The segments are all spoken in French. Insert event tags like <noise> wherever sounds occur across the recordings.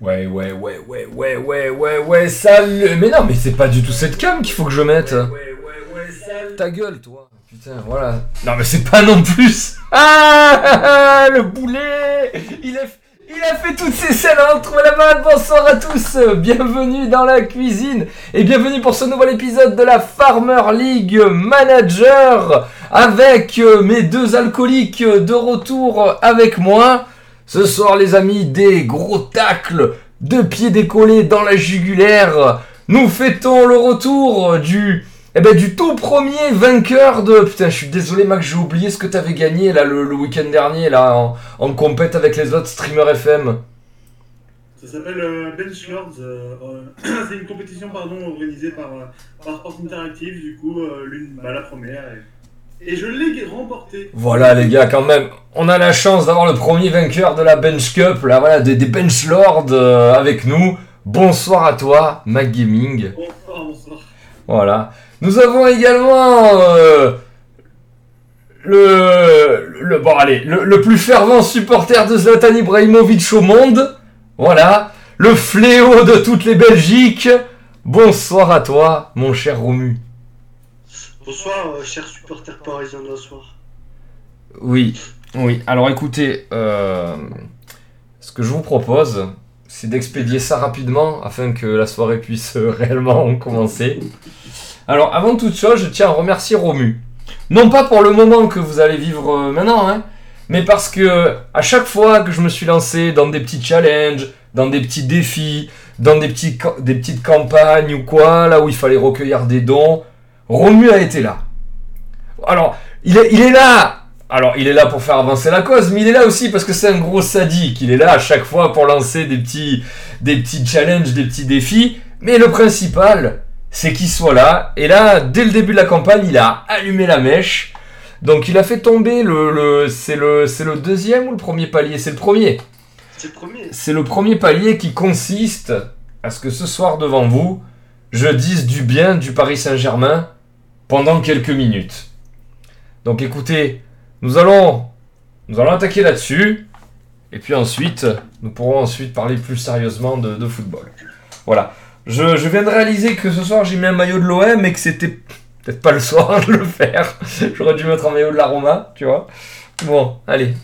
Ouais, ouais, ouais, ouais, ouais, ouais, ouais, ouais, salut Mais non, mais c'est pas du tout cette cam qu'il faut que je mette. Ouais, ouais, ouais, salut. Ta gueule, toi. Putain, voilà. Non, mais c'est pas non plus. Ah, Le boulet. Il a, il a fait toutes ces scènes avant de trouver la main Bonsoir à tous. Bienvenue dans la cuisine. Et bienvenue pour ce nouvel épisode de la Farmer League Manager. Avec euh, mes deux alcooliques de retour avec moi ce soir, les amis, des gros tacles, deux pieds décollés dans la jugulaire. Nous fêtons le retour du, eh ben, du tout premier vainqueur de. Putain, je suis désolé, Max, j'ai oublié ce que t'avais gagné là le, week-end dernier là en, en compète avec les autres streamers FM. Ça s'appelle euh, Bench Lords. euh, euh, <clears throat> c'est une compétition pardon, organisée par, euh, par Sport Interactive, du coup, l'une, bah, la première. Et je l'ai remportée. Voilà les gars, quand même, on a la chance d'avoir le premier vainqueur de la Bench Cup, là, voilà, des, des Bench Lords euh, avec nous. Bonsoir à toi, Mac Gaming. Bonsoir, bonsoir. Voilà. Nous avons également euh, le, le bon allez, le, le plus fervent supporter de Zlatan Ibrahimovic au monde. Voilà, le fléau de toutes les Belgiques. Bonsoir à toi, mon cher Romu. Bonsoir, euh, chers supporters parisiens de la soir. Oui, oui. Alors écoutez, euh, ce que je vous propose, c'est d'expédier ça rapidement afin que la soirée puisse <laughs> réellement commencer. Alors avant toute chose, je tiens à remercier Romu. Non pas pour le moment que vous allez vivre euh, maintenant, hein, mais parce que à chaque fois que je me suis lancé dans des petits challenges, dans des petits défis, dans des, petits, des petites campagnes ou quoi, là où il fallait recueillir des dons, Romu a été là. Alors, il est, il est là alors, il est là pour faire avancer la cause, mais il est là aussi parce que c'est un gros sadique. Il est là à chaque fois pour lancer des petits, des petits challenges, des petits défis. Mais le principal, c'est qu'il soit là. Et là, dès le début de la campagne, il a allumé la mèche. Donc, il a fait tomber le, le c'est le, c'est le deuxième ou le premier palier? C'est le premier. C'est le premier. C'est le premier palier qui consiste à ce que ce soir devant vous, je dise du bien du Paris Saint-Germain pendant quelques minutes. Donc écoutez, nous allons, nous allons attaquer là-dessus, et puis ensuite, nous pourrons ensuite parler plus sérieusement de, football. Voilà. Je, viens de réaliser que ce soir j'ai mis un maillot de l'OM et que c'était peut-être pas le soir <laughs> de le faire. J'aurais dû mettre un maillot de la Roma, tu vois. Bon, allez.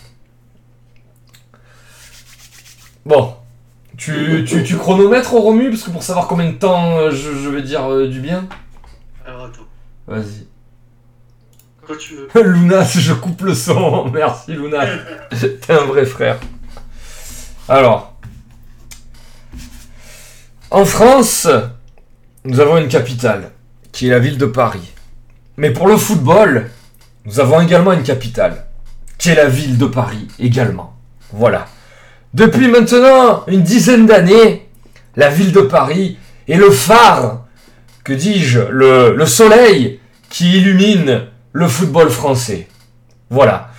Bon, tu, tu, tu chronomètres au Romu Parce que pour savoir combien de temps euh, je, je vais dire euh, du bien. Vas-y. quand tu veux. <laughs> Lunas, je coupe le son. <laughs> Merci Lunas. <laughs> T'es un vrai frère. Alors. En France, nous avons une capitale, qui est la ville de Paris. Mais pour le football, nous avons également une capitale, qui est la ville de Paris également. Voilà. Depuis maintenant une dizaine d'années, la ville de Paris est le phare, que dis-je, le, le soleil qui illumine le football français. Voilà.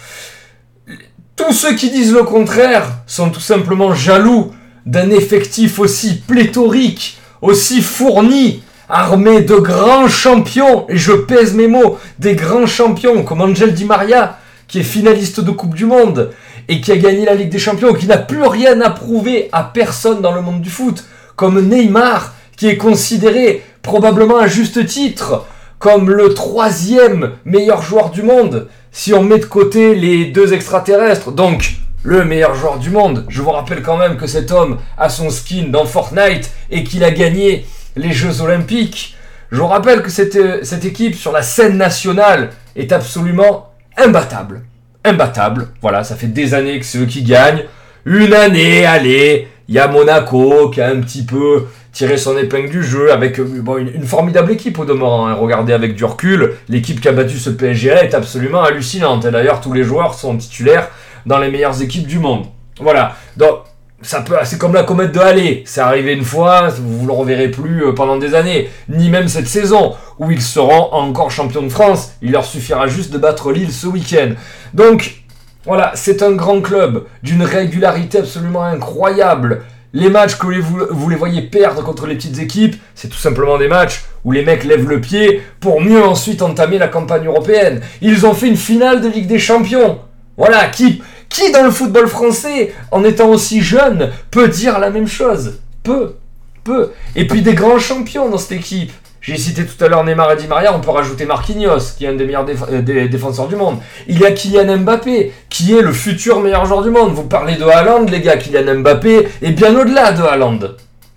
Tous ceux qui disent le contraire sont tout simplement jaloux d'un effectif aussi pléthorique, aussi fourni, armé de grands champions, et je pèse mes mots, des grands champions comme Angel Di Maria, qui est finaliste de Coupe du Monde, et qui a gagné la Ligue des Champions, qui n'a plus rien à prouver à personne dans le monde du foot, comme Neymar, qui est considéré probablement à juste titre comme le troisième meilleur joueur du monde, si on met de côté les deux extraterrestres, donc le meilleur joueur du monde. Je vous rappelle quand même que cet homme a son skin dans Fortnite et qu'il a gagné les Jeux Olympiques. Je vous rappelle que cette, euh, cette équipe sur la scène nationale est absolument imbattable. Imbattable. Voilà, ça fait des années que c'est eux qui gagnent. Une année, allez, il y a Monaco qui a un petit peu tiré son épingle du jeu avec euh, une, formidable équipe au demeurant. hein. Regardez avec du recul, l'équipe qui a battu ce PSG est absolument hallucinante. Et d'ailleurs, tous les joueurs sont titulaires dans les meilleures équipes du monde. Voilà. Donc, ça peut, c'est comme la comète de Halley. C'est arrivé une fois, vous le reverrez plus euh, pendant des années, ni même cette saison où ils seront encore champions de France. Il leur suffira juste de battre Lille ce week-end. Donc, voilà, c'est un grand club d'une régularité absolument incroyable. Les matchs que vous, les voyez perdre contre les petites équipes, c'est tout simplement des matchs où les mecs lèvent le pied pour mieux ensuite entamer la campagne européenne. Ils ont fait une finale de Ligue des Champions. Voilà, Qui dans le football français, en étant aussi jeune, peut dire la même chose? Peu. Peu. Et puis des grands champions dans cette équipe. J'ai cité tout à l'heure Neymar et Di Maria, on peut rajouter Marquinhos, qui est un des meilleurs euh, défenseurs du monde. Il y a Kylian Mbappé, qui est le futur meilleur joueur du monde. Vous parlez de Haaland, les gars, Kylian Mbappé est bien au-delà de Haaland.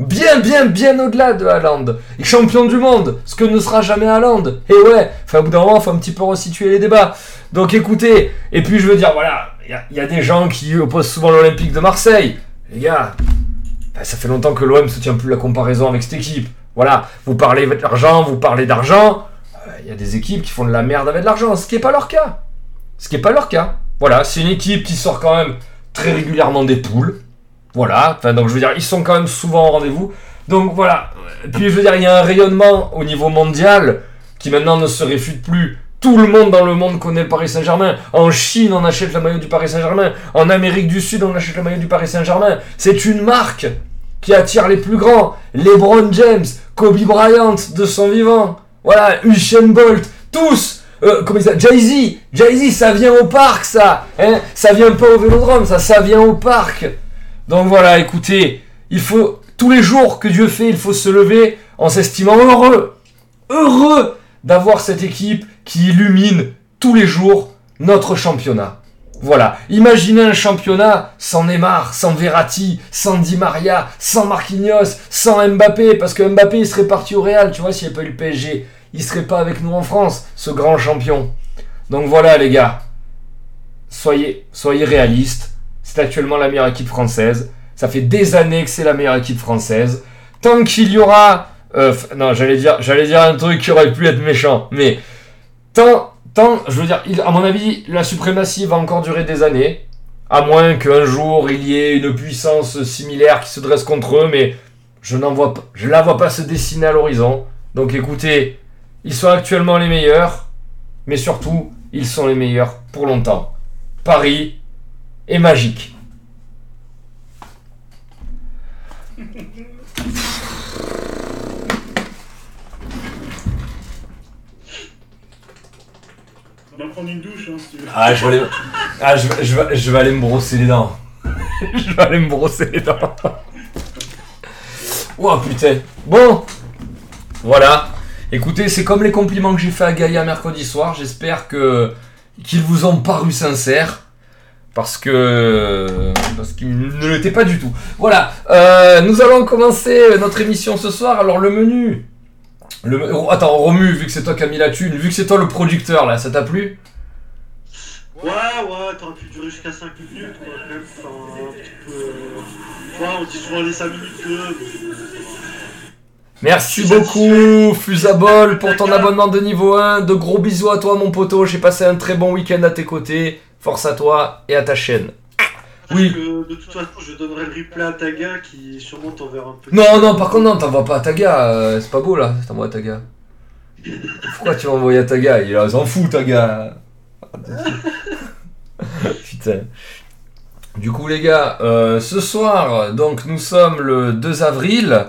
Bien, bien, bien au-delà de Haaland. Champion du monde, ce que ne sera jamais Haaland. Et ouais, enfin, au bout d'un moment, il faut un petit peu resituer les débats. Donc écoutez, et puis je veux dire, voilà, il y, a des gens qui opposent souvent l'Olympique de Marseille. Les gars, ben, ça fait longtemps que l'OM ne soutient plus la comparaison avec cette équipe. Voilà, vous parlez d'argent, vous parlez d'argent. Il euh, y a des équipes qui font de la merde avec de l'argent, ce qui n'est pas leur cas. Ce qui n'est pas leur cas. Voilà, c'est une équipe qui sort quand même très régulièrement des poules. Voilà, enfin, donc je veux dire, ils sont quand même souvent au rendez-vous. Donc voilà, puis je veux dire, il y a un rayonnement au niveau mondial qui maintenant ne se réfute plus. Tout le monde dans le monde connaît le Paris Saint-Germain. En Chine, on achète le maillot du Paris Saint-Germain. En Amérique du Sud, on achète le maillot du Paris Saint-Germain. C'est une marque qui attire les plus grands. LeBron James, Kobe Bryant de son vivant. Voilà, Usain Bolt, tous. Euh, ça Jay-Z, Jay-Z, ça vient au parc, ça. Hein ça vient pas au Vélodrome, ça, ça vient au parc. Donc voilà, écoutez, il faut tous les jours que Dieu fait, il faut se lever en s'estimant heureux, heureux d'avoir cette équipe qui illumine tous les jours notre championnat. Voilà, imaginez un championnat sans Neymar, sans Verratti, sans Di Maria, sans Marquinhos, sans Mbappé, parce que Mbappé il serait parti au Real, tu vois, s'il n'y avait pas eu le PSG, il serait pas avec nous en France, ce grand champion. Donc voilà les gars, soyez, soyez réalistes, c'est actuellement la meilleure équipe française, ça fait des années que c'est la meilleure équipe française. Tant qu'il y aura, euh, non j'allais dire, j'allais dire un truc qui aurait pu être méchant, mais tant tant, je veux dire, à mon avis, la suprématie va encore durer des années. À moins qu'un jour il y ait une puissance similaire qui se dresse contre eux, mais je n'en vois je la vois pas se dessiner à l'horizon. Donc écoutez, ils sont actuellement les meilleurs, mais surtout, ils sont les meilleurs pour longtemps. Paris est magique. Hein. Ah, je vais aller, ah, je, aller me brosser les dents. je vais aller me brosser les dents. <laughs> Oh <laughs> putain. Bon, voilà. Écoutez, c'est comme les compliments que j'ai fait à Gaïa mercredi soir. J'espère que qu'ils vous ont paru sincères. Parce que. Parce qu'ils ne l'étaient pas du tout. Voilà. Euh, nous allons commencer notre émission ce soir. Alors, le menu. Le... Attends, Romu, vu que c'est toi qui as mis la thune, vu que c'est toi le producteur là, ça t'a plu? Ouais, ouais, t'aurais pu durer jusqu'à 5 minutes, quoi, même. Enfin, un petit peu. Euh, ouais, on dit souvent les 5 minutes que. Merci beaucoup, Fusabol, pour ton abonnement de niveau 1. De gros bisous à toi, mon poteau. J'ai passé un très bon week-end à tes côtés. Force à toi et à ta chaîne. Oui. de toute façon, je donnerai le replay à Taga qui sûrement t'enverra un peu. Non, non, par contre, non, t'envoies pas à Taga. Euh, c'est pas beau là, t'envoies à Taga. Pourquoi tu m'envoies à Taga? Il s'en fout, Taga. <laughs> Putain. Du coup, les gars, euh, ce soir, donc nous sommes le 2 avril.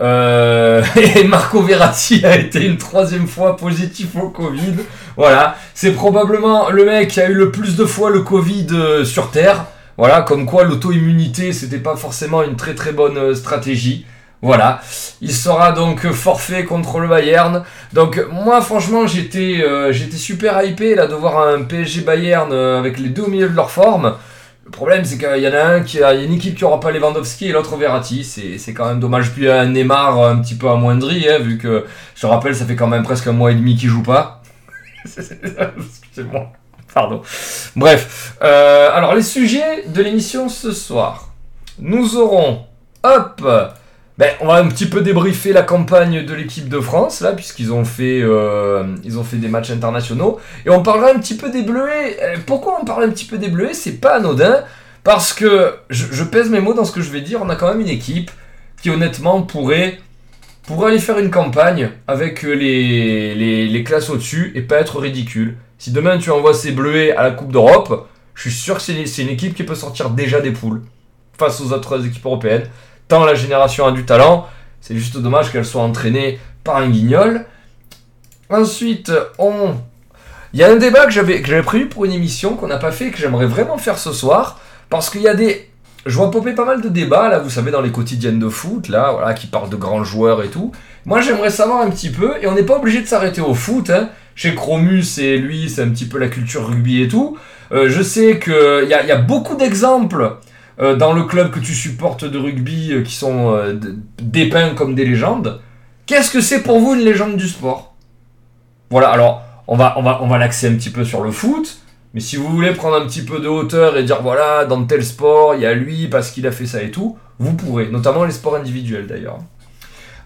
Euh, <laughs> et Marco Verratti a été une troisième fois positif au Covid. Voilà, c'est probablement le mec qui a eu le plus de fois le Covid sur Terre. Voilà, comme quoi l'auto-immunité, c'était pas forcément une très très bonne euh, stratégie. Voilà, il sera donc forfait contre le Bayern. Donc moi franchement j'étais euh, j'étais super hypé là de voir un PSG Bayern euh, avec les deux au milieu de leur forme. Le problème c'est qu'il y en a un qui a une équipe qui aura pas Lewandowski et l'autre Verratti. C'est quand même dommage. Puis un Neymar un petit peu amoindri hein, vu que je rappelle ça fait quand même presque un mois et demi qu'il joue pas. <laughs> Excusez-moi. Pardon. Bref. Euh, alors, les sujets de l'émission ce soir. Nous aurons, hop, ben, on va un petit peu débriefer la campagne de l'équipe de France, là, puisqu'ils ont, fait, euh, des matchs internationaux. Et on parlera un petit peu des Bleuets. Euh, pourquoi on parle un petit peu des Bleuets? C'est pas anodin, parce que, je, pèse mes mots dans ce que je vais dire, on a quand même une équipe qui, honnêtement, pourrait, aller faire une campagne avec les classes au-dessus et pas être ridicule. Si demain tu envoies ces bleuets à la Coupe d'Europe, je suis sûr que c'est une équipe qui peut sortir déjà des poules face aux autres équipes européennes. Tant la génération a du talent, c'est juste dommage qu'elle soit entraînée par un guignol. Ensuite, on. Il y a un débat que j'avais prévu pour une émission qu'on n'a pas fait et que j'aimerais vraiment faire ce soir parce qu'il y a des je vois popper pas mal de débats là, vous savez dans les quotidiennes de foot là, qui parlent de grands joueurs et tout. Moi, j'aimerais savoir un petit peu et on n'est pas obligé de s'arrêter au foot hein. Chez Chromus et lui, c'est un petit peu la culture rugby et tout. Euh, je sais qu'il y a, y a beaucoup d'exemples euh, dans le club que tu supportes de rugby euh, qui sont dépeints comme des légendes. Qu'est-ce que c'est pour vous une légende du sport? Voilà, alors on va, on l'axer un petit peu sur le foot. Mais si vous voulez prendre un petit peu de hauteur et dire voilà, dans tel sport, il y a lui parce qu'il a fait ça et tout, vous pourrez, notamment les sports individuels d'ailleurs.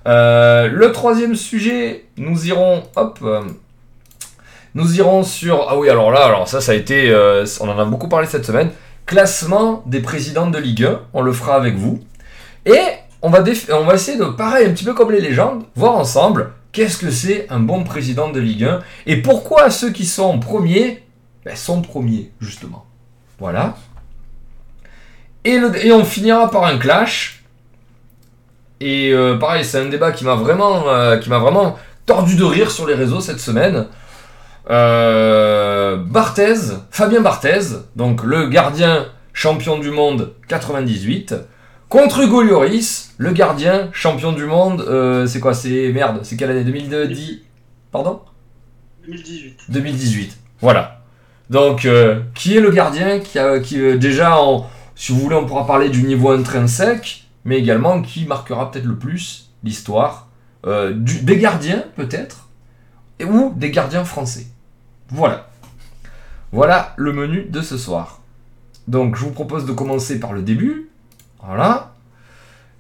Le troisième sujet, nous irons, hop, nous irons sur, ah oui, alors là, ça, ça a été, euh, on en a beaucoup parlé cette semaine, classement des présidents de Ligue 1, on le fera avec vous, et on va, on va essayer de, pareil, un petit peu comme les légendes, voir ensemble qu'est-ce que c'est un bon président de Ligue 1, et pourquoi ceux qui sont premiers ben, sont premiers, justement. Voilà. Et on finira par un clash. Et euh, pareil, c'est un débat qui m'a vraiment, euh, qui m'a vraiment tordu de rire sur les réseaux cette semaine. Euh, Barthez, Fabien Barthez, donc le gardien champion du monde 98, contre Hugo Lloris, le gardien champion du monde, euh, c'est quoi, c'est merde, c'est quelle année 2010 Pardon? 2018. 2018. Voilà. Donc, euh, qui est le gardien qui, a, qui euh, déjà, en- si vous voulez, on pourra parler du niveau intrinsèque, mais également qui marquera peut-être le plus l'histoire des gardiens, peut-être, ou des gardiens français. Voilà. Voilà le menu de ce soir. Donc, je vous propose de commencer par le début. Voilà.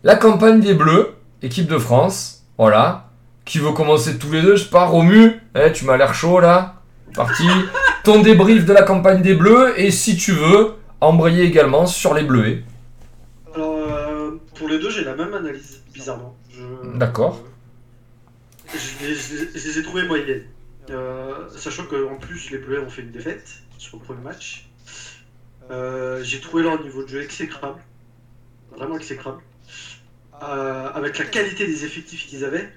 La campagne des Bleus, équipe de France. Voilà. Qui veut commencer tous les deux? Je pars Romu. Eh, tu m'as l'air chaud là. Parti. <laughs> Ton débrief de la campagne des Bleus et si tu veux, embrayer également sur les Bleuets. Alors, euh, pour les deux, j'ai la même analyse, bizarrement. Je- D'accord. Je, je les ai trouvés moyennes. Euh, sachant qu'en plus, les Bleus ont fait une défaite sur le premier match. Euh, j'ai trouvé leur niveau de jeu exécrable. Vraiment exécrable. Euh, avec la qualité des effectifs qu'ils avaient.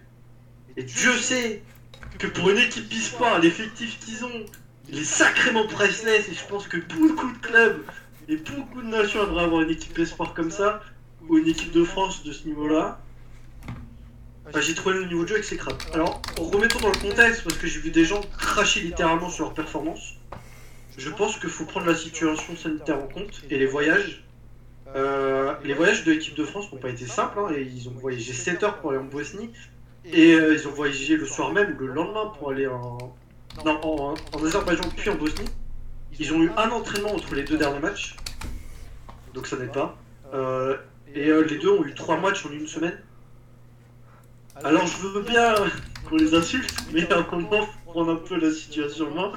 Et Dieu sait que pour une équipe e-sport, l'effectif qu'ils ont, il est sacrément priceless. Et je pense que beaucoup de clubs et beaucoup de nations aimeraient avoir une équipe e-sport comme ça. Ou une équipe de France de ce niveau-là. Bah, j'ai trouvé le niveau de jeu exécrable. Alors, remettons dans le contexte, parce que j'ai vu des gens cracher littéralement sur leur performance. Je pense qu'il faut prendre la situation sanitaire en compte et les voyages. Euh, les voyages de l'équipe de France n'ont pas été simples, hein, et ils ont voyagé 7 heures pour aller en Bosnie, et euh, ils ont voyagé le soir même ou le lendemain pour aller en, non, en, en Azerbaïdjan puis en Bosnie. Ils ont eu un entraînement entre les deux derniers matchs, donc ça n'aide pas. Euh, et les deux ont eu trois matchs en une semaine. Alors je veux bien qu'on les insulte, mais à un moment, prendre un peu la situation en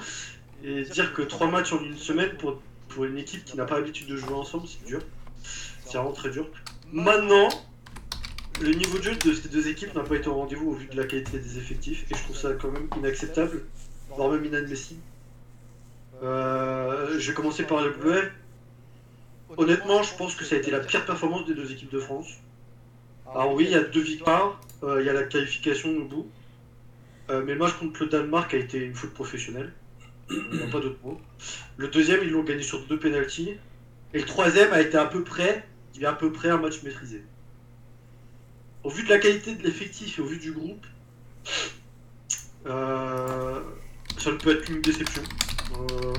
et dire que trois matchs en une semaine pour, une équipe qui n'a pas l'habitude de jouer ensemble, c'est dur. C'est vraiment très dur. Maintenant, le niveau de jeu de ces deux équipes n'a pas été au rendez-vous au vu de la qualité des effectifs et je trouve ça quand même inacceptable, voire même inadmissible. Euh, je vais commencer par les Bleuets. Honnêtement, je pense que ça a été la pire performance des deux équipes de France. Alors oui, il y a deux victoires, euh, il y a la qualification au bout. Euh, mais le match contre le Danemark a été une faute professionnelle. Il n'y a pas d'autre mot. Le deuxième, ils l'ont gagné sur deux pénalties. Et le troisième a été à peu près, il est à peu près un match maîtrisé. Au vu de la qualité de l'effectif et au vu du groupe, euh, ça ne peut être qu'une déception. Euh,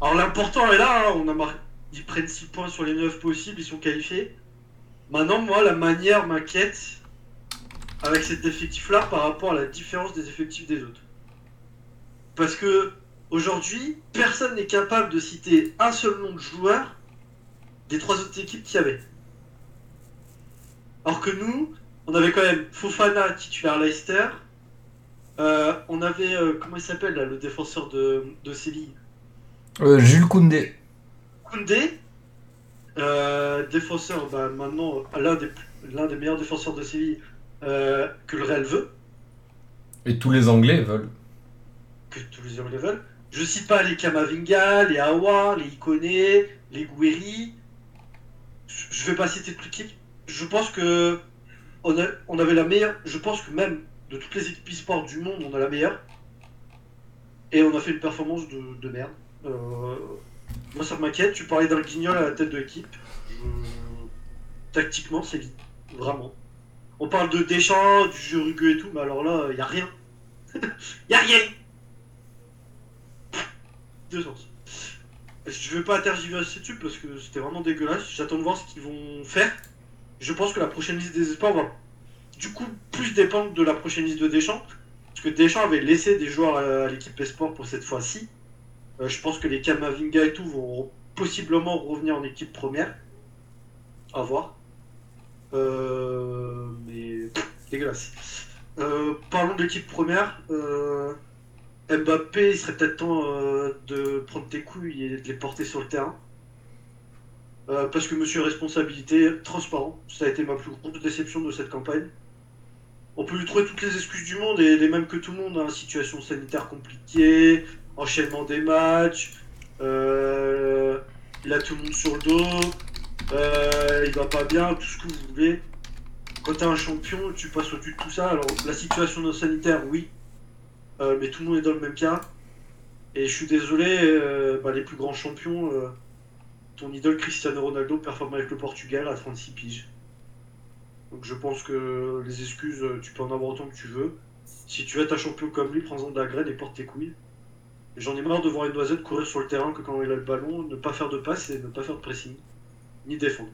alors l'important est là, hein, on a mar- ils prennent 6 points sur les 9 possibles, ils sont qualifiés. Maintenant, moi, la manière m'inquiète avec cet effectif-là par rapport à la différence des effectifs des autres. Parce que aujourd'hui, personne n'est capable de citer un seul nom de joueur des trois autres équipes qu'il y avait. Alors que nous, on avait quand même Fofana titulaire Leicester. Euh, on avait, euh, comment il s'appelle là, le défenseur de, de Séville? Euh, Jules Koundé. Koundé, euh, défenseur, bah, maintenant l'un des, l'un des meilleurs défenseurs de Séville euh, que le Real veut, Et tous les Anglais veulent. que tous les Anglais veulent. Je cite pas les Kamavinga, les Awa, les Ikone, les Guerri. Je vais pas citer toute l'équipe. Je pense que on, a- on avait la meilleure. Je pense que même de toutes les équipes e-sport du monde, on a la meilleure. Et on a fait une performance de, de merde. Euh, moi, ça m'inquiète. Tu parlais d'un guignol à la tête de l'équipe. Tactiquement, c'est vide. Vraiment. On parle de Deschamps, du jeu rugueux et tout, mais alors là, il y a rien. <laughs> Il a rien Deux sens. Je vais pas tergiverser dessus parce que c'était vraiment dégueulasse. J'attends de voir ce qu'ils vont faire. Je pense que la prochaine liste des espoirs va du coup plus dépendre de la prochaine liste de Deschamps. Parce que Deschamps avait laissé des joueurs à à l'équipe Esport pour cette fois-ci. Euh, je pense que les Kamavinga et tout vont possiblement revenir en équipe première. À voir. Euh, mais pff, dégueulasse. Euh, parlons de l'équipe première. Mbappé, il serait peut-être temps de prendre tes couilles et de les porter sur le terrain. Parce que monsieur responsabilité, transparent, ça a été ma plus grosse déception de cette campagne. On peut lui trouver toutes les excuses du monde et les mêmes que tout le monde, hein, situation sanitaire compliquée, enchaînement des matchs, euh, il a tout le monde sur le dos, euh, il va pas bien, tout ce que vous voulez. Quand t'es un champion, tu passes au-dessus de tout ça. Alors la situation sanitaire, oui, euh, mais tout le monde est dans le même cas. Et je suis désolé, euh, bah, les plus grands champions, euh, ton idole Cristiano Ronaldo performe avec le Portugal à 36 piges. Donc je pense que les excuses, euh, tu peux en avoir autant que tu veux. Si tu veux être un champion comme lui, prends-en de la graine et porte tes couilles. J'en ai marre de voir une noisette courir sur le terrain que quand il a le ballon, ne pas faire de passe et ne pas faire de pressing. Ni défendre.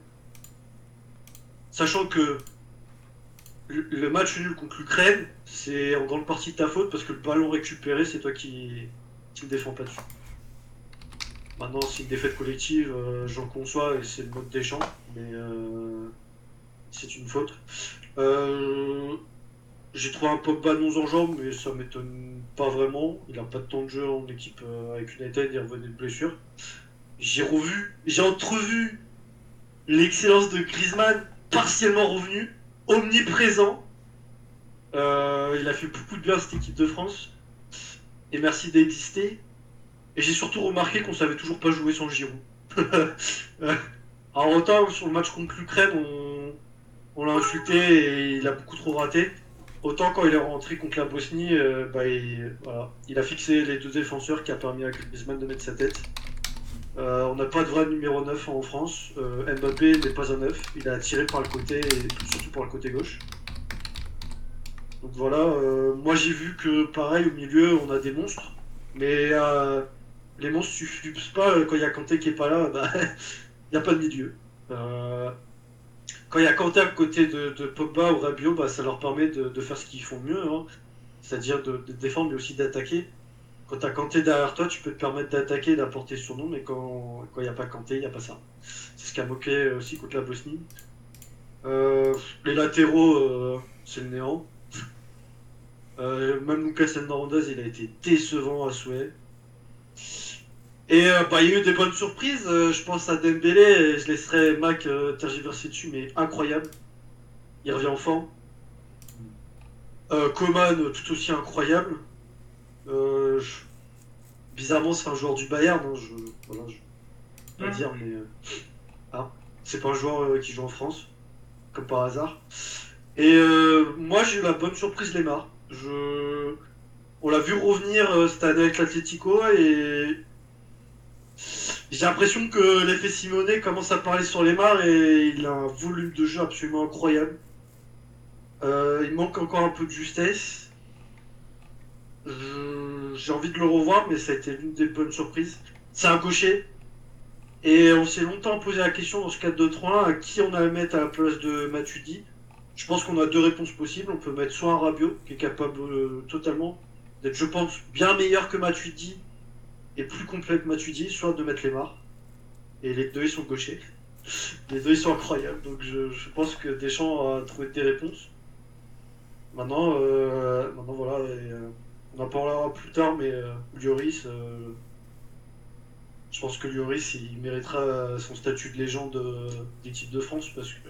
Sachant que le le match nul contre l'Ukraine, c'est en grande partie ta faute parce que le ballon récupéré, c'est toi qui qui ne défends pas dessus. Maintenant, c'est une défaite collective, euh, j'en conçois et c'est le mode des champs, mais euh, c'est une faute. Euh, J'ai trouvé un Pogba non en jambes, mais ça m'étonne pas vraiment. Il a pas de temps de jeu en équipe euh, avec United, il revenait de blessure. J'ai revu, j'ai entrevu l'excellence de Griezmann, partiellement revenu, omniprésent. Euh, il a fait beaucoup de bien à cette équipe de France. Et merci d'exister. Et j'ai surtout remarqué qu'on savait toujours pas jouer sans Giroud. <laughs> Euh, Alors autant sur le match contre l'Ukraine, on l'a insulté et il a beaucoup trop raté. Autant quand il est rentré contre la Bosnie, euh, bah, il, a fixé les deux défenseurs qui a permis à Griezmann de mettre sa tête. Euh, on n'a pas de vrai numéro 9 en France. Euh, Mbappé n'est pas un 9. Il a tiré par le côté et surtout par le côté gauche. Donc voilà, moi j'ai vu que pareil au milieu on a des monstres, mais les monstres suffisent pas quand il y a Kanté qui est pas là, bah <laughs> il n'y a pas de milieu. Euh, quand il y a Kanté à côté de, de Pogba ou Rabiot, bah, ça leur permet de, faire ce qu'ils font mieux, hein. c'est-à-dire de, défendre mais aussi d'attaquer. Quand tu as Kanté derrière toi, tu peux te permettre d'attaquer d'apporter son nom, mais quand il n'y a pas Kanté, il n'y a pas ça. C'est ce qu'a moqué aussi contre la Bosnie. Euh, les latéraux, euh, c'est le néant. Euh, même Lucas il a été décevant à souhait. Et euh, bah, il y a eu des bonnes surprises. euh, je pense à Dembélé, et je laisserai Mac euh, tergiverser dessus, mais incroyable. Il revient en forme. Euh, Coman, tout aussi incroyable. Je- Bizarrement, c'est un joueur du Bayern. hein, je... Voilà, je peux pas dire, mais. hein, c'est pas un joueur qui joue en France, comme par hasard. Et moi, j'ai eu la bonne surprise Lemar. Je... On l'a vu revenir cette année avec l'Atlético et j'ai l'impression que l'effet Simonet commence à parler sur Lemar et il a un volume de jeu absolument incroyable. Euh, il manque encore un peu de justesse. Je- J'ai envie de le revoir, mais ça a été l'une des bonnes surprises. C'est un gaucher. Et on s'est longtemps posé la question dans ce 4-2-3 à qui on allait mettre à la place de Matuidi. Je pense qu'on a deux réponses possibles. On peut mettre soit un Rabiot, qui est capable euh, totalement d'être, je pense, bien meilleur que Matuidi et plus complet que Matuidi, soit de mettre Lemar. Et les deux, ils sont gauchers. Les deux, ils sont incroyables. Donc je, pense que Deschamps a trouvé des réponses. Maintenant, euh, maintenant voilà, euh, on en parlera plus tard, mais euh, euh, je pense que Lloris, il méritera son statut de légende d'équipe de France parce que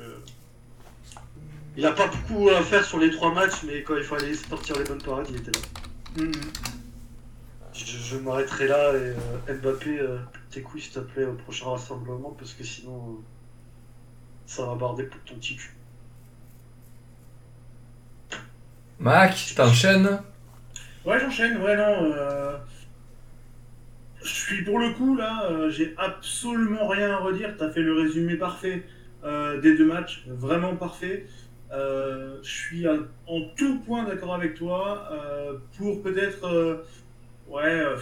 il a pas beaucoup à faire sur les trois matchs, mais quand il fallait sortir les bonnes parades, il était là. Mhm. Je, je m'arrêterai là et euh, Mbappé, euh, tes couilles s'il te plaît au prochain rassemblement parce que sinon euh, ça va barder pour ton petit cul. Mac, t'enchaînes? Ouais, j'enchaîne. Ouais, non. euh, je suis pour le coup là, euh, j'ai absolument rien à redire. Tu as fait le résumé parfait euh, des deux matchs, vraiment parfait. Euh, je suis à- en tout point d'accord avec toi euh, pour peut-être euh, ouais, euh,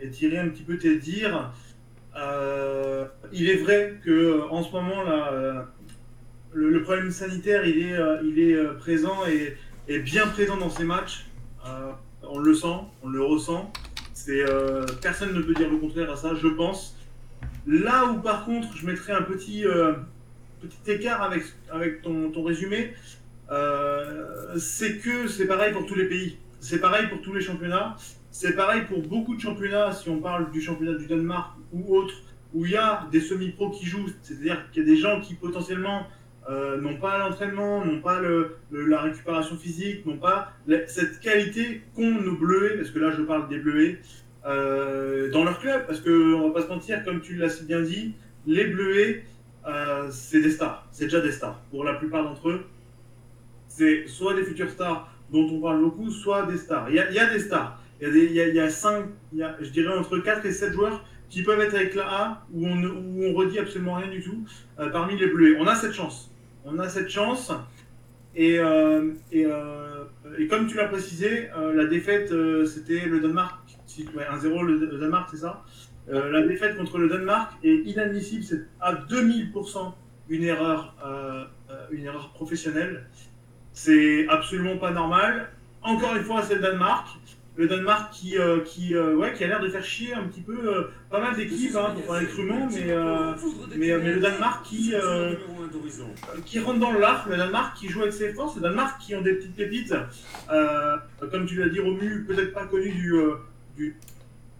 étirer un petit peu tes dires. Euh, il est vrai que euh, en ce moment là, euh, le, problème sanitaire il est, euh, il est euh, présent et, et bien présent dans ces matchs. Euh, on le sent, on le ressent. C'est euh, personne ne peut dire le contraire à ça, je pense. Là où par contre je mettrais un petit, euh, petit écart avec, avec ton, ton résumé, euh, c'est que c'est pareil pour tous les pays. C'est pareil pour tous les championnats. C'est pareil pour beaucoup de championnats, si on parle du championnat du Danemark ou autre, où il y a des semi-pros qui jouent, c'est-à-dire qu'il y a des gens qui potentiellement euh, n'ont pas l'entraînement, n'ont pas la récupération physique, n'ont pas cette qualité qu'ont nos bleuets, parce que là je parle des bleuets, euh, dans leur club, parce que on va pas se mentir, comme tu l'as si bien dit, les bleuets, euh, c'est des stars, c'est déjà des stars pour la plupart d'entre eux. C'est soit des futures stars dont on parle beaucoup, soit des stars. Il y a des stars. Il y a, des, il y a, il y a cinq, il y a, je dirais entre 4 et 7 joueurs qui peuvent être avec la A où on, où on redit absolument rien du tout euh, parmi les bleus. On a cette chance. On a cette chance. Et, euh, euh, comme tu l'as précisé, la défaite, c'était le Danemark. Ouais, 1-0 le, Danemark, c'est ça? La défaite contre le Danemark est inadmissible. C'est à 2000% une erreur, une erreur professionnelle. C'est absolument pas normal. Encore une fois, c'est le Danemark. Le Danemark qui, euh, qui, euh, ouais, qui a l'air de faire chier un petit peu euh, pas mal d'équipes, hein, pour parler crûment, mais, mais, mais le Danemark qui, qui rentre dans l'art, le Danemark qui joue avec ses forces, le Danemark qui ont des petites pépites, comme tu l'as dit, Romu, peut-être pas connu du, du,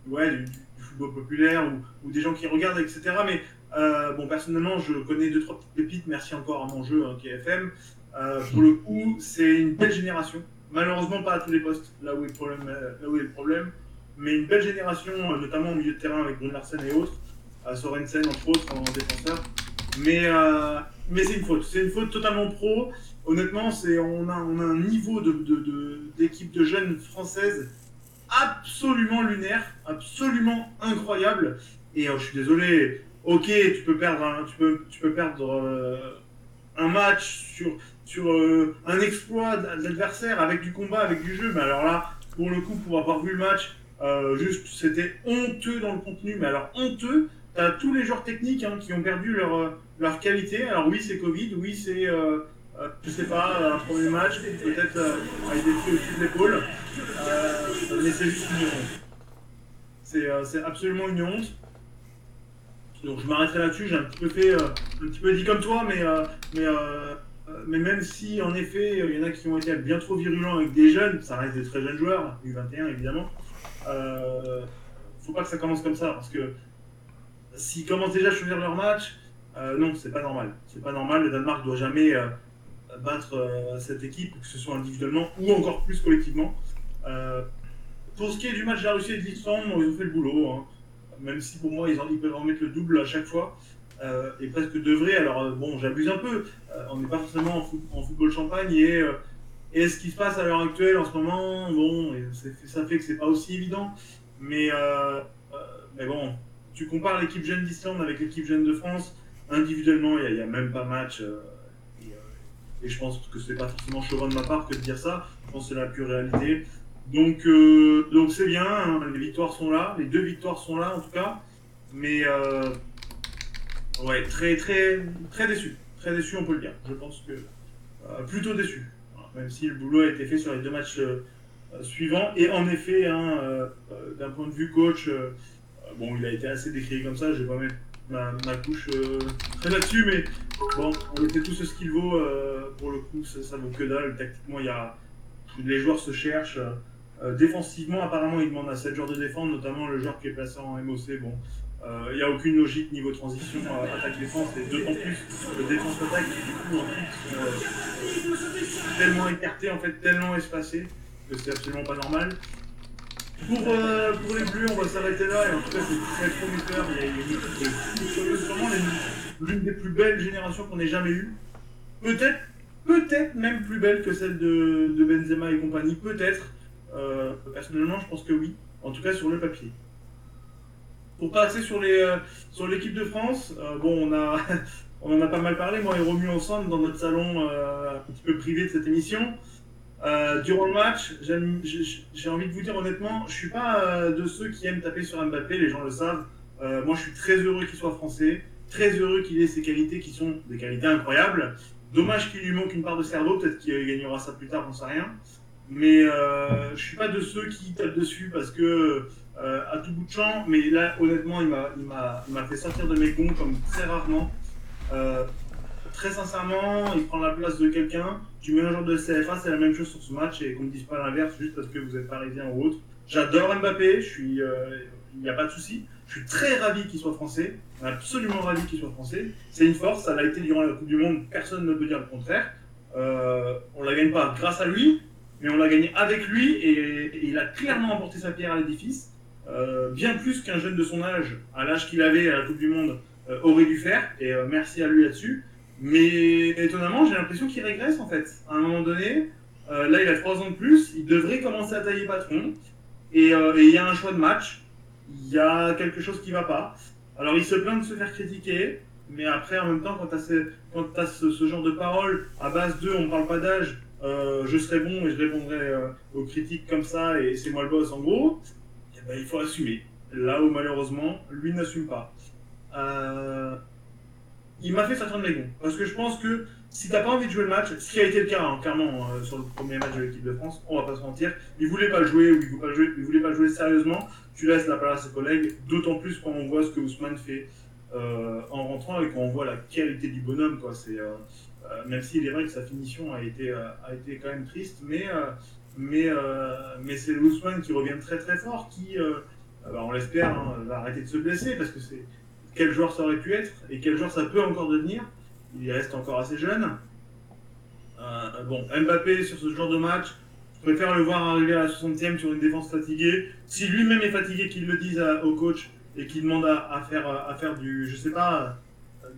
ouais, du, football populaire ou, des gens qui regardent, etc. Mais bon, personnellement, je connais deux trois petites pépites. Merci encore à mon jeu hein, qui est pour le coup, c'est une belle génération. Malheureusement, pas à tous les postes, là où est le problème, mais une belle génération, notamment au milieu de terrain avec Brun Larsen et autres, à Sorensen entre autres en défenseur. Mais, euh, mais c'est une faute, c'est une faute totalement pro. Honnêtement, c'est, on, a, un niveau d'équipe de jeunes françaises absolument lunaire, absolument incroyable. Et euh, je suis désolé, ok, tu peux perdre un, euh, un match sur, sur euh, un exploit de l'adversaire avec du combat, avec du jeu, mais alors là, pour le coup, pour avoir vu le match, euh, juste, c'était honteux dans le contenu, mais alors honteux. T'as tous les joueurs techniques hein, qui ont perdu leur, euh, leur qualité. Alors oui, c'est Covid, oui, c'est, euh, je sais pas, un premier match, peut-être avec des trucs au-dessus de l'épaule. Mais c'est juste une honte. C'est, absolument une honte. Donc je m'arrêterai là-dessus. J'ai un petit peu fait, un petit peu dit comme toi, mais, mais, mais même si en effet il y en a qui ont été bien trop virulents avec des jeunes, ça reste des très jeunes joueurs, U21 évidemment. Euh, faut pas que ça commence comme ça parce que s'ils commencent déjà à choisir leur match, euh, non, c'est pas normal. C'est pas normal. Le Danemark doit jamais euh, battre euh, cette équipe, que ce soit individuellement ou encore plus collectivement. Euh, pour ce qui est du match de la Russie et de l'Islande, ils ont fait le boulot. hein. Même si pour moi, ils, en- ils peuvent en mettre le double à chaque fois. Euh, et presque devraient. Alors, euh, bon, j'abuse un peu. Euh, on n'est pas forcément en, foot- en football champagne. Et, euh, et ce qui se passe à l'heure actuelle, en ce moment, bon, ça fait que c'est pas aussi évident. Mais, euh, euh, mais bon, tu compares l'équipe jeune d'Islande avec l'équipe jeune de France. Individuellement, il n'y a, même pas match. euh, et, euh, je pense que c'est pas forcément chauvin de ma part que de dire ça. Je pense que c'est la pure réalité. Donc, euh, donc c'est bien, hein, les victoires sont là, les deux victoires sont là en tout cas, mais euh, ouais, très très très déçu, très déçu on peut le dire. Je pense que euh, plutôt déçu, même si le boulot a été fait sur les deux matchs euh, euh, suivants et en effet, hein, d'un point de vue coach, bon, il a été assez décrié comme ça, je vais pas mettre ma, couche très là-dessus, mais bon, on était tous ce qu'il vaut, pour le coup, ça, vaut que dalle. Tactiquement, il y a les joueurs se cherchent. Défensivement, apparemment, il demande à 7 joueurs de défendre, notamment le joueur qui est placé en MOC. Bon, il n'y a aucune logique niveau transition euh, attaque-défense, et d'autant plus défense-attaque qui, du coup, en plus, euh, tellement écarté, en fait, tellement espacé, que c'est absolument pas normal. Pour, euh, pour les Bleus, on va s'arrêter là, et en tout cas, c'est très prometteur. Il y a, une équipe sûrement l'une- des plus belles générations qu'on ait jamais eues. Peut-être, peut-être même plus belle que celle de, Benzema et compagnie, peut-être. Euh, personnellement, je pense que oui. En tout cas, sur le papier. Pour sur les euh, sur l'équipe de France, euh, bon, on <laughs> en a pas mal parlé, moi et Romu ensemble dans notre salon euh, un petit peu privé de cette émission. Durant le match, j'ai envie de vous dire honnêtement, je suis pas de ceux qui aiment taper sur Mbappé, les gens le savent. Moi, je suis très heureux qu'il soit français, très heureux qu'il ait ces qualités qui sont des qualités incroyables. Dommage qu'il lui manque une part de cerveau, peut-être qu'il gagnera ça plus tard, j'en sais rien. Mais je suis pas de ceux qui tapent dessus parce que euh, à tout bout de champ. Mais là, honnêtement, il m'a, fait sortir de mes gonds comme très rarement. Euh, très sincèrement, il prend la place de quelqu'un. Tu mets un joueur de CFA, c'est la même chose sur ce match et qu'on ne dise pas l'inverse juste parce que vous êtes parisien ou autre. J'adore Mbappé, euh, il n'y a pas de souci. Je suis très ravi qu'il soit français, absolument ravi qu'il soit français. C'est une force, ça l'a été durant la Coupe du Monde, personne ne peut dire le contraire. Euh, on la gagne pas grâce à lui, mais on l'a gagné avec lui et, et il a clairement apporté sa pierre à l'édifice. Euh, bien plus qu'un jeune de son âge, à l'âge qu'il avait à la Coupe du Monde, euh, aurait dû faire. Et euh, merci à lui là-dessus. Mais étonnamment, j'ai l'impression qu'il régresse en fait. À un moment donné, là il a 3 ans de plus, il devrait commencer à tailler patron. Et il y a un choix de match, il y a quelque chose qui va pas. Alors il se plaint de se faire critiquer, mais après en même temps, quand tu as, ce, genre de paroles à base de on parle pas d'âge, je serai bon et je répondrai aux critiques comme ça et c'est moi le boss en gros, eh ben, il faut assumer. Là où malheureusement, lui n'assume pas. Euh, il m'a fait sortir de gonds. Parce que je pense que si t'as pas envie de jouer le match, ce qui a été le cas hein, clairement euh, sur le premier match de l'équipe de France, on va pas se mentir, il voulait pas jouer ou il voulait pas jouer, voulait pas jouer sérieusement, tu laisses la place à ses collègues, d'autant plus quand on voit ce que Ousmane fait euh, en rentrant et quand on voit la qualité du bonhomme. C'est, euh, même s'il est vrai que sa finition a été, a été quand même triste, mais, mais, euh, mais c'est Ousmane qui revient très très fort, qui, euh, bah, on l'espère, hein, va arrêter de se blesser parce que c'est quel joueur ça aurait pu être et quel joueur ça peut encore devenir. Il reste encore assez jeune. Euh, bon, Mbappé sur ce genre de match, je préfère le voir arriver à la 60e sur une défense fatiguée. Si lui-même est fatigué, qu'il le dise au coach et qu'il demande à, faire, à faire du, je sais pas,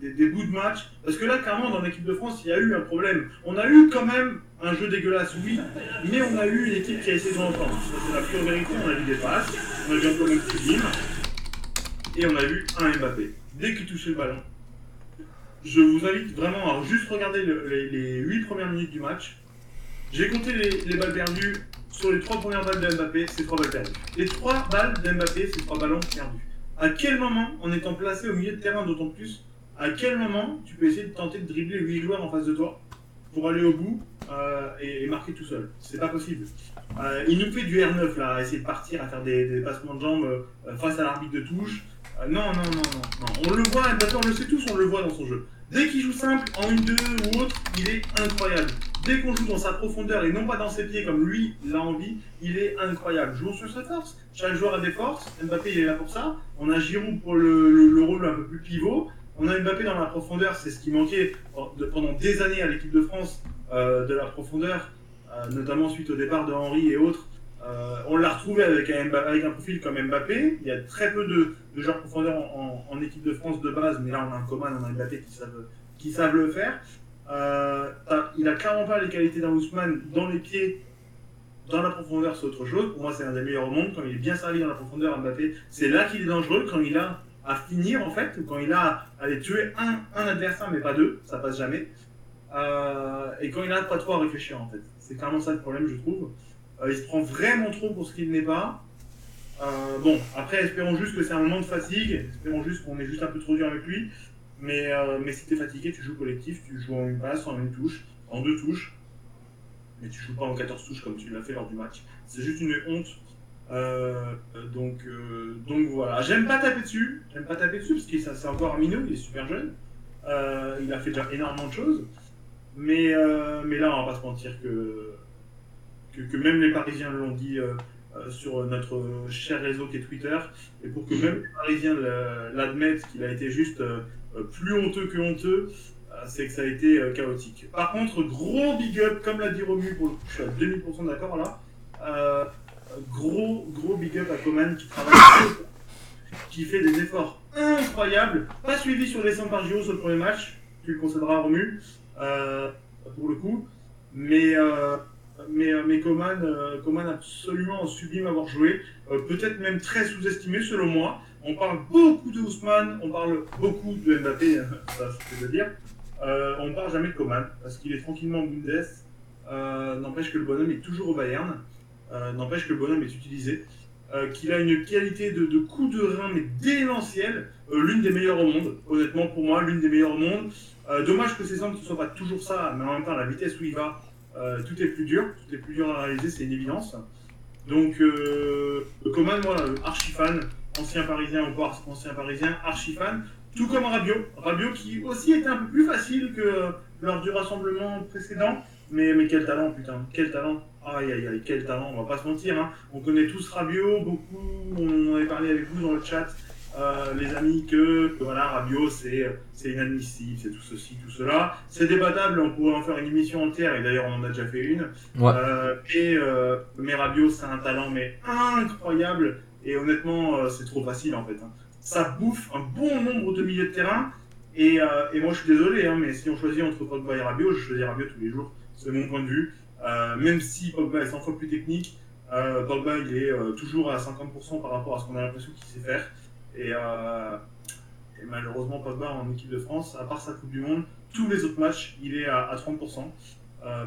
des, des bouts de match. Parce que là, clairement, dans l'équipe de France, il y a eu un problème. On a eu quand même un jeu dégueulasse, oui, mais on a eu une équipe qui a essayé de l'entendre. C'est la pure vérité. On a vu des passes, on a vu un problème sublime, et on a vu un Mbappé. Dès qu'il touchait le ballon, je vous invite vraiment à juste regarder le- les, les 8 premières minutes du match. J'ai compté les, les balles perdues. Sur les 3 premières balles de Mbappé, c'est 3 balles perdues. Les 3 balles d'Mbappé, c'est 3 ballons perdus. À quel moment, en étant placé au milieu de terrain d'autant plus, à quel moment tu peux essayer de tenter de dribbler 8 joueurs en face de toi pour aller au bout euh, et, marquer tout seul C'est pas possible. Euh, il nous fait du R9 là, essayer de partir, à faire des, des passements de jambes euh, face à l'arbitre de touche. Non, non, non, non. On le voit, Mbappé, on le sait tous, on le voit dans son jeu. Dès qu'il joue simple, en 1-2 ou autre, il est incroyable. Dès qu'on joue dans sa profondeur et non pas dans ses pieds comme lui l'a envie, il est incroyable. Jouons sur sa force. Chaque joueur a des forces. Mbappé, il est là pour ça. On a Giroud pour le- le rôle un peu plus pivot. On a Mbappé dans la profondeur, c'est ce qui manquait pendant des années à l'équipe de France, euh, de la profondeur, euh, notamment suite au départ de Henry et autres. Euh, on l'a retrouvé avec un, profil comme Mbappé. Il y a très peu de, de joueurs profondeur en, équipe de France de base, mais là on a un Coman, on a Mbappé qui savent, qui savent le faire. Il a clairement pas les qualités d'un Ousmane dans les pieds, dans la profondeur, c'est autre chose. Pour moi, c'est un des meilleurs au monde. Quand il est bien servi dans la profondeur, Mbappé, c'est là qu'il est dangereux. Quand il a à finir, en fait, quand il a à aller tuer un, un adversaire, mais pas deux, ça passe jamais. Euh, et quand il a pas trop à réfléchir, en fait. C'est clairement ça le problème, je trouve. Euh, il se prend vraiment trop pour ce qu'il n'est pas. Euh, bon, après, espérons juste que c'est un moment de fatigue. Espérons juste qu'on est juste un peu trop dur avec lui. Mais, mais si t'es fatigué, tu joues collectif, tu joues en une passe, en une touche, en deux touches. Mais tu joues pas en 14 touches comme tu l'as fait lors du match. C'est juste une honte. Euh, donc, euh, donc voilà. J'aime pas taper dessus. J'aime pas taper dessus parce que ça- c'est encore un minot, il est super jeune. Euh, il a fait déjà énormément de choses. Mais, mais là, on va pas se mentir que, que, même les Parisiens l'ont dit sur notre cher réseau qui est Twitter. Et pour que même les Parisiens l'admettent qu'il a été juste plus honteux que honteux, c'est que ça a été chaotique. Par contre, gros big up, comme l'a dit Romu, je suis à 2000% d'accord là. Gros, gros big up à Coman qui travaille, qui fait des efforts incroyables. Pas suivi sur les 100 par Giro sur le premier match, tu le concéderas Romu, euh, pour le coup. Mais, euh, mais, euh, mais Coman, Coman absolument sublime à avoir joué, peut-être même très sous-estimé selon moi. On parle beaucoup de Ousmane, on parle beaucoup de Mbappé, ça je peux dire. On ne parle jamais de Coman, parce qu'il est tranquillement en Bundes. N'empêche que le bonhomme est toujours au Bayern. Euh, n'empêche que le bonhomme est utilisé. qu'il a une qualité de, coup de rein, mais démentielle. l'une des meilleures au monde. Honnêtement, pour moi, l'une des meilleures au monde. dommage que ses angles ne soient pas toujours ça, mais en même temps, la vitesse où il va, tout est plus dur. Tout est plus dur à réaliser, c'est une évidence. Donc, Coman, moi, archi fan ancien parisien ou ancien parisien, archi fan, tout comme Rabiot. Rabiot qui aussi était un peu plus facile que lors du rassemblement précédent, mais, mais quel talent, putain, quel talent. Aïe aïe aïe, quel talent, on va pas se mentir. Hein. On connaît tous Rabiot, beaucoup, on en avait parlé avec vous dans le chat, euh, les amis, que, voilà, Rabiot c'est inadmissible, c'est tout ceci, tout cela. C'est débattable, on pourrait en faire une émission entière, et d'ailleurs on en a déjà fait une. Euh, et, euh, mais Rabiot c'est un talent mais incroyable, et honnêtement, c'est trop facile en fait. Hein. Ça bouffe un bon nombre de milieux de terrain. Et, et moi, je suis désolé, hein, mais si on choisit entre Pogba et Rabiot, je choisis Rabiot tous les jours. C'est mon point de vue. Euh, même si Pogba est 100 fois plus technique, Pogba il est toujours à 50% par rapport à ce qu'on a l'impression qu'il sait faire. Et, et, malheureusement, Pogba en équipe de France, à part sa Coupe du Monde, tous les autres matchs, il est à, à 30%.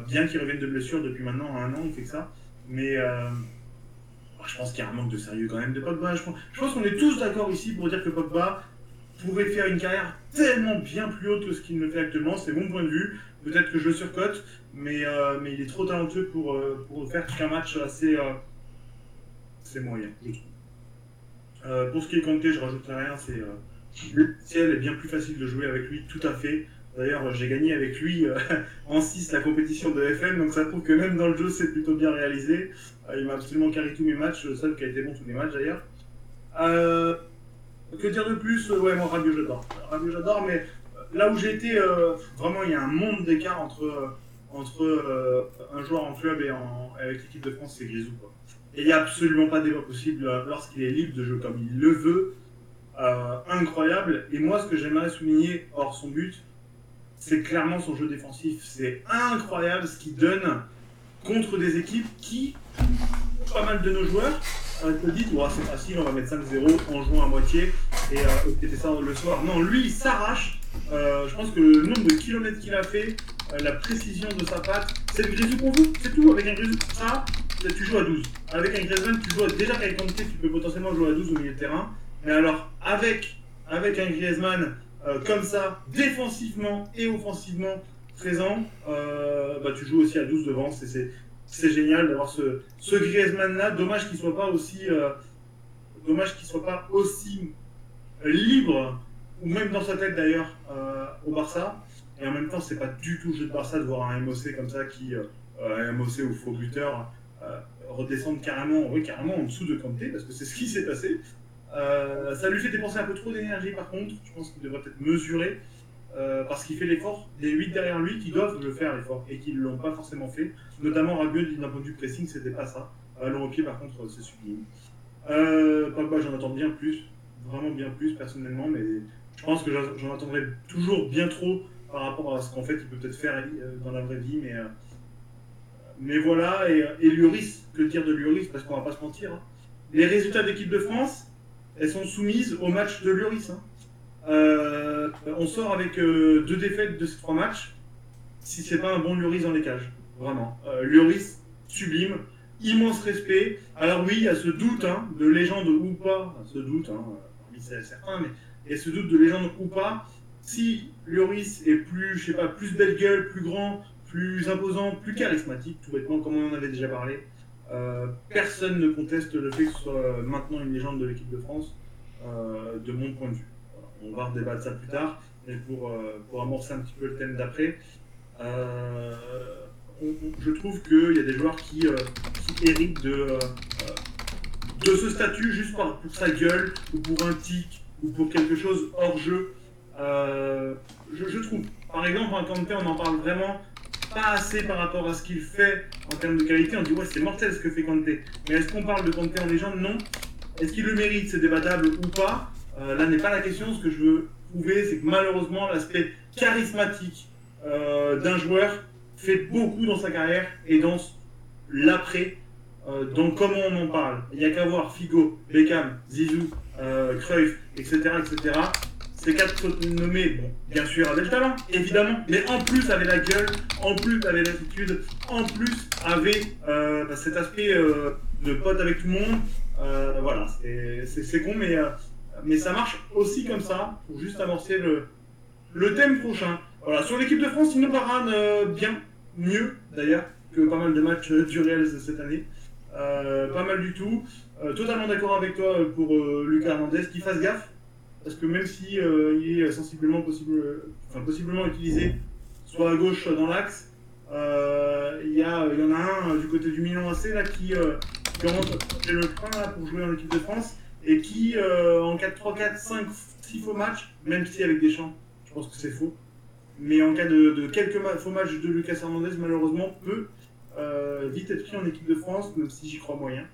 bien qu'il revienne de blessure depuis maintenant un an, il fait que ça. Mais je pense qu'il y a un manque de sérieux quand même de Pogba. Je pense, qu'on est tous d'accord ici pour dire que Pogba pourrait faire une carrière tellement bien plus haute que ce qu'il ne fait actuellement. C'est mon point de vue. Peut-être que je surcote, mais, euh, mais il est trop talentueux pour, euh, pour faire qu'un match assez, euh, c'est moyen, pour ce qui est Kanté, je rajouterai rien. C'est le ciel est bien plus facile de jouer avec lui, tout à fait. D'ailleurs, j'ai gagné avec lui <laughs> en 6 la compétition de FM, donc ça prouve que même dans le jeu, c'est plutôt bien réalisé. Il m'a absolument carré tous mes matchs, le seul qui a été bon tous mes matchs d'ailleurs. Que dire de plus? Ouais, moi, Rabiot, j'adore. Rabiot, j'adore, mais là où j'ai été, vraiment, il y a un monde d'écart entre, entre un joueur en club et avec l'équipe de France, c'est Grisou. Et il n'y a absolument pas débat possible lorsqu'il est libre de jouer comme il le veut. incroyable. Et moi, ce que j'aimerais souligner, hors son but, c'est clairement son jeu défensif. C'est incroyable ce qu'il donne contre des équipes qui, pas mal de nos joueurs, euh, te disent c'est facile, on va mettre 5-0 en jouant à moitié et euh, c'était ça le soir. Non, lui il s'arrache. Euh, je pense que le nombre de kilomètres qu'il a fait, euh, la précision de sa patte, c'est le grisou pour vous, c'est tout. Avec un grisou comme ça, tu joues à 12. Avec un Griezmann, tu joues déjà avec Kanté, tu peux potentiellement jouer à 12 au milieu de terrain. Mais alors, avec, avec un Griezmann euh, comme ça, défensivement et offensivement présent, bah, tu joues aussi à 12 devant. C'est génial d'avoir ce, ce Griezmann-là. Dommage qu'il soit pas aussi, dommage qu'il soit pas aussi libre, ou même dans sa tête d'ailleurs, au Barça. Et en même temps, c'est pas du tout le jeu de Barça de voir un MOC comme ça qui, un MOC ou faux buteur, redescendre carrément, oui, carrément en dessous de Kanté, parce que c'est ce qui s'est passé. Euh, ça lui fait dépenser un peu trop d'énergie par contre, je pense qu'il devrait peut-être mesurer, euh, parce qu'il fait l'effort, les 8 derrière lui qui doivent le faire l'effort et qui ne l'ont pas forcément fait. Notamment Rabiot, d'un point de vue pressing, c'était pas ça. Ballon au pied par contre, c'est sublime. Euh, j'en attends bien plus, vraiment bien plus personnellement, mais je pense que j'en attendrai toujours bien trop par rapport à ce qu'en fait il peut peut-être faire euh, dans la vraie vie, mais, mais voilà, et, et Lloris, que dire de Lloris, parce qu'on va pas se mentir, hein. les résultats d'équipe de France, elles sont soumises au match de Lloris. Hein. Euh, on sort avec euh, deux défaites de ces trois matchs, si c'est pas un bon Lloris dans les cages. Vraiment. Euh, sublime, immense respect. Alors oui, il y a ce doute hein, de légende ou pas, ce doute, hein, c'est certain, mais a ce doute de légende ou pas. Si Lloris est plus, je sais pas, plus belle gueule, plus grand, plus imposant, plus charismatique, tout bêtement, comme on en avait déjà parlé, euh, personne ne conteste le fait que ce soit maintenant une légende de l'équipe de France, euh, de mon point de vue. On va redébattre ça plus tard, mais pour, euh, pour amorcer un petit peu le thème d'après, je trouve qu'il y a des joueurs qui, héritent de, de ce statut juste pour sa gueule, ou pour un tic, ou pour quelque chose hors jeu. Je, je, trouve. Par exemple, un Kanté, on en parle vraiment pas assez par rapport à ce qu'il fait en termes de qualité. On dit ouais c'est mortel ce que fait Kanté. Mais est-ce qu'on parle de Kanté en légende? Non. Est-ce qu'il le mérite? C'est débattable ou pas? Euh, là n'est pas la question. Ce que je veux prouver, c'est que malheureusement l'aspect charismatique euh, d'un joueur fait beaucoup dans sa carrière et dans l'après euh, donc comment on en parle? Il n'y a qu'à voir Figo, Beckham, Zizou, euh, Cruyff, etc., etc. Ces quatre nommés, bien sûr, avaient le talent, évidemment, mais en plus avaient la gueule, en plus avaient l'attitude, en plus avaient euh, bah, cet aspect euh, de pote avec tout le monde. Euh, voilà, c'est- con, mais, mais ça marche aussi comme ça, pour juste amorcer le, le thème prochain. Voilà, sur l'équipe de France, il nous parade euh, bien, mieux d'ailleurs, que pas mal de matchs du Real cette année. Pas mal du tout. Euh, totalement d'accord avec toi euh, pour euh, Lucas Hernandez, qu'il fasse gaffe, parce que même si est sensiblement possible, enfin, possiblement utilisé, soit à gauche, soit dans l'axe, il y, y en a un du côté du Milan AC là, qui, qui à le train là, pour jouer en équipe de France, et qui, en 4-3, 4, 5, 6 faux matchs, même si avec des champs, je pense que c'est faux, mais en cas de, de quelques faux matchs de Lucas Hernandez, malheureusement, peut vite être pris en équipe de France, même si j'y crois moyen.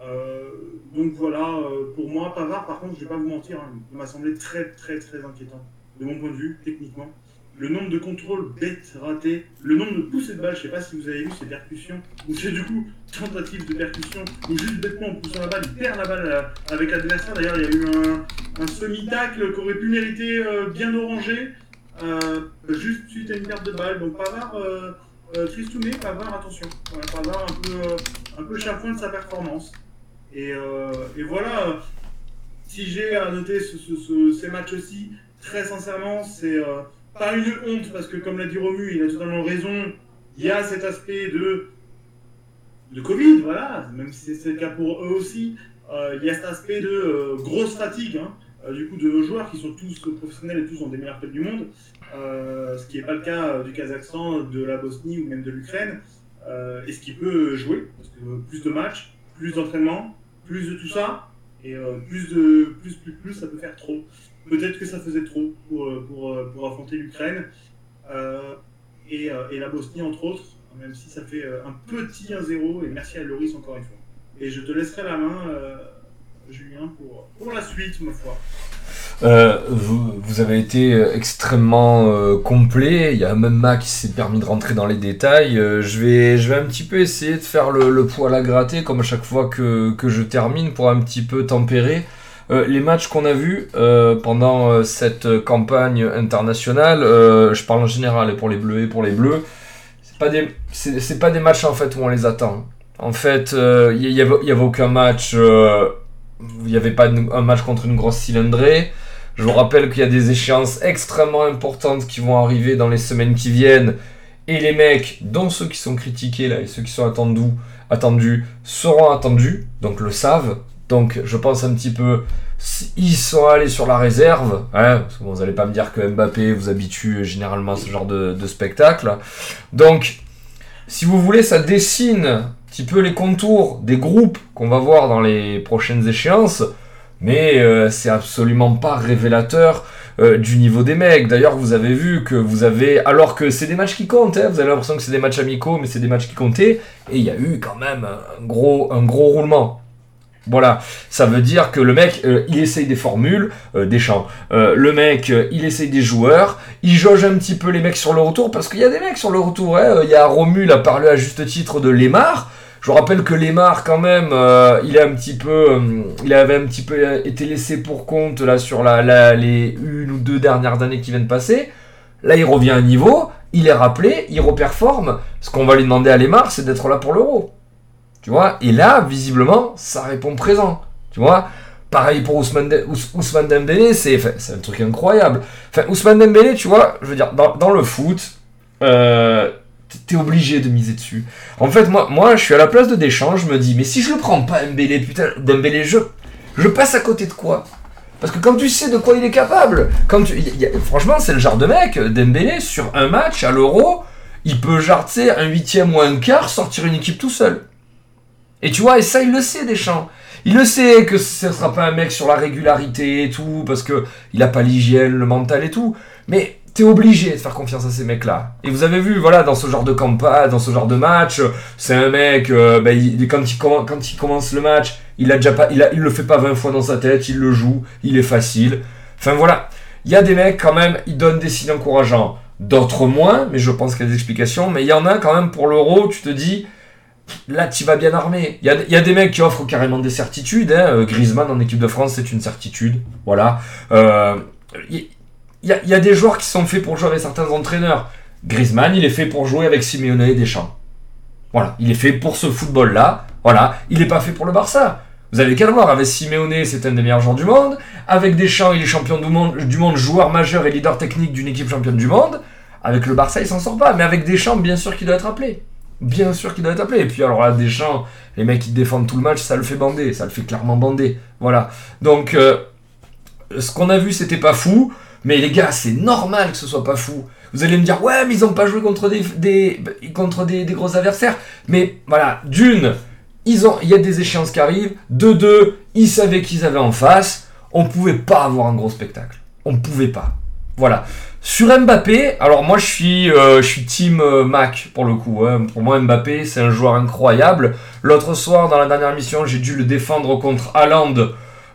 Euh, donc voilà, euh, pour moi, Pavard, par contre, je vais pas vous mentir, hein, il m'a semblé très très très inquiétant, de mon point de vue, techniquement. Le nombre de contrôles bêtes, ratés, le nombre de poussées de balles, je sais pas si vous avez vu ces percussions, ou c'est du coup tentative de percussion, ou juste bêtement en poussant la balle, il perd la balle euh, avec l'adversaire. D'ailleurs, il y a eu un, semi-tacle qui aurait pu mériter bien orangé, juste suite à une perte de balle. Donc Pavard, euh, Tristouné, Pavard, attention. Voilà, Pavard un peu, un peu de sa performance. Et, euh, et voilà, si j'ai à noter ce- ce- ce- ces matchs-ci, très sincèrement, c'est euh, pas une honte, parce que comme l'a dit Romu, il a totalement raison, il y a cet aspect de, Covid, voilà, même si c'est le cas pour eux aussi, euh, il y a cet aspect de grosse fatigue, hein, du coup, de nos joueurs qui sont tous professionnels et tous dans des meilleurs clubs du monde, ce qui n'est pas le cas du Kazakhstan, de la Bosnie ou même de l'Ukraine, et ce qui peut jouer, parce que plus de matchs, plus d'entraînement, plus de tout ça, et euh, plus de plus, plus, plus, ça peut faire trop. Peut-être que ça faisait trop pour, euh, euh, pour affronter l'Ukraine et, et la Bosnie, entre autres, même si ça fait un petit 1-0, et merci à Loris encore une fois. Et je te laisserai la main, Julien, pour, la suite, ma foi. Euh, vous, avez été euh, extrêmement euh, complet. Il y a même Mac qui s'est permis de rentrer dans les détails. Je, vais, je vais un petit peu essayer de faire le, poil à gratter, comme à chaque fois que, que je termine, pour un petit peu tempérer. Les matchs qu'on a vus pendant cette campagne internationale, je parle en général pour les bleus et pour les bleus, c'est pas des, pas des matchs en fait où on les attend. En fait, il y, avait, avait aucun match, il n'y avait pas un match contre une grosse cylindrée. Je vous rappelle qu'il y a des échéances extrêmement importantes qui vont arriver dans les semaines qui viennent. Et les mecs, dont ceux qui sont critiqués là et ceux qui sont attendus, attendus seront attendus, donc le savent. Donc je pense un petit peu, ils sont allés sur la réserve. Hein, vous n'allez pas me dire que Mbappé vous habitue généralement à ce genre de spectacle. Donc, si vous voulez, ça dessine un petit peu les contours des groupes qu'on va voir dans les prochaines échéances mais euh, c'est absolument pas révélateur euh, du niveau des mecs. D'ailleurs, vous avez vu que vous avez, alors que c'est des matchs qui comptent, hein, vous avez l'impression que c'est des matchs amicaux, mais c'est des matchs qui comptaient, et il y a eu quand même un gros, un gros roulement. Voilà, ça veut dire que le mec, euh, il essaye des formules, euh, des champs. Euh, le mec, il essaye des joueurs, il jauge un petit peu les mecs sur le retour, parce qu'il y a des mecs sur le retour. hein. Il y a Romu, il a parlé à juste titre de Lemar. Je vous rappelle que Lemar, quand même, il a un petit peu, il avait un petit peu été laissé pour compte là sur la, la- les une ou deux dernières années qui viennent passer. Là, il revient à niveau, il est rappelé, il reperforme. Ce qu'on va lui demander à Lemar, c'est d'être là pour l'euro. Tu vois Et là, visiblement, ça répond présent. Tu vois Pareil pour Ousmane, De- Dembélé, c'est un truc incroyable. Enfin, Ousmane Dembélé, tu vois, je veux dire, dans, le foot, euh, t'es- obligé de miser dessus. En fait, moi, moi, je suis à la place de Deschamps, je me dis, mais si je le prends pas Dembélé, putain, Dembélé, je, je passe à côté de quoi? Parce que quand tu sais de quoi il est capable, quand tu, franchement, c'est le genre de mec, Dembélé, sur un match à l'Euro, il peut, sais, un huitième ou un quart, sortir une équipe tout seul. Et tu vois, et ça, il le sait, Deschamps. Il le sait que ce ne sera pas un mec sur la régularité et tout, parce que il pas l'hygiène, le mental et tout. Mais t'es obligé de faire confiance à ces mecs-là. Et vous avez vu, voilà, dans ce genre de campagne, dans ce genre de match, c'est un mec, euh, ben, quand, il commence le match, il a déjà pas, il le fait pas 20 fois dans sa tête, il le joue, il est facile. Enfin voilà, il y a des mecs quand même, ils donnent des signes encourageants. D'autres moins, mais je pense qu'il y a des explications. Mais il y en a quand même pour l'euro, tu te dis, là, tu vas bien armé. Il y a, des mecs qui offrent carrément des certitudes. Hein. Euh, Griezmann en équipe de France, c'est une certitude. Voilà. Euh, Il y, a, il y a des joueurs qui sont faits pour jouer avec certains entraîneurs. Griezmann, il est fait pour jouer avec Simeone et Deschamps. Voilà. Il est fait pour ce football-là. Voilà. Il n'est pas fait pour le Barça. Vous avez qu'à le voir, avec Simeone, c'est un des meilleurs joueurs du monde. Avec Deschamps, il est champion du monde, du monde, joueur majeur et leader technique d'une équipe championne du monde. Avec le Barça, il s'en sort pas. Mais avec Deschamps, bien sûr qu'il doit être appelé. Bien sûr qu'il doit être appelé. Et puis alors là, Deschamps, les mecs qui défendent tout le match, ça le fait bander. Ça le fait clairement bander. Voilà. Donc, euh, ce qu'on a vu, c'était pas fou. Mais les gars, c'est normal que ce soit pas fou. Vous allez me dire, ouais, mais ils ont pas joué contre des, gros adversaires. Mais voilà, d'une, il y a des échéances qui arrivent. De deux, ils savaient qu'ils avaient en face. On pouvait pas avoir un gros spectacle. On pouvait pas. Voilà. Sur Mbappé, alors moi je suis, euh, je team euh, Mac pour le coup. hein. Pour moi Mbappé c'est un joueur incroyable. L'autre soir dans la dernière mission j'ai dû le défendre contre Haaland.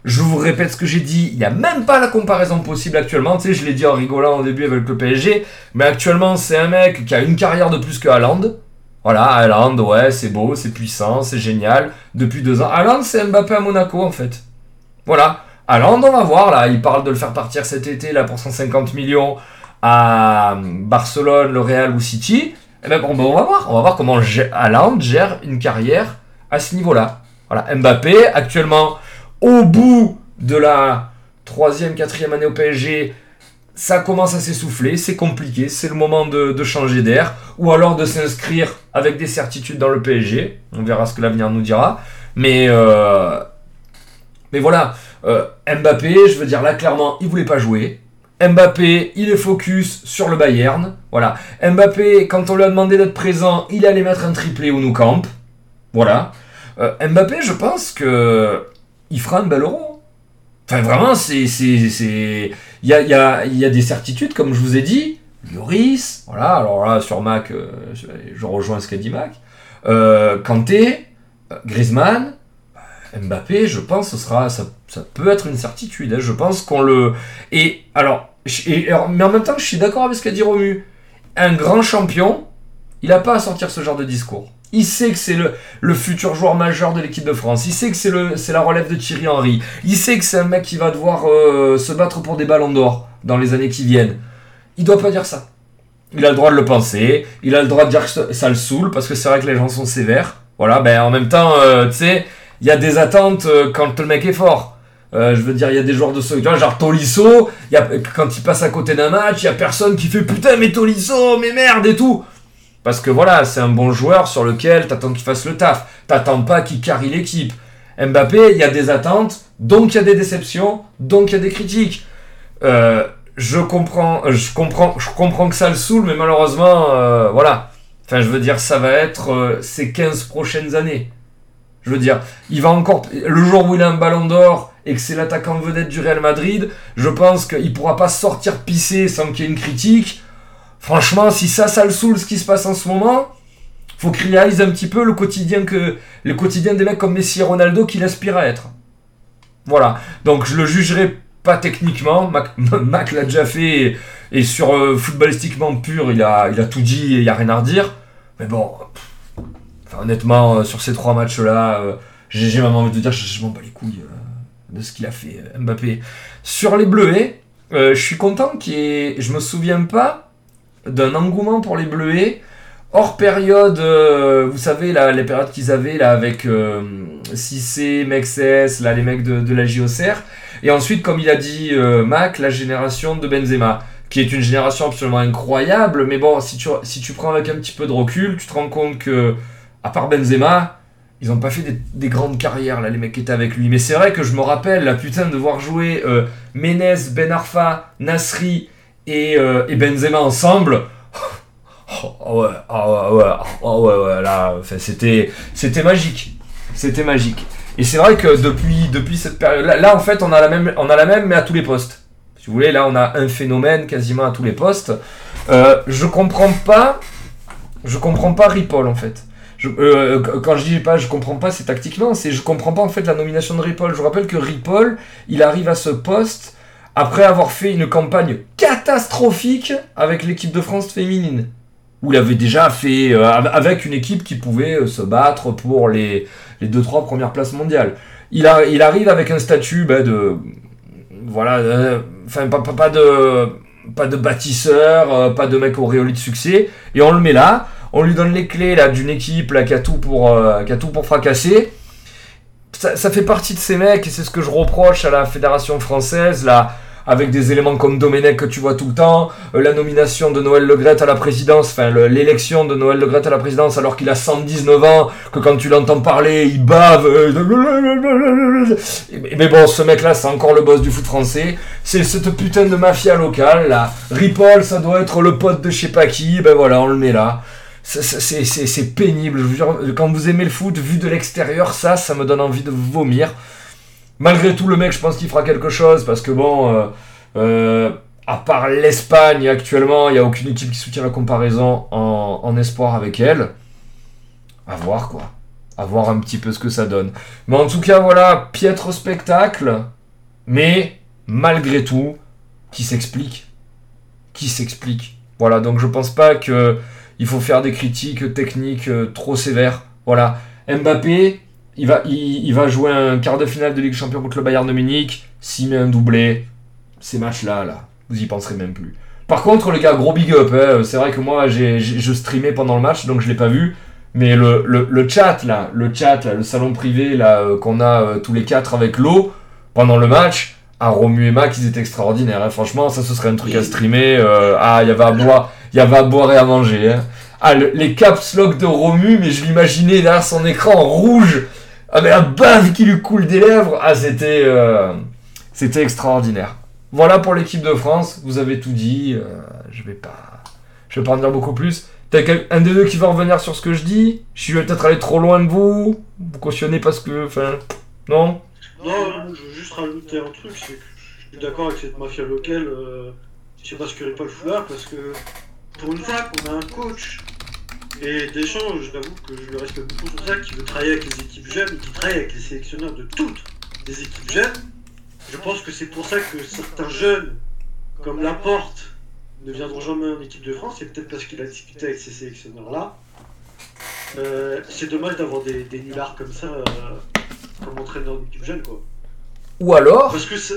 Je vous répète ce que j'ai dit, il n'y a même pas la comparaison possible actuellement. Tu sais, je l'ai dit en rigolant au début avec le PSG, mais actuellement c'est un mec qui a une carrière de plus que Haaland. Voilà, Haaland, ouais, c'est beau, c'est puissant, c'est génial. Depuis deux ans, Haaland c'est Mbappé à Monaco en fait. Voilà. Haaland, on va voir là, il parle de le faire partir cet été là pour 150 millions à Barcelone, le Real ou City. Eh ben, bon, ben, on va voir, on va voir comment Haaland gère une carrière à ce niveau-là. Voilà, Mbappé actuellement au bout de la troisième, quatrième année au PSG, ça commence à s'essouffler, c'est compliqué, c'est le moment de, de changer d'air, ou alors de s'inscrire avec des certitudes dans le PSG. On verra ce que l'avenir nous dira. Mais, euh, mais voilà, euh, Mbappé, je veux dire là clairement, il voulait pas jouer. Mbappé, il est focus sur le Bayern. Voilà. Mbappé, quand on lui a demandé d'être présent, il allait mettre un triplé au Nou Camp. Voilà. Euh, Mbappé, je pense que il fera un bel euro. Enfin, vraiment, c'est. Il y a, des certitudes, comme je vous ai dit. Lloris, voilà, alors là, sur Mac, euh, je, rejoins ce qu'a dit Mac. Euh, Kanté, Griezmann, Mbappé, je pense ce sera, ça, ça peut être une certitude. hein. Je pense qu'on le. Et alors, mais en même temps, je suis d'accord avec ce qu'a dit Romu. Un grand champion, il n'a pas à sortir ce genre de discours. Il sait que c'est le, le futur joueur majeur de l'équipe de France. Il sait que c'est le- c'est la relève de Thierry Henry. Il sait que c'est un mec qui va devoir euh, se battre pour des ballons d'or dans les années qui viennent. Il doit pas dire ça. Il a le droit de le penser. Il a le droit de dire que ça- ça le saoule parce que c'est vrai que les gens sont sévères. Voilà, ben en même temps, euh, tu sais, il y a des attentes euh, quand le mec est fort. Euh, je veux dire, il y a des joueurs de ce vois, genre Tolisso, quand il passe à côté d'un match, il y a personne qui fait putain, mais Tolisso, mais merde et tout. Parce que voilà, c'est un bon joueur sur lequel t'attends qu'il fasse le taf. T'attends pas qu'il carie l'équipe. Mbappé, il y a des attentes, donc il y a des déceptions, donc il y a des critiques. Euh, je comprends, que ça le saoule, mais malheureusement, voilà. Enfin, je veux dire, ça va être ces 15 prochaines années. Je veux dire, il va encore. Le jour où il a un ballon d'or et que c'est l'attaquant vedette du Real Madrid, je pense qu'il pourra pas sortir pisser sans qu'il y ait une critique. Franchement, si ça, ça le saoule ce qui se passe en ce moment, faut qu'il réalise un petit peu le quotidien que le quotidien des mecs comme Messi et Ronaldo qu'il aspire à être. Voilà. Donc je le jugerai pas techniquement. Mac, <laughs> Mac l'a déjà fait et, sur euh, footballistiquement pur, il a, tout dit et il y a rien à redire. Mais bon, honnêtement, euh, sur ces trois matchs-là, euh, j'ai j'ai vraiment envie de dire, je, je m'en bats les couilles euh, de ce qu'il a fait euh, Mbappé. Sur les Bleuets, euh, je suis content qu'il ait, je me souviens pas d'un engouement pour les Bleuets. Hors période, euh, vous savez, là, les périodes qu'ils avaient là avec euh, Cissé, Mexès, là, les mecs de, de la JOCR. Et ensuite, comme il a dit euh, Mac, la génération de Benzema, qui est une génération absolument incroyable. Mais bon, si tu, si tu prends avec un petit peu de recul, tu te rends compte que, à part Benzema, ils n'ont pas fait des, des grandes carrières, là, les mecs qui étaient avec lui. Mais c'est vrai que je me rappelle, la putain, de voir jouer euh, Menez, Ben Arfa, Nasri et, euh, Benzema ensemble. <laughs> Oh ouais, ah ouais, ouais, ouais, ouais, là, c'était, c'était magique. C'était magique. Et c'est vrai que depuis, depuis cette période, là, là, en fait, on a la même, on a la même, mais à tous les postes. Si vous voulez, là, on a un phénomène quasiment à tous les postes. Euh, je comprends pas, je comprends pas Ripoll en fait. Euh, quand je dis pas, je comprends pas, c'est tactiquement, c'est je comprends pas en fait la nomination de Ripoll. Je vous rappelle que Ripoll, il arrive à ce poste après avoir fait une campagne catastrophique avec l'équipe de France féminine. où il avait déjà fait euh, avec une équipe qui pouvait euh, se battre pour les les deux trois premières places mondiales. Il arrive avec un statut bah, de voilà, enfin pas, de pas de bâtisseur, pas de mec auréolé de succès, et on le met là, on lui donne les clés là d'une équipe là qui a tout pour euh, fracasser. Ça, fait partie de ces mecs et c'est ce que je reproche à la fédération française là avec des éléments comme Domenech que tu vois tout le temps, euh, la nomination de Noël Legrette à la présidence, enfin le- l'élection de Noël Legrette à la présidence alors qu'il a 119 ans, que quand tu l'entends parler, il bave. Mais bon, ce mec-là, c'est encore le boss du foot français. C'est cette putain de mafia locale là. Ripoll, ça doit être le pote de je sais pas qui. Ben voilà, on le met là. C'est- pénible. Quand vous aimez le foot, vu de l'extérieur, ça, ça me donne envie de vomir. Malgré tout, le mec, je pense qu'il fera quelque chose parce que bon, euh, euh, à part l'Espagne actuellement, il n'y a aucune équipe qui soutient la comparaison en, en espoir avec elle. À voir quoi. À voir un petit peu ce que ça donne. Mais en tout cas, voilà, piètre spectacle, mais malgré tout, qui s'explique. Qui s'explique. Voilà, donc je pense pas que il faut faire des critiques techniques euh, trop sévères. Voilà. Mbappé, il va, il, va jouer un quart de finale de Ligue des Champions contre le Bayern de Munich. S'il met un doublé, ces matchs-là, là, vous y penserez même plus. Par contre, les gars, gros big up. hein. C'est vrai que moi, j'ai, je streamais pendant le match, donc je l'ai pas vu. Mais le, le, le chat, là, le chat, là, le salon privé là euh, qu'on a euh, tous les quatre avec l'eau pendant le match, à Romu et Mac, ils étaient extraordinaires. hein. Franchement, ça, ce serait un truc à streamer. euh, ah, il y avait à boire, il y avait à boire et à manger. hein. Ah, le- les caps lock de Romu, mais je l'imaginais derrière son écran en rouge, avec la bave qui lui coule des lèvres. Ah, c'était, euh, c'était extraordinaire. Voilà pour l'équipe de France. Vous avez tout dit. euh, je vais pas, je vais pas en dire beaucoup plus. T'as un des deux qui va revenir sur ce que je dis? Je suis peut-être allé trop loin de vous. Vous cautionnez parce que, enfin, non? Non, je veux juste rajouter un truc, c'est que je suis d'accord avec cette mafia locale. euh, je pas ce Paul fout là, parce que pour une fois qu'on a un coach et Deschamps, je t'avoue que je le respecte beaucoup sur ça, qui veut travailler avec les équipes jeunes, qui travaille avec les sélectionneurs de toutes les équipes jeunes. Je pense que c'est pour ça que certains jeunes, comme Laporte, ne viendront jamais en équipe de France, c'est peut-être parce qu'il a discuté avec ces sélectionneurs-là. Euh, c'est dommage d'avoir des, des nullards comme ça euh, comme entraîneur d'équipe jeune, quoi. Ou alors, Parce que c'est.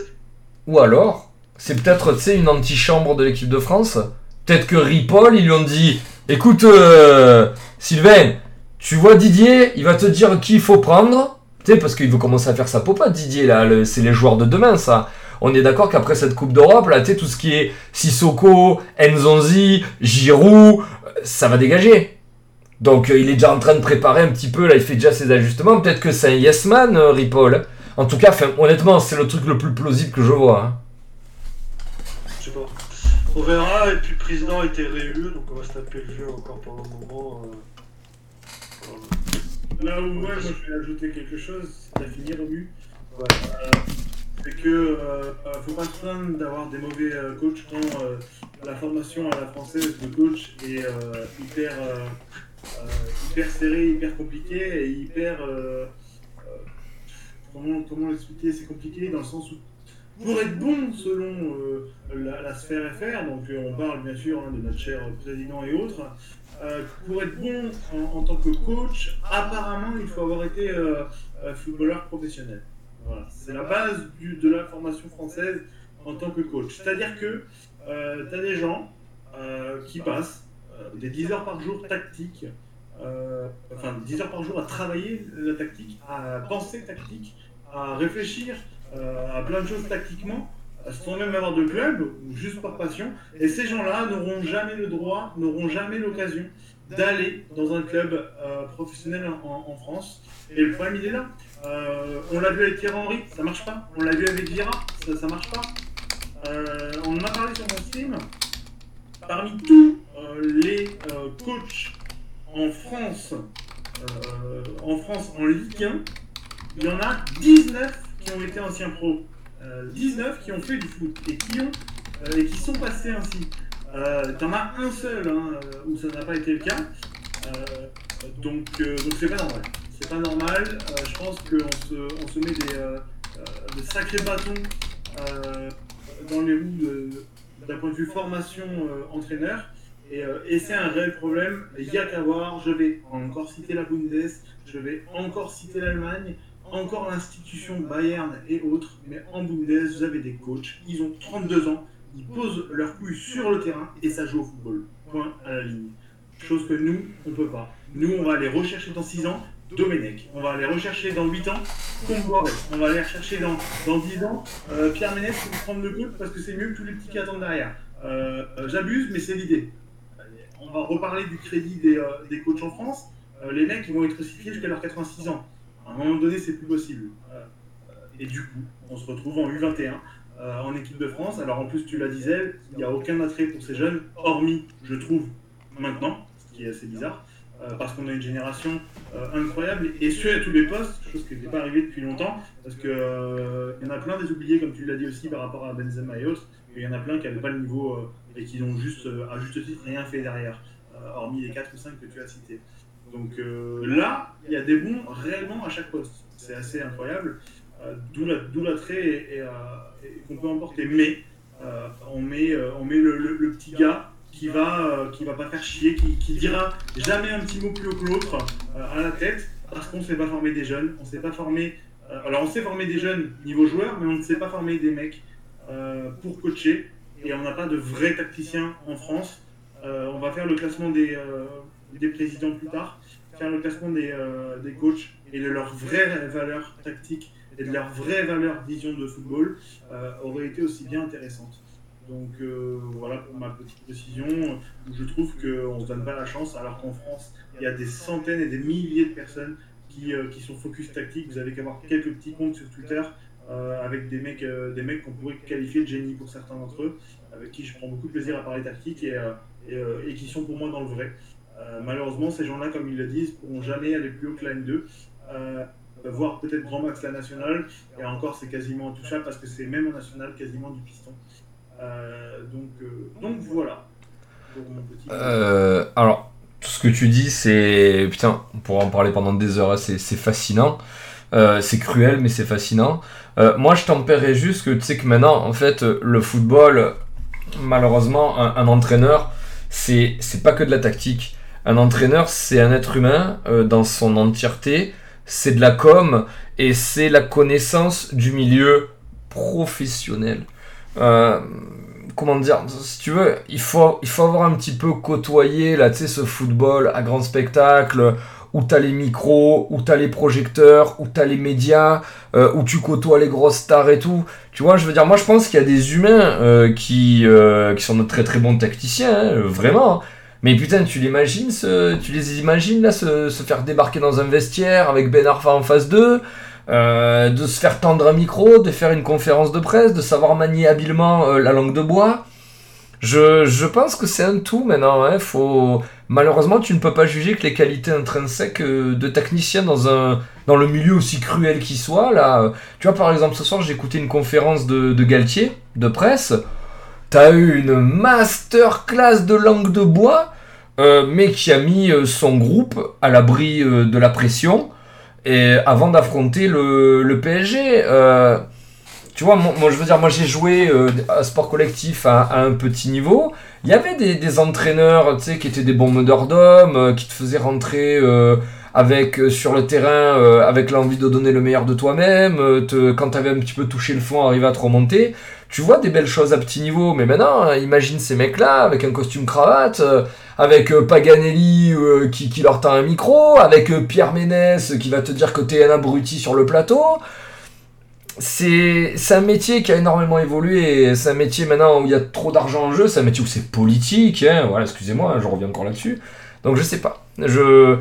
ou alors, c'est peut-être, tu sais, une antichambre de l'équipe de France. Peut-être que Ripoll, ils lui ont dit, écoute, euh, Sylvain, tu vois Didier, il va te dire qui il faut prendre. Tu sais, parce qu'il veut commencer à faire sa popa, Didier, là. le- C'est les joueurs de demain, ça. On est d'accord qu'après cette Coupe d'Europe, là, tu sais, tout ce qui est Sissoko, Nzonzi, Giroud, euh, ça va dégager. Donc, euh, il est déjà en train de préparer un petit peu, là, il fait déjà ses ajustements. Peut-être que c'est un yes man, euh, Ripoll. En tout cas, honnêtement, c'est le truc le plus plausible que je vois. hein. Je sais pas. On verra, et puis le président a été réélu, donc on va se taper le jeu encore pendant un moment. euh. Voilà. Là où moi, je vais ajouter quelque chose, c'est à finir au but. Ouais. Euh, c'est que euh, euh, faut pas se plaindre d'avoir des mauvais euh, coachs quand euh, la formation à la française de coach est euh, hyper, euh, hyper serrée, hyper compliquée et hyper. euh, euh, comment comment l'expliquer? C'est compliqué dans le sens où pour être bon selon euh, la, sphère FR, donc euh, on parle bien sûr hein, de notre cher président et autres, euh, pour être bon en, tant que coach, apparemment il faut avoir été euh, euh, footballeur professionnel. Voilà. C'est la base du- de la formation française en tant que coach. C'est-à-dire que tu as des gens euh, qui passent euh, des 10 heures par jour tactique, euh, enfin 10 heures par jour à travailler la tactique, à penser tactique, à réfléchir euh, à plein de choses tactiquement, euh, sans même avoir de club, ou juste par passion. Et ces gens-là n'auront jamais le droit, n'auront jamais l'occasion d'aller dans un club euh, professionnel en, France. Et le problème, il est là. Euh, on l'a vu avec Thierry Henry, ça marche pas. On l'a vu avec Vira, ça, ça marche pas. Euh, on en a parlé sur mon stream. Parmi tous euh, les euh, coachs en France, euh, en France en Ligue 1, il y en a 19 qui ont été anciens pros. Euh, 19 qui ont fait du foot et qui, sont passés ainsi. Euh, T'en as un seul hein, où ça n'a pas été le cas. Donc donc c'est pas normal. C'est pas normal. Je pense qu'on se, se met des, euh, euh, de sacrés bâtons dans les roues de- d'un point de vue formation euh, entraîneur. Et, euh, et c'est un réel problème. Il y a qu'à voir. Je vais encore citer la Bundes, je vais encore citer l'Allemagne, encore l'institution Bayern et autres. Mais en Bundes, vous avez des coachs. Ils ont 32 ans. Ils posent leur couille sur le terrain et ça joue au football. Point à la ligne. Chose que nous, on peut pas. Nous, on va aller rechercher dans 6 ans Domenech. On va aller rechercher dans 8 ans. On va aller rechercher dans, dans 10 ans euh, Pierre Ménès pour prendre le coup parce que c'est mieux que tous les petits qui attendent derrière. Euh, euh, J'abuse, mais c'est l'idée. On va reparler du crédit des, des coachs en France. Les mecs, ils vont être crucifiés jusqu'à leurs 86 ans. À un moment donné, c'est plus possible. Et du coup, on se retrouve en U21 euh, en équipe de France. Alors en plus, tu la disais, il n'y a aucun attrait pour ces jeunes, hormis, je trouve, maintenant, ce qui est assez bizarre, parce qu'on a une génération incroyable et ce à tous les postes, chose qui n'était pas arrivée depuis longtemps, parce euh, il y en a plein des oubliés, comme tu l'as dit aussi par rapport à Benzema et autres, il y en a plein qui n'avaient pas le niveau euh, et qui n'ont juste, euh, à juste titre, rien fait derrière, euh, hormis les 4 ou 5 que tu as cités. Donc euh, là, il y a des bons réellement à chaque poste. C'est assez incroyable. Euh, D'où la- d'où l'attrait et, euh, qu'on peut emporter. Mais euh, on met, euh, on met le- le petit gars qui va, euh, qui va pas faire chier, qui, qui dira jamais un petit mot plus haut que l'autre euh, à la tête, parce qu'on ne sait pas former des jeunes. On sait pas former. euh, alors on sait former des jeunes niveau joueur, mais on ne sait pas former des mecs pour coacher. Et on n'a pas de vrais tacticiens en France. On va faire le classement des, des présidents plus tard, faire le classement des, des coachs et de leurs vraies valeurs tactiques et de leurs vraies valeurs vision de football aurait été aussi bien intéressante. Donc euh, voilà pour ma petite précision, je trouve qu'on ne se donne pas la chance, alors qu'en France, il y a des centaines et des milliers de personnes qui, euh, qui sont focus tactique. Vous avez qu'à voir quelques petits comptes sur Twitter euh, avec des mecs, des mecs qu'on pourrait qualifier de génie pour certains d'entre eux, avec qui je prends beaucoup de plaisir à parler tactique et, et, qui sont pour moi dans le vrai. Malheureusement, ces gens-là, comme ils le disent, pourront jamais aller plus haut que la N2. Euh, voire peut-être grand max la nationale, et encore c'est quasiment intouchable parce que c'est même en national quasiment du piston. Euh, donc, euh, donc voilà. Euh, alors, tout ce que tu dis, c'est. Putain, on pourra en parler pendant des heures, hein, c'est fascinant. C'est cruel, mais c'est fascinant. Moi, je tempérerais juste que tu sais que maintenant, en fait, le football, malheureusement, un, entraîneur, c'est pas que de la tactique. Un entraîneur, c'est un être humain dans son entièreté, c'est de la com et c'est la connaissance du milieu professionnel. Euh, comment dire, si tu veux, il faut, il faut avoir un petit peu côtoyé là, tu sais, ce football à grand spectacle où t'as les micros, où t'as les projecteurs, où t'as les médias, euh, où tu côtoies les grosses stars et tout. Tu vois, je veux dire, moi je pense qu'il y a des humains euh, qui, qui sont de très très bons tacticiens, hein, vraiment. Mais putain, tu l'imagines, tu les imagines là se, se faire débarquer dans un vestiaire avec Ben Arfa en face d'eux, euh, de se faire tendre un micro, de faire une conférence de presse, de savoir manier habilement euh, la langue de bois. Je, je pense que c'est un tout maintenant. Hein. Faut... Malheureusement, tu ne peux pas juger que les qualités intrinsèques euh, de technicien dans, un, dans le milieu aussi cruel qu'il soit. Là, tu vois, par exemple, ce soir, j'ai écouté une conférence de, de Galtier, de presse. T'as eu une masterclass de langue de bois, mais qui a mis son groupe à l'abri de la pression et avant d'affronter le, PSG. euh, tu vois, moi, je veux dire, moi j'ai joué euh, à sport collectif à, un petit niveau. Il y avait des, entraîneurs, tu sais, qui étaient des bons meneurs d'hommes, euh, qui te faisaient rentrer avec sur le terrain avec l'envie de donner le meilleur de toi-même. quand t'avais un petit peu touché le fond, arriver à te remonter. Tu vois des belles choses à petit niveau, mais maintenant, hein, imagine ces mecs-là avec un costume cravate, euh, avec euh, Paganelli euh, qui, leur tend un micro, avec Pierre Ménès qui va te dire que t'es un abruti sur le plateau c'est un métier qui a énormément évolué. C'est un métier maintenant où il y a trop d'argent en jeu. C'est un métier où c'est politique. Hein, voilà, excusez-moi, hein, je reviens encore là-dessus. Donc je sais pas. Je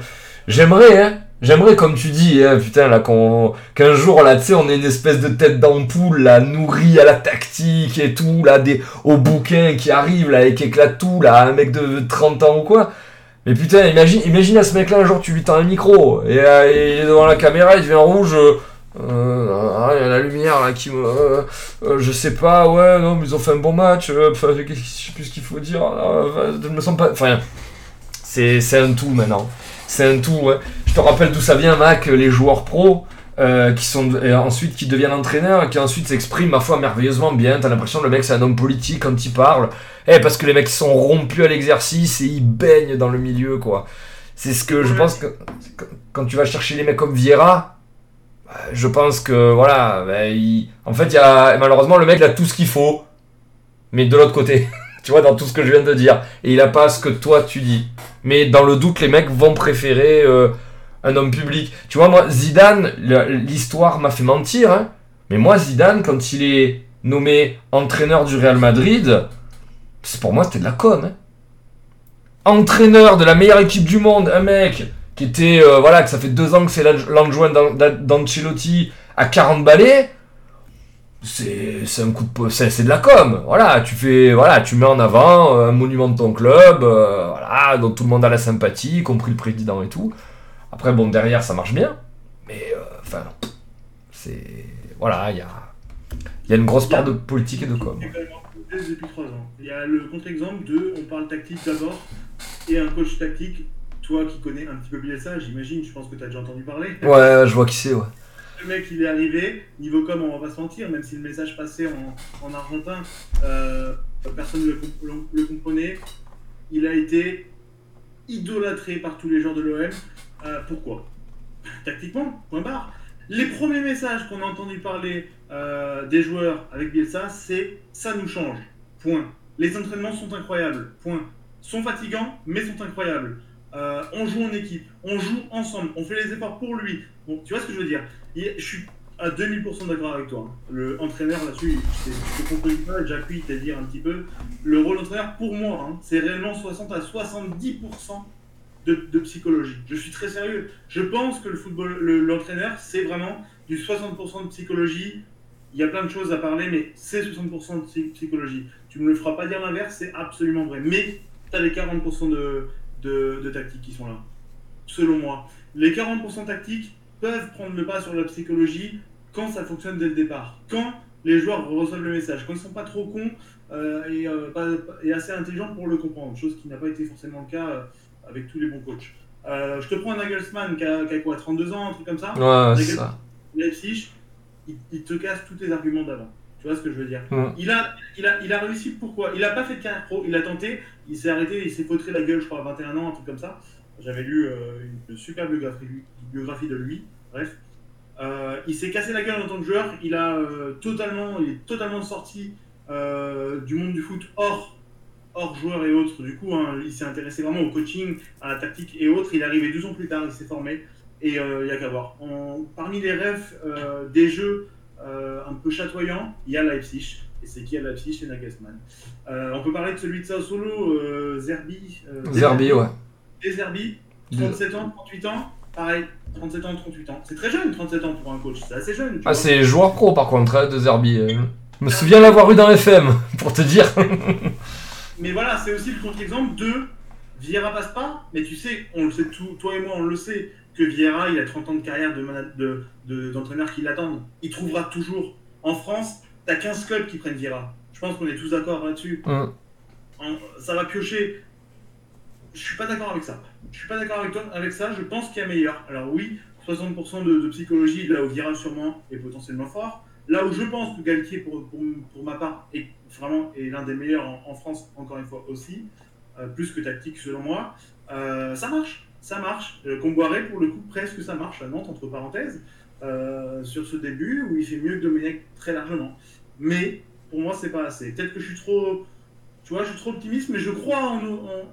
j'aimerais, hein, j'aimerais comme tu dis, hein, putain là qu'un jour là, tu sais, on ait une espèce de tête d'ampoule là, nourrie à la tactique et tout là, au bouquin qui arrive là et qui éclate tout là, un mec de 30 ans ou quoi. Mais putain, imagine, imagine à ce mec-là un jour tu lui tends un micro et, euh, il est devant la caméra, il devient rouge. euh, euh, ah, y a la lumière qui me. euh, euh, je sais pas, ouais, non, mais ils ont fait un bon match. enfin, je sais plus ce qu'il faut dire. je me sens pas. Enfin, c'est c'est un tout maintenant. C'est un tout. ouais. Je te rappelle d'où ça vient, Mac, les joueurs pros. euh, qui sont et ensuite qui deviennent entraîneurs et qui ensuite s'expriment ma foi merveilleusement bien. T'as l'impression que le mec c'est un homme politique quand il parle. Eh, parce que les mecs sont rompus à l'exercice et ils baignent dans le milieu, quoi. C'est ce que je pense que quand tu vas chercher les mecs comme Vieira, bah, je pense que voilà, bah, il- en fait, il y a malheureusement le mec il a tout ce qu'il faut, mais de l'autre côté, <laughs> tu vois, dans tout ce que je viens de dire, et il a pas ce que toi tu dis. Mais dans le doute, les mecs vont préférer euh, un homme public. Tu vois, moi, Zidane, l'histoire m'a fait mentir, hein, mais moi, Zidane, quand il est nommé entraîneur du Real Madrid, c'est pour moi c'était de la conne. hein. Entraîneur de la meilleure équipe du monde, un mec qui était euh, voilà que ça fait deux ans que c'est l'adj- l'adjoint d'An- d'An- d'Ancelotti à 40 balais. C'est un coup de c'est c'est de la com. Voilà, tu fais voilà, tu mets en avant euh, un monument de ton club, euh, voilà, dont tout le monde a la sympathie, y compris le président et tout. Après bon derrière ça marche bien, mais euh, enfin c'est voilà, il y a il y a une grosse part de politique et de com. Depuis trois ans. Il y a le contre-exemple de on parle tactique d'abord et un coach tactique. Toi qui connais un petit peu bien ça, j'imagine, je pense que tu as déjà entendu parler. Ouais, je vois qui c'est, ouais. Le mec, il est arrivé, niveau com, on va pas se mentir, même si le message passait en, en argentin, euh, personne ne le, comp- le comprenait. Il a été idolâtré par tous les joueurs de l'OM. Euh, pourquoi? Tactiquement, point barre. Les premiers messages qu'on a entendu parler euh, des joueurs avec Bielsa, c'est ça nous change. Point. Les entraînements sont incroyables. Point. Sont fatigants, mais sont incroyables. On joue en équipe, on joue ensemble, on fait les efforts pour lui. Bon, tu vois ce que je veux dire Je suis à 2000% d'accord avec toi. hein. Le entraîneur là-dessus, je te comprends pas, j'appuie à dire un petit peu. Le rôle d'entraîneur, pour moi, hein, c'est réellement 60 à 70% de, de psychologie. Je suis très sérieux. Je pense que le football, le- l'entraîneur, c'est vraiment du 60% de psychologie. Il y a plein de choses à parler, mais c'est 60% de psy- psychologie. Tu me le feras pas dire l'inverse, c'est absolument vrai. Mais tu as les 40% de, de, de tactique qui sont là, selon moi. Les 40% tactiques peuvent prendre le pas sur la psychologie quand ça fonctionne dès le départ. Quand les joueurs reçoivent le message, quand ils sont pas trop cons euh, et, euh, pas- et assez intelligents pour le comprendre, chose qui n'a pas été forcément le cas euh, avec tous les bons coachs. Je te prends un Nagelsmann qui a, qui a quoi, 32 ans, un truc comme ça Ouais, c'est ça. Leipzig, il, il te casse tous tes arguments d'avant. Tu vois ce que je veux dire il, a, il, a, il a réussi pourquoi? Il a pas fait de carrière pro, il a tenté, il s'est arrêté, il s'est fautré la gueule, je crois, à 21 ans, un truc comme ça. J'avais lu une super biographie, biographie de lui, bref. Euh, il s'est cassé la gueule en tant que joueur, il, a, euh, totalement, il est totalement sorti euh, du monde du foot hors, hors joueur et autres. Du coup, hein, il s'est intéressé vraiment au coaching, à la tactique et autres. Il est arrivé 12 ans plus tard, il s'est formé. Et il n'y a qu'à voir. En- parmi les rêves des jeux un peu chatoyants, il y a Leipzig. Et c'est qui à Leipzig? C'est Nagelsmann. On peut parler de celui de Sao Solo, Zerbi. Zerbi, ouais. Et Zerbi, 37 ans, 38 ans. Pareil, 37 ans, 38 ans. C'est très jeune, 37 ans pour un coach. C'est assez jeune. Ah, c'est joueur pro par contre, hein, de Zerbi. euh. Je me souviens l'avoir eu dans FM, <laughs> pour te dire. <laughs> Mais voilà, c'est aussi le contre-exemple de Vieira passe pas, mais tu sais, on le sait tout, toi et moi, on le sait, que Vieira, il a 30 ans de carrière de mana- de- d'entraîneur qui l'attendent. Il trouvera toujours. En France, t'as 15 clubs qui prennent Vieira. Je pense qu'on est tous d'accord là-dessus. En- Ça va piocher. Je suis pas d'accord avec ça. Je suis pas d'accord avec toi avec ça. Je pense qu'il y a meilleur. Alors oui, 60% de, psychologie, là où Vieira sûrement est potentiellement fort. Là où je pense que Galtier, pour, pour, pour ma part, est vraiment est l'un des meilleurs en, France, encore une fois aussi, euh, plus que tactique selon moi, euh, ça marche. Ça marche. Euh, Comboiré, pour le coup, presque ça marche à Nantes, entre parenthèses, sur ce début où il fait mieux que Domenech très largement. Mais pour moi, c'est pas assez. Peut-être que je suis trop. Tu vois, je suis trop optimiste, mais je crois en, en-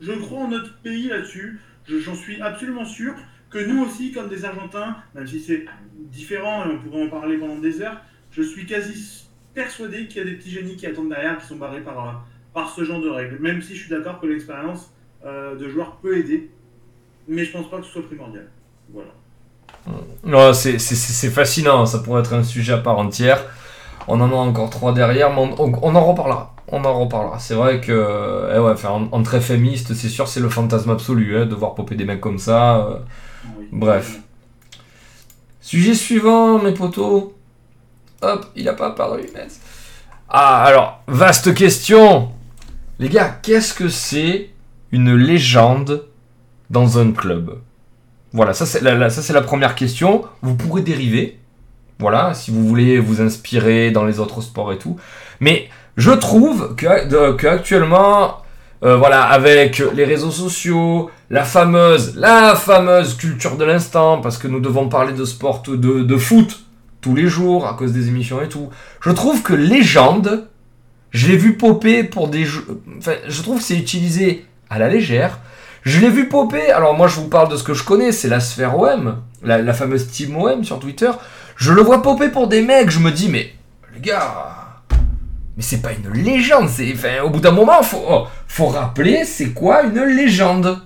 je crois en notre pays là-dessus. Je- J'en suis absolument sûr que nous aussi, comme des Argentins, même si c'est différent et on pourrait en parler pendant des heures, je suis quasi persuadé qu'il y a des petits génies qui attendent derrière, qui sont barrés par, par ce genre de règles. Même si je suis d'accord que l'expérience euh, de joueur peut aider, mais je pense pas que ce soit primordial. Voilà. C'est fascinant, ça pourrait être un sujet à part entière. On en a encore trois derrière, mais on, on- on en reparlera. On en reparlera. C'est vrai que, eh ouais, enfin, en, en très féministe, c'est sûr, c'est le fantasme absolu, hein, de voir popper des mecs comme ça. euh. Oui. Bref. Sujet suivant, mes potos. Hop, il a pas apparu, mais... Ah, alors, vaste question. Les gars, qu'est-ce que c'est une légende dans un club? Voilà, ça c'est la, la- ça, c'est la première question. Vous pourrez dériver. Voilà, si vous voulez vous inspirer dans les autres sports et tout. Mais je trouve que, de- que actuellement, euh, voilà, avec les réseaux sociaux, la fameuse, la fameuse culture de l'instant, parce que nous devons parler de sport, de, de foot tous les jours à cause des émissions et tout. Je trouve que légende, je l'ai vu popper pour des jeux. Enfin, je trouve que c'est utilisé à la légère. Je l'ai vu popper. Alors moi, je vous parle de ce que je connais, c'est la sphère OM, la, la fameuse team OM sur Twitter. Je le vois popper pour des mecs. Je me dis, mais les gars, mais c'est pas une légende. C'est, au bout d'un moment, faut, oh, faut rappeler, c'est quoi une légende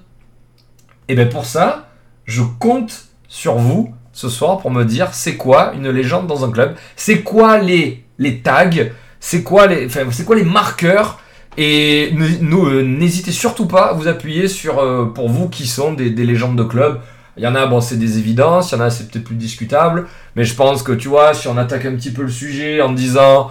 Et bien pour ça, je compte sur vous ce soir pour me dire, c'est quoi une légende dans un club C'est quoi les tags C'est quoi les, c'est quoi les marqueurs et euh, n'hésitez surtout pas à vous appuyer sur, euh, pour vous qui sont des légendes de club. Il y en a, bon, c'est des évidences, il y en a, c'est peut-être plus discutable. Mais je pense que, tu vois, si on attaque un petit peu le sujet en disant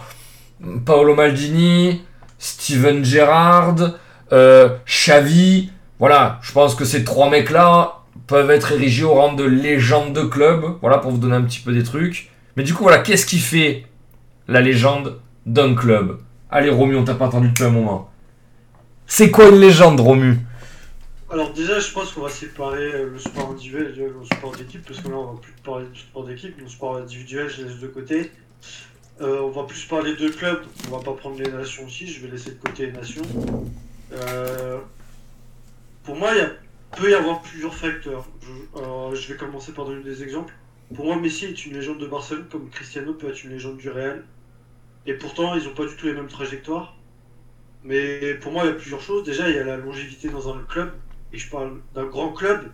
mm, Paolo Maldini, Steven Gerrard, euh, Xavi, voilà, je pense que ces trois mecs-là peuvent être érigés au rang de légende de club. Voilà, pour vous donner un petit peu des trucs. Mais du coup, voilà, qu'est-ce qui fait la légende d'un club? Allez, Romu, on t'a pas entendu depuis un moment. C'est quoi une légende, Romu? Alors déjà, je pense qu'on va séparer euh, le sport individuel et le sport d'équipe, parce que là, on va plus parler du sport d'équipe, le sport individuel, je laisse de côté. Euh, on va plus parler de clubs, on va pas prendre les nations aussi, je vais laisser de côté les nations. Euh, pour moi, il peut y avoir plusieurs facteurs. Je vais commencer par donner des exemples. Pour moi, Messi est une légende de Barcelone, comme Cristiano peut être une légende du Real. Et pourtant, ils n'ont pas du tout les mêmes trajectoires. Mais pour moi, il y a plusieurs choses. Déjà, il y a la longévité dans un club. Et je parle d'un grand club.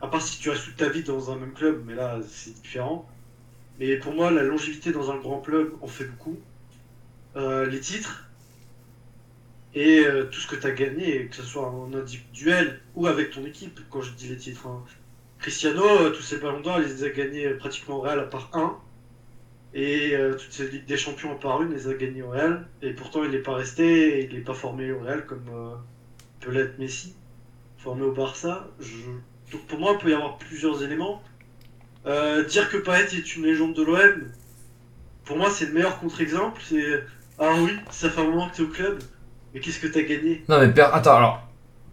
À part si tu restes toute ta vie dans un même club, mais là, c'est différent. Mais pour moi, la longévité dans un grand club en fait beaucoup. Euh, les titres et euh, tout ce que tu as gagné, que ce soit en individuel ou avec ton équipe, quand je dis les titres. hein. Cristiano, euh, tous ses ballons d'or, il les a gagnés pratiquement au Real à part un. Et toutes ces Ligues des Champions à part une, il les a gagnés au Real. Et pourtant, il n'est pas resté et il n'est pas formé au Real comme peut l'être Messi, formé au Barça. Je- Donc pour moi, il peut y avoir plusieurs éléments. Euh, dire que Payet est une légende de l'OM, pour moi, c'est le meilleur contre-exemple. C'est Ah oui, ça fait un moment que tu es au club, mais qu'est-ce que tu as gagné? Non mais per- attends, alors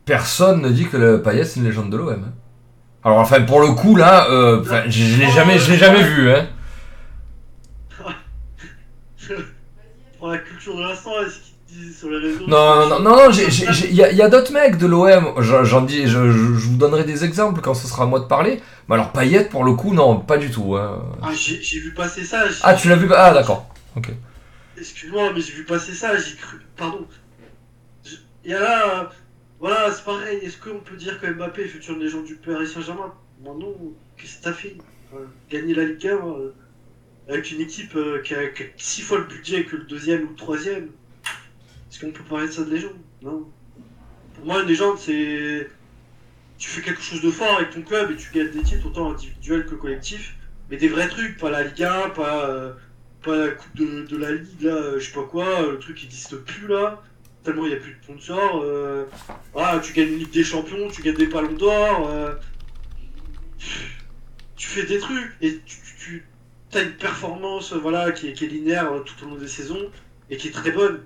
personne ne dit que le Payet c'est une légende de l'OM. hein. Alors enfin pour le coup là, euh, je, je l'ai jamais, je l'ai jamais vu. Hein. <laughs> Pour la culture de l'instant, est-ce sur les réseaux Non non non non, il y a, il y a d'autres mecs de l'OM. J'en dis, je, je- je vous donnerai des exemples quand ce sera à moi de parler. Mais alors Payet pour le coup non, pas du tout. hein. Ah, j'ai vu passer ça. j'ai- Ah tu l'as vu Ah d'accord. Ok. Excuse-moi, mais j'ai vu passer ça, j'ai cru. Pardon. Je- Il y a là. euh, Voilà, c'est pareil. Est-ce qu'on peut dire que Mbappé est futur légende du Paris Saint-Germain? Moi non. Qu'est-ce que t'as fait? Enfin, Gagner la Ligue 1 euh, avec une équipe euh, qui, a, qui a six fois le budget que le deuxième ou le troisième Est-ce qu'on peut parler de ça de légende Non? Pour moi, une légende, c'est. Tu fais quelque chose de fort avec ton club et tu gagnes des titres autant individuels que collectifs. Mais des vrais trucs, pas la Ligue 1, pas. euh, pas la coupe de, la ligue là, euh, je sais pas quoi, le truc qui n'existe plus là, tellement il n'y a plus de sponsors. Euh, voilà, tu gagnes une Ligue des Champions, tu gagnes des ballons d'or, tu fais des trucs et tu, tu as une performance voilà, qui, est, linéaire tout au long des saisons et qui est très bonne.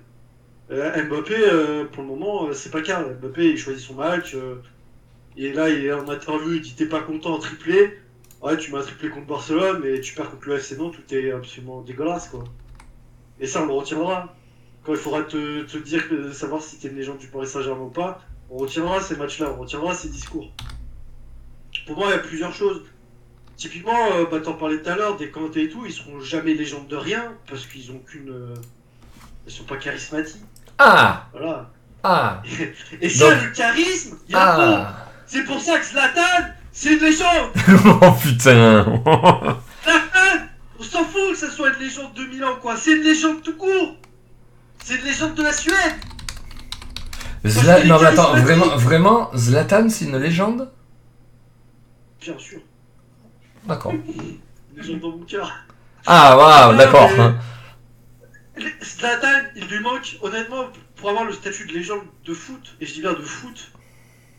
Euh, Mbappé, euh, pour le moment, euh, c'est pas le cas. Mbappé, il choisit son match. et là, il est en interview, il dit T'es pas content en triplé Ouais, tu m'as triplé contre Barcelone, mais tu perds contre le FC Nantes, tout est absolument dégueulasse, quoi. Et ça, on le retiendra. Quand il faudra te, dire, que, savoir si t'es une légende du Paris Saint-Germain ou pas, on retiendra ces matchs-là, on retiendra ces discours. Pour moi, il y a plusieurs choses. Typiquement, bah, t'en parlais tout à l'heure, des Kanté et tout, ils seront jamais légendes de rien, parce qu'ils ont qu'une... euh, Ils sont pas charismatiques, Ah voilà. ah <laughs> Et ça, Donc- le charisme, il y a ah. C'est pour ça que Zlatan, c'est une légende <laughs> oh putain. <laughs> Zlatan On s'en fout que ça soit une légende de Milan, quoi. C'est une légende tout court. C'est une légende de la Suède. Zla- Non mais attends, vraiment, vraiment, Zlatan c'est une légende? Bien sûr. D'accord. Une légende dans mon cœur. Ah waouh, Ah, d'accord. mais- Zlatan, il lui manque, honnêtement, pour avoir le statut de légende de foot, et je dis bien de foot,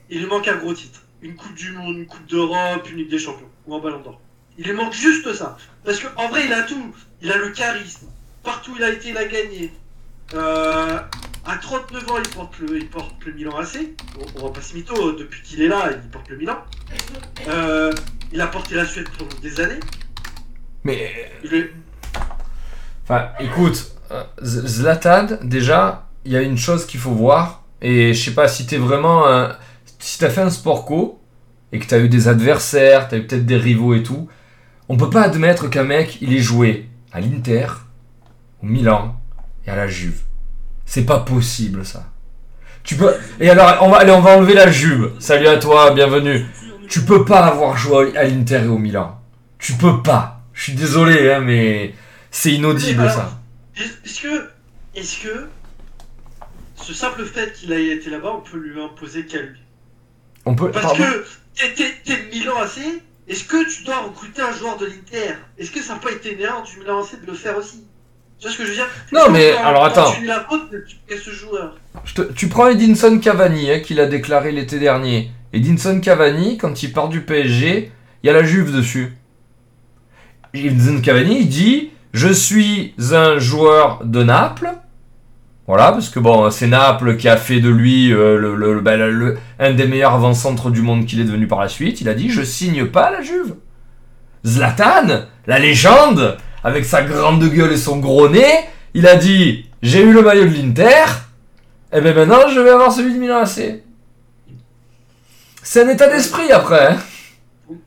il lui manque un gros titre. une Coupe du Monde, une Coupe d'Europe, une Ligue des Champions ou un Ballon d'Or. Il lui manque juste ça. Parce qu'en vrai, il a tout. Il a le charisme. Partout où il a été, il a gagné. Euh, à 39 ans, il porte le, il porte le Milan AC. On, on va pas se mytho, depuis qu'il est là, il porte le Milan. Euh, il a porté la Suède pendant des années. Mais, Il est- enfin, écoute, Zlatan, déjà, il y a une chose qu'il faut voir. Et je sais pas si t'es vraiment. un- si t'as fait un sport co et que t'as eu des adversaires, t'as eu peut-être des rivaux et tout, on peut pas admettre qu'un mec, il ait joué à l'Inter, au Milan et à la Juve. C'est pas possible ça. Tu peux. Et alors, on va, allez, on va enlever la Juve. Salut à toi, bienvenue. Tu peux pas avoir joué à l'Inter et au Milan. Tu peux pas. Je suis désolé, hein, mais c'est inaudible ça. Est-ce que, est-ce que ce simple fait qu'il ait été là-bas, on peut lui imposer qu'à lui On peut. Parce pardon? que t'es, Milan AC, est-ce que tu dois recruter un joueur de l'Inter Est-ce que ça n'a pas été néant du Milan AC de le faire aussi? Tu vois ce que je veux dire? Non, mais quand- alors, attends. Tu la faute de tuer ce joueur. Je te- tu prends Edinson Cavani, hein, qu'il a déclaré l'été dernier. Edinson Cavani, quand il part du PSG, il y a la Juve dessus. Edinson Cavani, il dit Je suis un joueur de Naples. Voilà, parce que bon, c'est Naples qui a fait de lui euh, le, ben, le- un des meilleurs avant-centres du monde qu'il est devenu par la suite. Il a dit Je signe pas la Juve. Zlatan, la légende, avec sa grande gueule et son gros nez, il a dit J'ai eu le maillot de l'Inter. Et bien maintenant, je vais avoir celui de Milan AC. C'est un état d'esprit après. hein.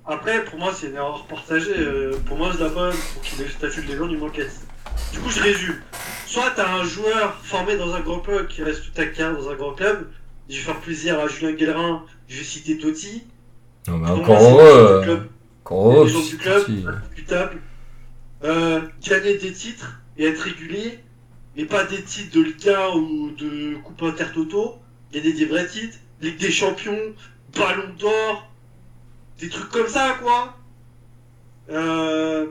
Après, pour moi, c'est une erreur partagée. Euh, pour moi, Zlatan, pour qu'il ait le statut de légende, il manquait. Du coup, je résume. Soit t'as un joueur formé dans un grand club qui reste toute ta carrière dans un grand club. Je vais faire plaisir à Julien Guélerin, je vais citer Totti. Non, mais Pour encore heureux. Encore Les gens du club, indiscutable. Euh, gagner des titres et être régulier, mais pas des titres de Liga ou de Coupe Intertoto. Gagner des vrais titres, Ligue des Champions, Ballon d'Or, des trucs comme ça, quoi. Euh,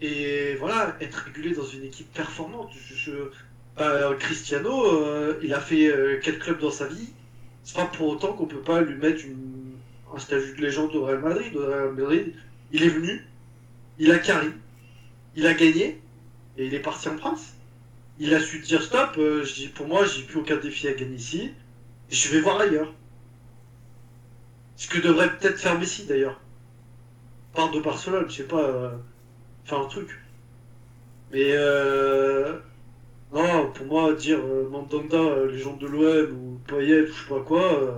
et voilà, être régulier dans une équipe performante. Bah, Cristiano, euh, il a fait euh, quel club dans sa vie? C'est pas pour autant qu'on peut pas lui mettre un statut de légende au Real Madrid. Il est venu, il a carré, il a gagné, et il est parti en prince. Il a su dire stop, euh, pour moi, j'ai plus aucun défi à gagner ici, je vais voir ailleurs. Ce que devrait peut-être faire Messi d'ailleurs. Part de Barcelone, je sais pas, euh, faire un truc. Mais euh, non, pour moi, dire euh, Mandanda, euh, légende de l'OM, ou Payet, ou je sais pas quoi, euh,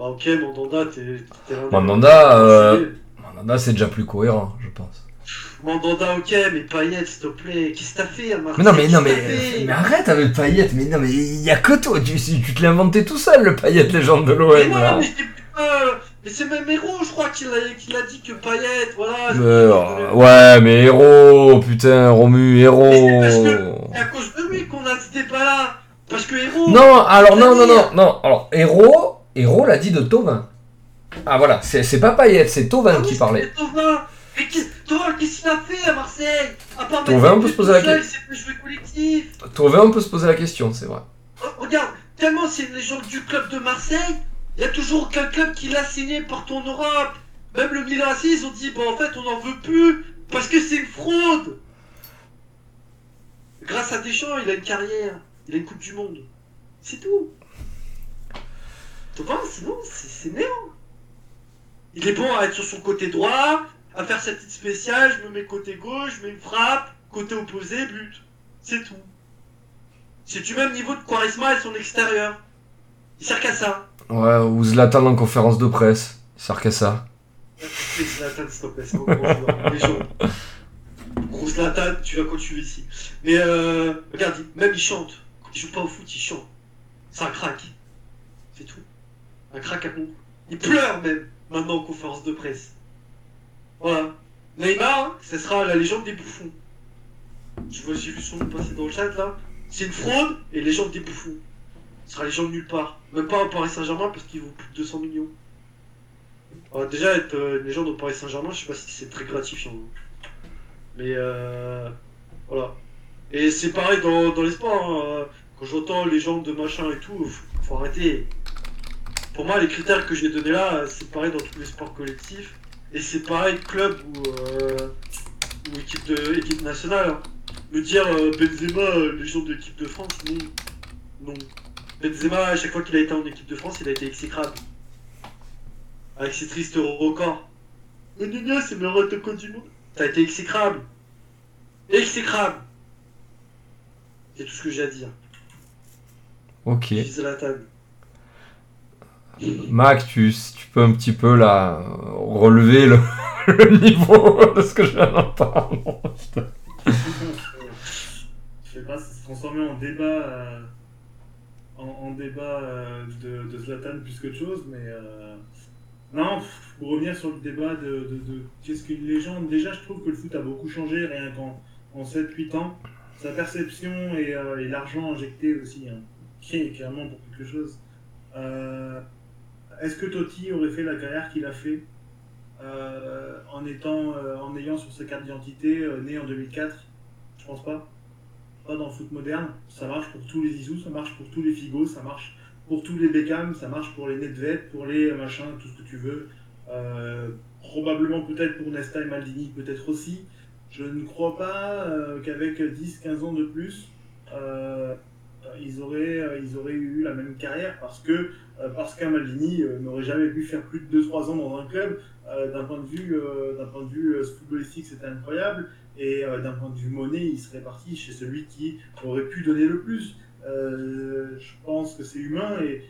ah, ok, Mandanda, t'es un- Mandanda, euh, Mandanda, c'est déjà plus cohérent, je pense. Mandanda, ok, mais Payet, s'il te plaît, qu'est-ce que t'as fait à Mais non, mais non, mais, arrête avec Payet. Mais non, mais il y a que toi. Tu, tu te l'as inventé tout seul, le Payet légende de Mais l'OM. non, mais euh, mais c'est même héros, je crois, qu'il a, dit que Payet, voilà. Euh, ouais, mais héros, putain, Romu, héros. C'est à cause de lui qu'on a ce débat-là. Parce que héros. Non, alors non, non, non, non. Alors, héros, héros l'a dit de Tovin. Ah voilà, c'est pas Payet, c'est Tovin Ah qui parlait. Mais Thauvin, qu'est-ce qu'il a fait à Marseille? À part mettre on peut se poser la question. Tovin, on peut se poser la question, c'est vrai. Oh, Regarde, tellement c'est une légende du club de Marseille, il y a toujours aucun club qui l'a signé partout en Europe. Même le Milan AC, ils ont dit, bon en fait on n'en veut plus, parce que c'est une fraude. Grâce à Deschamps, il a une carrière, il a une Coupe du Monde. C'est tout. Thauvin, sinon, c'est c'est néant. Il est bon à être sur son côté droit, à faire sa petite spéciale, je me mets côté gauche, je mets une frappe, côté opposé, but. C'est tout. C'est du même niveau de Quaresma et son extérieur. Il sert qu'à ça. Ouais, ou Zlatan en conférence de presse. Il sert ça. Zlatan, s'il te plaît. Gros Zlatan, tu vas veux ici. Mais euh, regarde, même il chante. Quand il joue pas au foot, il chante. C'est un crack. C'est tout. Un crack à con. Il pleure même, maintenant en conférence de presse. Voilà. Neymar, ce sera la légende des bouffons. Vois, j'ai vu son nom passer dans le chat là. C'est une fraude et légende des bouffons. Sera légende nulle part. Même pas au Paris Saint-Germain parce qu'il vaut plus de 200 millions. Alors, déjà, être euh, une légende au Paris Saint-Germain, je sais pas si c'est très gratifiant. Mais euh, voilà. Et c'est pareil dans, dans les sports. hein. Quand j'entends légende de machin et tout, faut, faut arrêter. Pour moi, les critères que j'ai donnés là, c'est pareil dans tous les sports collectifs. Et c'est pareil club ou, euh, équipe, de, équipe nationale. hein. Me dire euh, Benzema, euh, légende de l'équipe de France, non. Non. Benzema, à chaque fois qu'il a été en équipe de France, il a été exécrable. Avec ses tristes records. Gna, c'est le meilleur attaquant du monde. T'as été exécrable. Exécrable. C'est tout ce que j'ai à dire. Ok. Je suis à la table. Mac, tu, peux un petit peu là relever le, <laughs> le niveau de ce que je viens d'entendre. <laughs> Je sais pas, ça se transformer en débat, euh, en, en débat euh, de, Zlatan plus qu'autre chose, mais euh, non, pour revenir sur le débat de, qu'est-ce qu'une légende, déjà je trouve que le foot a beaucoup changé, rien qu'en en 7-8 ans. Sa perception et, euh, l'argent injecté aussi, hein, qui est clairement pour quelque chose. Euh, Est-ce que Totti aurait fait la carrière qu'il a fait en, étant, en ayant sur sa carte d'identité né en 2004 Je pense pas. Pas dans le foot moderne. Ça marche pour tous les Isous, ça marche pour tous les Figo, ça marche pour tous les Beckham, ça marche pour les Nedved, pour les machins, tout ce que tu veux. Euh, probablement peut-être pour Nesta et Maldini, peut-être aussi. Je ne crois pas euh, qu'avec 10-15 ans de plus, euh, ils, auraient, eu la même carrière parce que parce qu'un Maldini n'aurait jamais pu faire plus de 2-3 ans dans un club. D'un point de vue, d'un point de vue footballistique, c'était incroyable. Et euh, d'un point de vue monnaie, il serait parti chez celui qui aurait pu donner le plus. Euh, je pense que c'est humain et,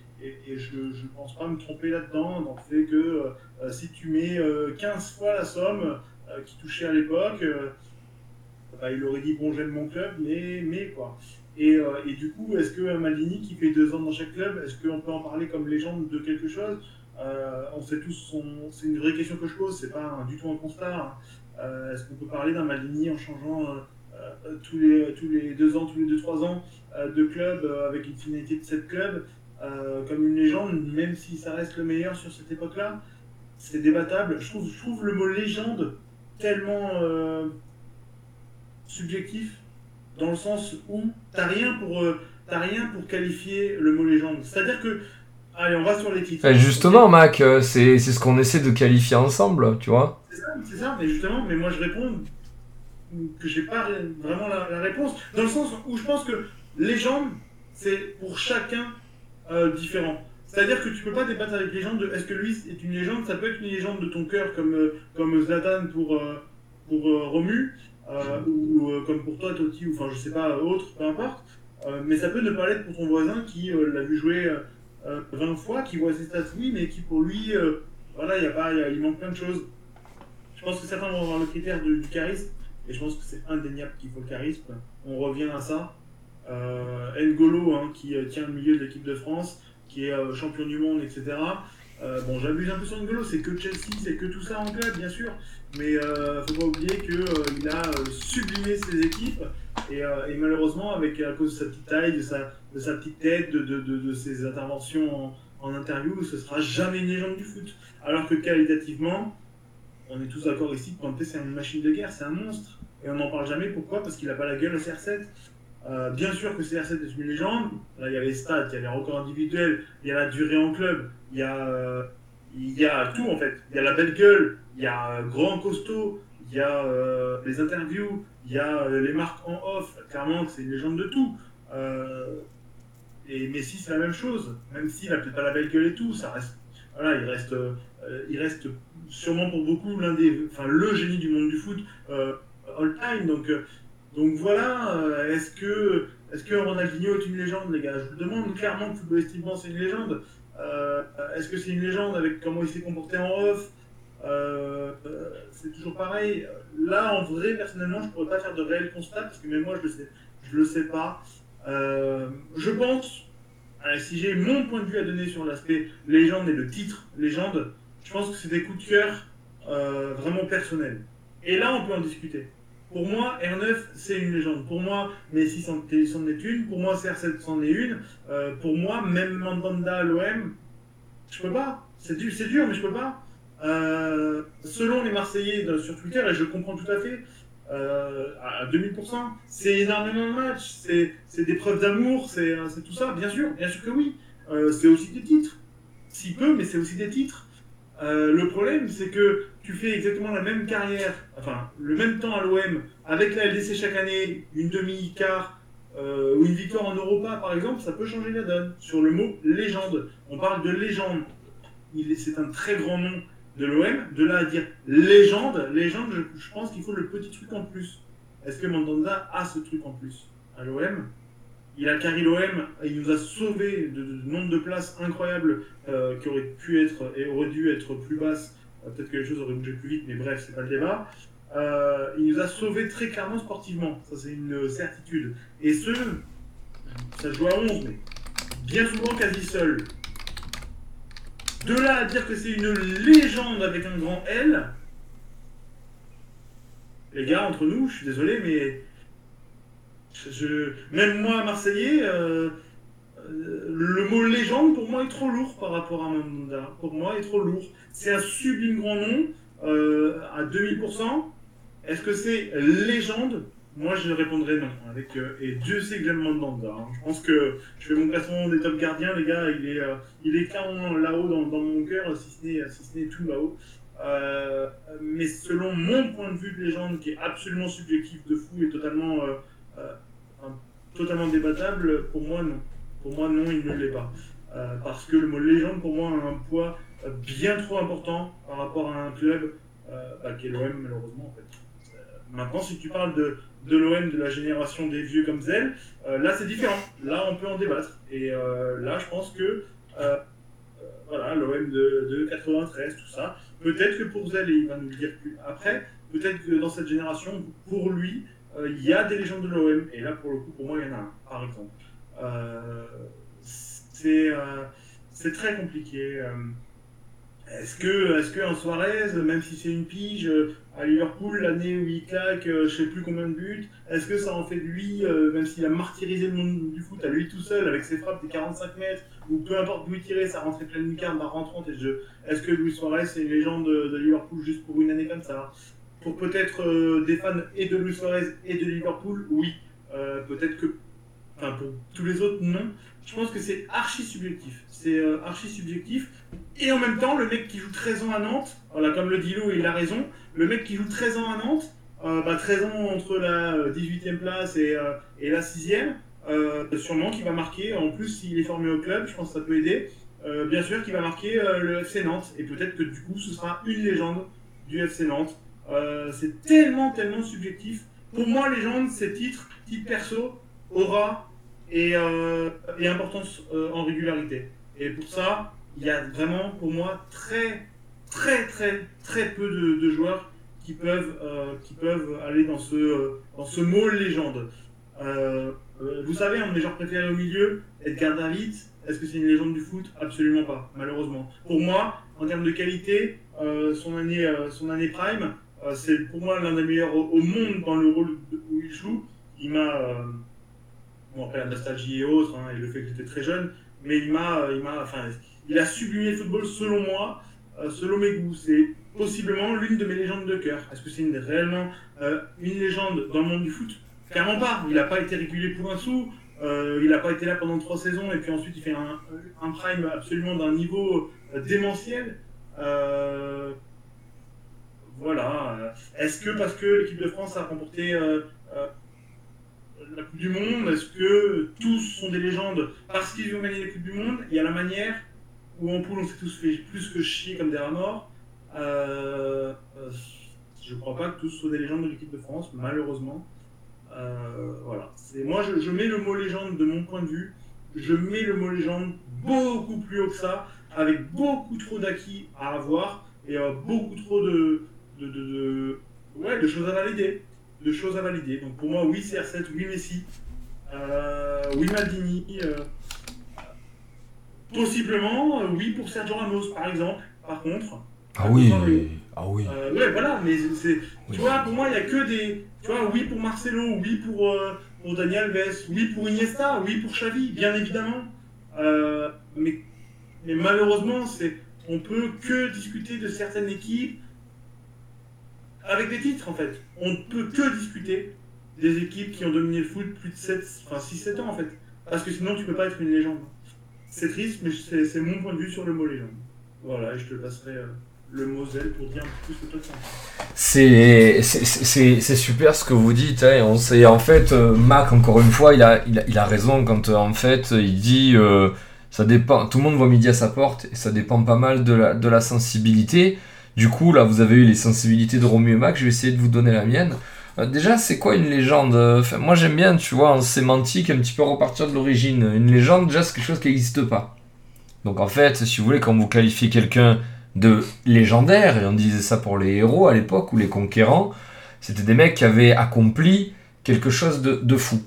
je ne pense pas me tromper là-dedans, dans le fait que euh, si tu mets euh, 15 fois la somme qui touchait à l'époque, bah, il aurait dit bon j'aime mon club, mais, mais quoi. Et, du coup, est-ce que Maldini qui fait deux ans dans chaque club, est-ce qu'on peut en parler comme légende de quelque chose? On sait tous, c'est une vraie question que je pose, c'est pas du tout un constat. hein. Euh, est-ce qu'on peut parler d'un Maldini en changeant euh, euh, tous, les, tous les deux ans, tous les deux, trois ans de club avec une finalité de sept clubs comme une légende, même si ça reste le meilleur sur cette époque-là? C'est débattable. Je trouve, le mot légende tellement subjectif dans le sens où t'as rien pour rien pour qualifier le mot légende. C'est-à-dire que allez, on va sur les titres. Eh, justement, Mac, euh, c'est c'est ce qu'on essaie de qualifier ensemble, tu vois. C'est ça, c'est ça, mais justement, mais moi je réponds que j'ai pas vraiment la, la réponse, dans le sens où je pense que légende, c'est pour chacun euh, différent. C'est-à-dire que tu peux pas débattre avec légende de est-ce que lui est une légende, ça peut être une légende de ton cœur comme, euh, comme Zlatan pour, euh, pour Romu, ou comme pour toi Totti, ou enfin je sais pas, autre, peu importe. Mais ça peut ne pas l'être pour ton voisin qui l'a vu jouer euh, euh, 20 fois, qui voit ses oui, mais qui pour lui, euh, voilà, il y a pas, il a- il manque plein de choses. Je pense que certains vont avoir le critère du, charisme, et je pense que c'est indéniable qu'il faut le charisme. On revient à ça. Euh, N'Golo, hein, qui euh, tient le milieu de l'équipe de France, qui est euh, champion du monde, etc. Euh, bon, j'abuse un peu sur N'Golo, c'est que Chelsea, c'est que tout ça en club, bien sûr, mais euh, faut pas oublier qu'il a euh, sublimé ses équipes, et, euh, et malheureusement, avec à cause de sa petite taille, de sa, petite tête, de, ses interventions en, interview, ce sera jamais une légende du foot. Alors que qualitativement, on est tous d'accord ici que Kanté c'est une machine de guerre, c'est un monstre. Et on n'en parle jamais, pourquoi? Parce qu'il n'a pas la gueule au CR7. Euh, bien sûr que CR7 est une légende, là il y a les stats, il y a les records individuels, il y a la durée en club, il y a, euh, il y a tout en fait. Il y a la belle gueule, il y a grand costaud, il y a les interviews, il y a euh, les marques en off, clairement que c'est une légende de tout. Euh, et Messi c'est la même chose, même s'il a peut-être pas la belle gueule et tout, ça reste, voilà, il reste, euh, il reste sûrement pour beaucoup l'un des, enfin le génie du monde du foot all time. Donc, donc voilà, est-ce que, est-ce que Ronaldinho est une légende, les gars? Je vous demande clairement que footballistiquement c'est une légende. Est-ce que c'est une légende avec comment il s'est comporté en off? Euh, euh, C'est toujours pareil. Là, en vrai, personnellement, je pourrais pas faire de réel constat parce que même moi, je le sais, je le sais pas. Euh, je pense, si j'ai mon point de vue à donner sur l'aspect légende et le titre légende, je pense que c'est des coups de cœur vraiment personnels. Et là, on peut en discuter. Pour moi, R9, c'est une légende. Pour moi, Messi c'en est une. Pour moi, CR7 c'en est une. Pour moi, même Mandanda à l'OM, je peux pas. C'est dur, dur, mais je peux pas. Euh, selon les Marseillais sur Twitter, et je comprends tout à fait, euh, à 2000%, c'est énormément de matchs, c'est des preuves d'amour, c'est c'est tout ça, bien sûr, bien sûr que oui. Euh, c'est aussi des titres. si peu, mais c'est aussi des titres. Euh, le problème, c'est que tu fais exactement la même carrière, enfin, le même temps à l'OM, avec la LDC chaque année, une demi-quart euh, ou une victoire en Europa, par exemple, ça peut changer la donne. Sur le mot légende, on parle de légende. C'est un très grand nom de l'OM. De là à dire légende, légende, je, pense qu'il faut le petit truc en plus. Est-ce que Mandanda a ce truc en plus à l'OM il a carré l'OM, il nous a sauvé de, nombre de places incroyables euh, qui auraient pu être et auraient dû être plus basses. Euh, peut-être que les choses auraient bougé plus vite, mais bref, c'est pas le débat. Euh, il nous a sauvé très clairement sportivement, ça c'est une certitude. Et ce, ça joue à 11, mais bien souvent quasi seul. De là à dire que c'est une légende avec un grand L, les gars, entre nous, je suis désolé, mais même moi, Marseillais, euh, euh, le mot légende pour moi est trop lourd par rapport à Mandanda. Pour moi, est trop lourd. C'est un sublime grand nom euh, à 2000%. Est-ce que c'est légende? Moi, je répondrais non. Avec, et Dieu sait que j'aime Mandanda. Hein. Je pense que je fais mon classement des top gardiens, les gars. Il est, il est clairement là-haut dans, mon cœur, si ce n'est si tout là-haut. mais selon mon point de vue de légende, qui est absolument subjectif de fou et totalement euh, totalement débattable, pour moi non. Pour moi non, il ne l'est pas. Euh, parce que le mot légende pour moi a un poids euh, bien trop important par rapport à un club bah, qui est l'OM malheureusement en fait. Maintenant si tu parles de, de l'OM de la génération des vieux comme Zell, là c'est différent. Là on peut en débattre. Et là je pense que voilà, l'OM de, de, 93, tout ça. Peut-être que pour Zell, il va nous le dire plus après, peut-être que dans cette génération, pour lui, euh, il y a des légendes de l'OM, et là pour le coup, pour moi, il y en a un, par exemple. Euh, c'est euh, très compliqué. Est-ce que, est-ce qu'un Suarez, même si c'est une pige, à Liverpool, l'année où il claque, je sais plus combien de buts, est-ce que ça en fait de lui, même s'il a martyrisé le monde du foot à lui tout seul, avec ses frappes des 45 mètres, ou peu importe d'où il tirait, ça rentrait plein de lucarne, par rentrante, et je... est-ce que Luis Suarez c'est une légende de, Liverpool juste pour une année comme ça? Pour peut-être euh, des fans et de Luis Suarez et de Liverpool, oui. Euh, peut-être que. Enfin, pour tous les autres, non. Je pense que c'est archi subjectif. C'est euh, archi subjectif. Et en même temps, le mec qui joue 13 ans à Nantes, voilà, comme le dit Lou, il a raison. Le mec qui joue 13 ans à Nantes, bah, 13 ans entre la 18e place et, et la 6e, sûrement qu'il va marquer. En plus, s'il est formé au club, je pense que ça peut aider. bien sûr qu'il va marquer le FC Nantes. Et peut-être que du coup, ce sera une légende du FC Nantes. Euh, c'est tellement, tellement subjectif. Pour moi, légende, c'est titre, titre perso, aura et, euh, et importance euh, en régularité. Et pour ça, il y a vraiment, pour moi, très, très, très, très peu de, joueurs qui peuvent, qui peuvent aller dans ce, dans ce mot légende. vous savez, un de mes joueurs préférés au milieu, Edgar David, est-ce que c'est une légende du foot? Absolument pas, malheureusement. Pour moi, en termes de qualité, son, année, son année prime, euh, c'est pour moi l'un des meilleurs au, monde dans le rôle où il joue. Il m'a. Euh, bon, après la nostalgie et autres, hein, et le fait que j'étais très jeune, mais il m'a. Il, a sublimé le football selon moi, euh, selon mes goûts. C'est possiblement l'une de mes légendes de cœur. Est-ce que c'est une, réellement une légende dans le monde du foot? Clairement pas. Il n'a pas été régulé pour un sou. il n'a pas été là pendant trois saisons et puis ensuite il fait un, prime absolument d'un niveau démentiel. Voilà. Euh, est-ce que parce que l'équipe de France a remporté euh, euh, la Coupe du Monde, est-ce que tous sont des légendes parce qu'ils ont gagné la Coupe du Monde? Il y a la manière où en poule on s'est tous fait plus que chier comme des rats morts. Euh, je crois pas que tous soient des légendes de l'équipe de France, malheureusement. voilà. Moi, je, mets le mot légende de mon point de vue. Je mets le mot légende beaucoup plus haut que ça, avec beaucoup trop d'acquis à avoir et beaucoup trop de, de, ouais, de choses à valider. De choses à valider. Donc pour moi, oui CR7, oui Messi, euh, oui Maldini. Euh, possiblement, euh, oui pour Sergio Ramos, par exemple, par contre. Ah oui, ah oui. ouais, voilà, mais c'est. Tu vois, pour moi, il n'y a que des. Tu vois, oui pour Marcelo, oui pour, pour Daniel Alves, oui pour Iniesta, oui pour Xavi, bien évidemment. mais, mais malheureusement, c'est on peut que discuter de certaines équipes avec des titres en fait. On ne peut que discuter des équipes qui ont dominé le foot plus de 7, enfin 6-7 ans en fait. Parce que sinon tu peux pas être une légende. c'est triste, mais c'est mon point de vue sur le mot légende. Voilà, et je te passerai euh, le mot pour dire un peu plus que toi penses. C'est super ce que vous dites. hein, en fait, euh, Mac, encore une fois, il a, raison quand euh, en fait il dit ça dépend. Tout le monde voit midi à sa porte et ça dépend pas mal de la sensibilité. Du coup, là, vous avez eu les sensibilités de Romu et Mac. Je vais essayer de vous donner la mienne. Euh, déjà, c'est quoi une légende? Moi, j'aime bien, tu vois, en sémantique, un petit peu repartir de l'origine. Une légende, déjà, c'est quelque chose qui n'existe pas. Donc, en fait, si vous voulez, quand vous qualifiez quelqu'un de légendaire, et on disait ça pour les héros à l'époque, ou les conquérants, c'était des mecs qui avaient accompli quelque chose de fou.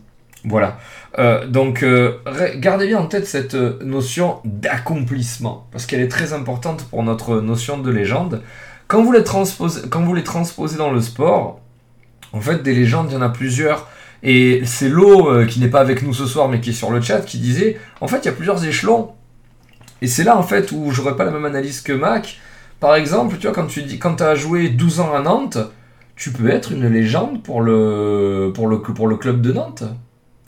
Voilà. Euh, donc, euh, gardez bien en tête cette euh, notion d'accomplissement, parce qu'elle est très importante pour notre notion de légende. Quand vous les transposez, quand vous les transposez dans le sport, en fait, des légendes, il y en a plusieurs. Et c'est Lo, qui n'est pas avec nous ce soir, mais qui est sur le chat, qui disait, en fait, il y a plusieurs échelons. Et c'est là, en fait, où j'aurais pas la même analyse que Mac. Par exemple, tu vois, quand tu dis, quand as joué 12 ans à Nantes, tu peux être une légende pour le, pour le, pour le club de Nantes.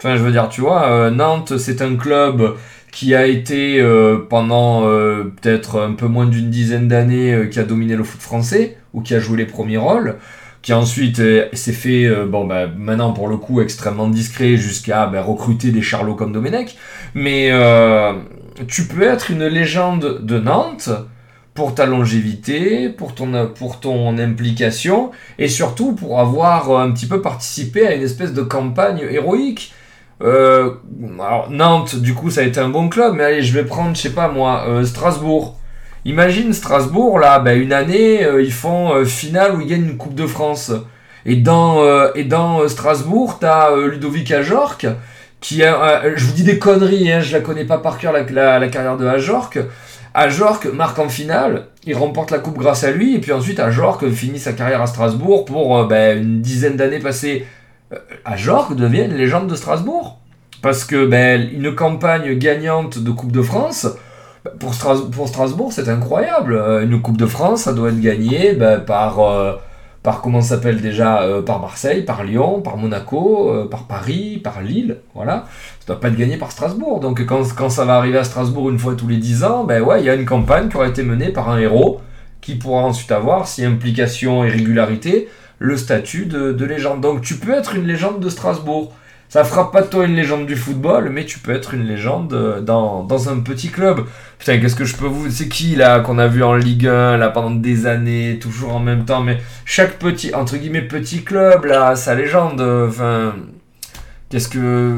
Enfin, je veux dire, tu vois, euh, Nantes, c'est un club qui a été euh, pendant euh, peut-être un peu moins d'une dizaine d'années qui a dominé le foot français ou qui a joué les premiers rôles, qui ensuite s'est fait, bon, bah, maintenant pour le coup extrêmement discret jusqu'à bah, recruter des charlots comme Domenech. Mais tu peux être une légende de Nantes pour ta longévité, pour ton, pour ton implication et surtout pour avoir un petit peu participé à une espèce de campagne héroïque. Euh, alors Nantes, du coup, ça a été un bon club, mais allez, je vais prendre, je sais pas moi, euh, Strasbourg. Imagine Strasbourg, là, ben, une année, euh, ils font finale où ils gagnent une Coupe de France. Et dans, et dans Strasbourg, t'as Ludovic Ajorc, qui je vous dis des conneries, hein, je la connais pas par cœur la, la, carrière de Ajorc. Ajorc marque en finale, il remporte la coupe grâce à lui, et puis ensuite Ajorc finit sa carrière à Strasbourg pour ben, une dizaine d'années passées. Euh, Ajorc devient une légende de Strasbourg. Parce que ben, une campagne gagnante de Coupe de France, ben, pour, Stras- pour Strasbourg, c'est incroyable. Euh, Une Coupe de France, ça doit être gagné ben, par, euh, par, comment s'appelle déjà, euh, par Marseille, par Lyon, par Monaco, euh, par Paris, par Lille, voilà. Ça doit pas être gagné par Strasbourg. Donc quand, quand ça va arriver à Strasbourg une fois tous les 10 ans, ben ouais, il y a une campagne qui aura été menée par un héros qui pourra ensuite avoir, si implication et régularité, le statut de, de légende. Donc tu peux être une légende de Strasbourg. Ça fera pas de toi une légende du football, mais tu peux être une légende euh, dans, dans un petit club. Putain, qu'est-ce que je peux vous... C'est qui là qu'on a vu en Ligue 1 là pendant des années, toujours en même temps, mais chaque petit, entre guillemets, petit club là, sa légende, euh, enfin... Qu'est-ce que...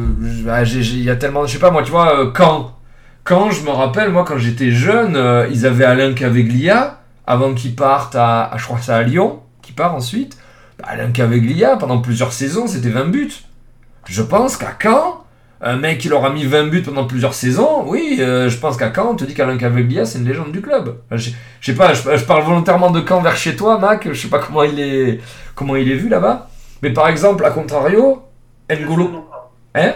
ah, Il y a tellement... Je sais pas moi, tu vois, euh, quand Quand, je me rappelle, moi quand j'étais jeune, ils avaient Alain Caveglia, avant qu'il parte à, à- je crois que c'est à Lyon, qui part ensuite. Bah, Alain Caveglia, pendant plusieurs saisons, c'était 20 buts. Je pense qu'à Caen, un mec qui leur a mis 20 buts pendant plusieurs saisons, oui, euh, je pense qu'à Caen, on te dit qu'Alain Caveglia, c'est une légende du club. Enfin, Je, je sais pas, je, je parle volontairement de Caen vers chez toi, Mac, je sais pas comment il est, comment il est vu là-bas. Mais par exemple, à contrario, N'Golo... Personne n'en parle. Hein?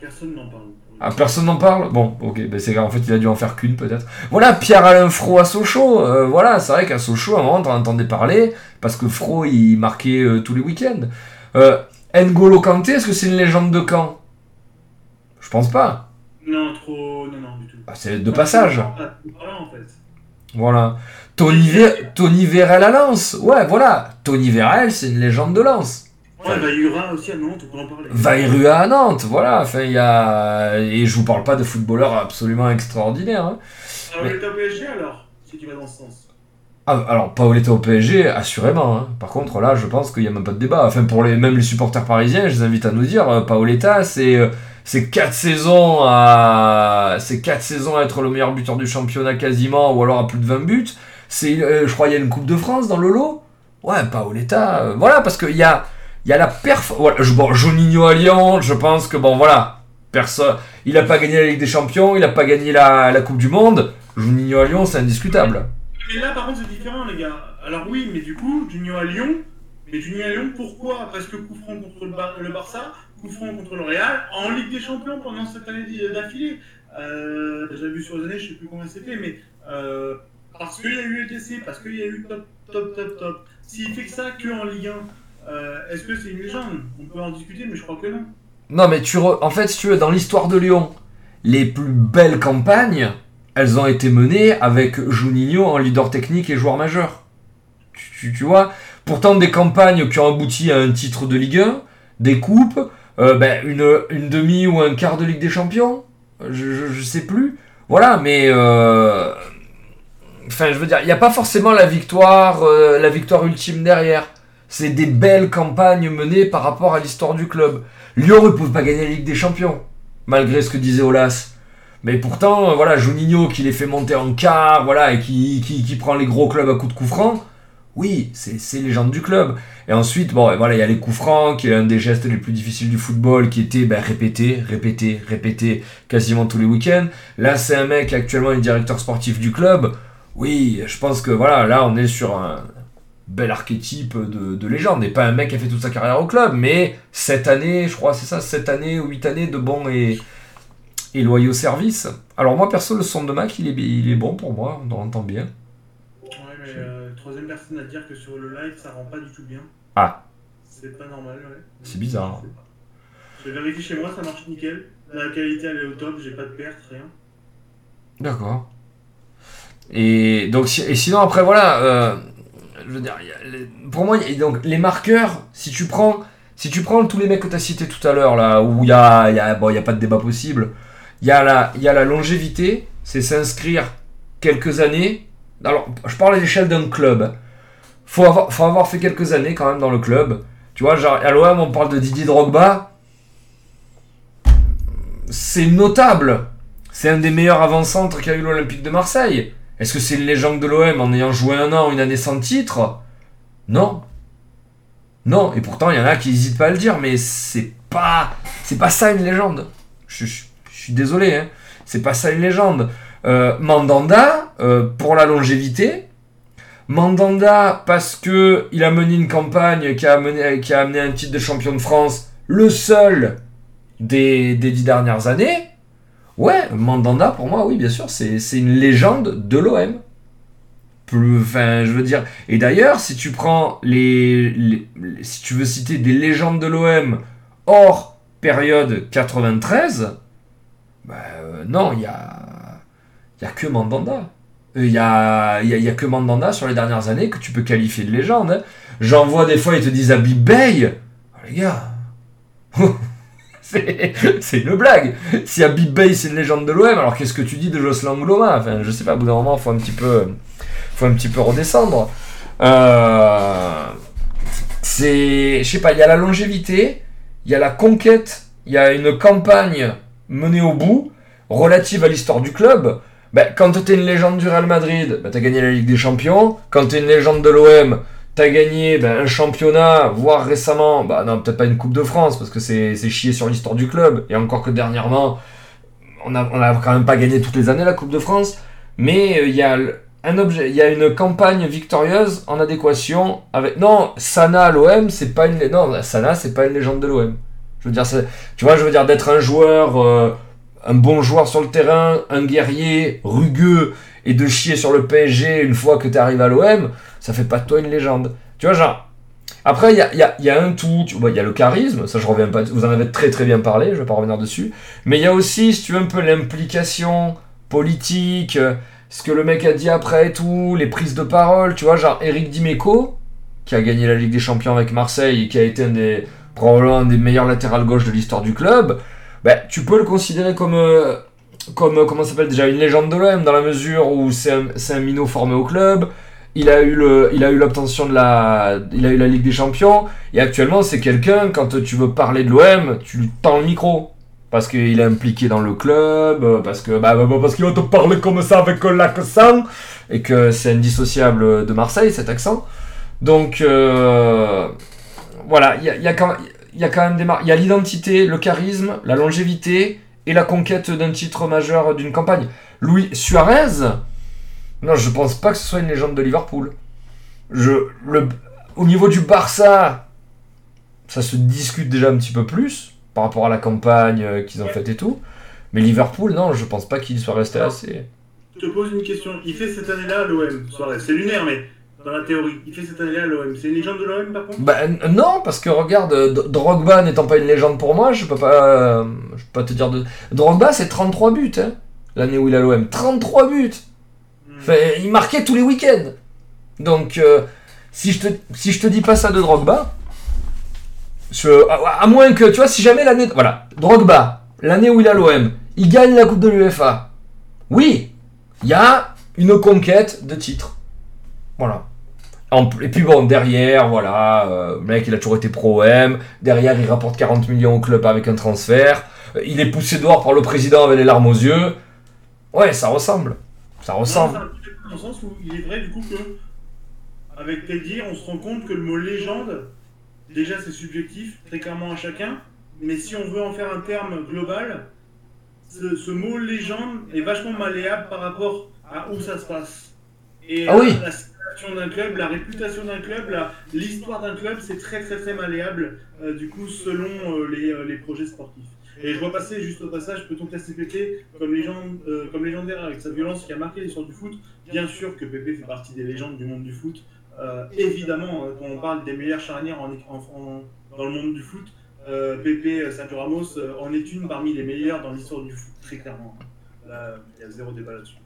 Personne n'en parle. Ah, personne n'en parle Bon, ok, ben c'est en fait il a dû en faire qu'une peut-être. Voilà, Pierre-Alain Fro à Sochaux, euh, voilà, c'est vrai qu'à Sochaux, à un moment, t'en entendais parler, parce que Fro, il marquait euh, tous les week-ends. Euh, N'Golo Kanté, est-ce que c'est une légende de Caen? Je pense pas. Non, trop. Non, non, du tout. Ah, c'est de passage. Voilà, en fait. Voilà. Tony, Ver- Tony Vérel à Lens. Ouais, voilà. Tony Vérel, c'est une légende de Lens. Ouais, aussi à Nantes, on peut en parler. Vairua à Nantes, voilà. Enfin, il y a... Et je vous parle pas de footballeurs absolument extraordinaires. hein. Alors, top PSG alors Si tu vas dans ce sens. Ah, alors, Paoletta au PSG, assurément. hein. Par contre, là, je pense qu'il n'y a même pas de débat. Enfin, pour les, même les supporters parisiens, je les invite à nous dire, euh, Paoletta, c'est euh, c'est quatre saisons à c'est quatre saisons à être le meilleur buteur du championnat quasiment, ou alors à plus de 20 buts. C'est, euh, je crois, il y a une Coupe de France dans le lot. Ouais, Paoletta, voilà, parce qu'il y a, il y a la perf. Voilà, je, bon, Juninho à Lyon, je pense que bon, voilà, personne, il n'a pas gagné la Ligue des Champions, il n'a pas gagné la, Coupe du Monde. Juninho à Lyon, c'est indiscutable. Mais là, par contre, c'est différent, les gars. Alors, oui, mais du coup, Junior à Lyon. Mais Junior à Lyon, pourquoi? Parce que coup franc contre le, Bar- le Barça, coup franc contre le Real, en Ligue des Champions pendant cette année d'affilée. Euh, J'avais vu sur les années, je sais plus combien c'était, mais euh, parce qu'il y a eu LTC, parce qu'il y a eu top, top, top, top. S'il fait que ça que en Ligue 1, euh, est-ce que c'est une légende? On peut en discuter, mais je crois que non. Non, mais tu en fait, si tu veux, dans l'histoire de Lyon, les plus belles campagnes, elles ont été menées avec Juninho en leader technique et joueur majeur. Tu, vois? Pourtant, des campagnes qui ont abouti à un titre de Ligue 1, des coupes, euh, ben, une, une demi ou un quart de Ligue des Champions, je, je, je sais plus. Voilà, mais. euh, Enfin, je veux dire, il n'y a pas forcément la victoire, la victoire ultime derrière. C'est des belles campagnes menées par rapport à l'histoire du club. Lyon ne peut pas gagner la Ligue des Champions, malgré ce que disait Olas. Mais pourtant, euh, voilà, Juninho qui les fait monter en quart, voilà, et qui, qui, qui prend les gros clubs à coups de coups francs, oui, c'est c'est légende du club. Et ensuite, bon, et voilà, il y a les coups francs, qui est un des gestes les plus difficiles du football, qui était ben, répété, répété, répété quasiment tous les week-ends. Là, c'est un mec actuellement est directeur sportif du club. Oui, je pense que voilà, là, on est sur un bel archétype de, de légende. Et pas un mec qui a fait toute sa carrière au club, mais cette année, je crois, c'est ça, cette année ou huit années de bons et, et loyaux services. Alors, moi, perso, le son de Mac, il est, il est bon pour moi, on entend bien. Ouais, mais euh, troisième personne à dire que sur le live, ça rend pas du tout bien. Ah. C'est pas normal, ouais. C'est bizarre. Pas. J'ai vérifié chez moi, ça marche nickel. La qualité, elle est au top, j'ai pas de perte, rien. D'accord. Et donc si- et sinon après voilà, euh, pour moi donc les marqueurs, si tu prends si tu prends tous les mecs que tu as cités tout à l'heure là où il y a y a bon a pas de débat possible, il y a la y a la longévité, c'est s'inscrire quelques années. Alors je parle à l'échelle d'un club. Faut avoir faut avoir fait quelques années quand même dans le club. Tu vois à l'OM on parle de Didier Drogba. C'est notable. C'est un des meilleurs avant-centres qu'a eu l'Olympique de Marseille. Est-ce que c'est une légende de l'OM en ayant joué un an, une année sans titre? Non. Non, et pourtant il y en a qui n'hésitent pas à le dire, mais c'est pas, c'est pas ça une légende. Je, suis désolé, hein. c'est pas ça une légende. Euh, Mandanda, euh, pour la longévité. Mandanda, parce que il a mené une campagne qui a, amené un titre de champion de France, le seul des dix dernières années. Ouais, Mandanda, pour moi, oui, bien sûr, c'est une légende de l'OM. Enfin, je veux dire. Et d'ailleurs, si tu prends les, Si tu veux citer des légendes de l'OM hors période 93, bah, euh, non, il y a. Il y a que Mandanda. Euh, Il y a, que Mandanda sur les dernières années que tu peux qualifier de légende. hein. J'en vois des fois, ils te disent Habib Bey. Ah, les gars. <laughs> <laughs> c'est une blague. Si Habib Bey c'est une légende de l'OM, alors qu'est-ce que tu dis de Jocelyn Mouloma? Enfin, je sais pas, au bout d'un moment, faut un petit peu, faut un petit peu redescendre. Euh, c'est, je sais pas, il y a la longévité, il y a la conquête, il y a une campagne menée au bout, relative à l'histoire du club. Ben, quand t'es une légende du Real Madrid, ben, t'as gagné la Ligue des Champions. Quand t'es une légende de l'OM, t'as gagné ben, un championnat, voire récemment, bah non, peut-être pas une Coupe de France, parce que c'est chier sur l'histoire du club. Et encore que dernièrement, on a, on a quand même pas gagné toutes les années la Coupe de France. Mais euh, il y a un objet, il y a une campagne victorieuse en adéquation avec. Non, Sana à l'OM, c'est pas une. Sana, c'est pas une légende de l'OM. Je veux dire, tu vois, je veux dire d'être un joueur, euh, un bon joueur sur le terrain, un guerrier rugueux et de chier sur le PSG une fois que tu arrives à l'OM, ça fait pas de toi une légende. Tu vois, genre. Après, il y a, un tout, vois, il y a le charisme, ça je reviens pas, vous en avez très très bien parlé, je vais pas revenir dessus. Mais il y a aussi, si tu veux, un peu l'implication politique, ce que le mec a dit après et tout, les prises de parole, tu vois, genre Eric Dimeco, qui a gagné la Ligue des Champions avec Marseille et qui a été un des, probablement un des meilleurs latérales gauche de l'histoire du club, ben, tu peux le considérer comme, euh, comme euh, comment s'appelle déjà, une légende de l'OM, dans la mesure où c'est un minot formé au club, il a eu le, il a eu l'obtention de la, il a eu la Ligue des Champions, et actuellement c'est quelqu'un, quand tu veux parler de l'OM, tu lui tends le micro. Parce qu'il est impliqué dans le club, euh, parce que bah, bah, bah, parce qu'il va te parler comme ça avec l'accent, et que c'est indissociable de Marseille cet accent. Donc euh, voilà, il y a, quand il y a quand même des il y a l'identité, le charisme, la longévité et la conquête d'un titre majeur d'une campagne. Louis Suarez, non, je pense pas que ce soit une légende de Liverpool. Je, le, au niveau du Barça, ça se discute déjà un petit peu plus par rapport à la campagne euh, qu'ils ont faite et tout. Mais Liverpool, non, je pense pas qu'il soit resté assez. Je te pose une question. Il fait cette année-là l'OM. C'est lunaire, mais dans la théorie. Il fait cette année à l'OM. C'est une légende de l'OM par contre? Bah non, parce que regarde, euh, Drogba n'étant pas une légende pour moi, je peux pas, euh, je peux pas te dire de. Drogba, c'est 33 buts, hein, l'année où il a l'OM. 33 buts. Il marquait tous les week-ends. Donc, euh, si, je te, si je te dis pas ça de Drogba, à, moins que, tu vois, si jamais l'année. Voilà, Drogba, l'année où il a l'OM, il gagne la Coupe de l'UEFA. Oui, il y a une conquête de titres. Voilà. Et puis bon, derrière, voilà, euh, le mec, il a toujours été pro-OM. Derrière, il rapporte 40 millions au club avec un transfert. Euh, Il est poussé dehors par le président avec les larmes aux yeux. Ouais, ça ressemble. Ça ressemble. Dans le sens où il est vrai du coup que, avec dires, on se rend compte que le mot légende, déjà c'est subjectif, très clairement à chacun, mais si on veut en faire un terme global, ce, ce mot légende est vachement malléable par rapport à où ça se passe. Et Ah euh, oui. la situation d'un club, la réputation d'un club, l'histoire d'un club, c'est très très très malléable, euh, du coup, selon euh, les, euh, les projets sportifs. Et je vois passer juste au passage, peut-on classer Pépé comme, légende, euh, comme légendaire avec sa violence qui a marqué l'histoire du foot? Bien sûr que Pépé fait partie des légendes du monde du foot. Euh, évidemment, euh, quand on parle des meilleures charnières en, en- en- dans le monde du foot, euh, Pépé, Sergio Ramos en est une parmi les meilleures dans l'histoire du foot, très clairement. Là, il y a zéro débat là-dessus.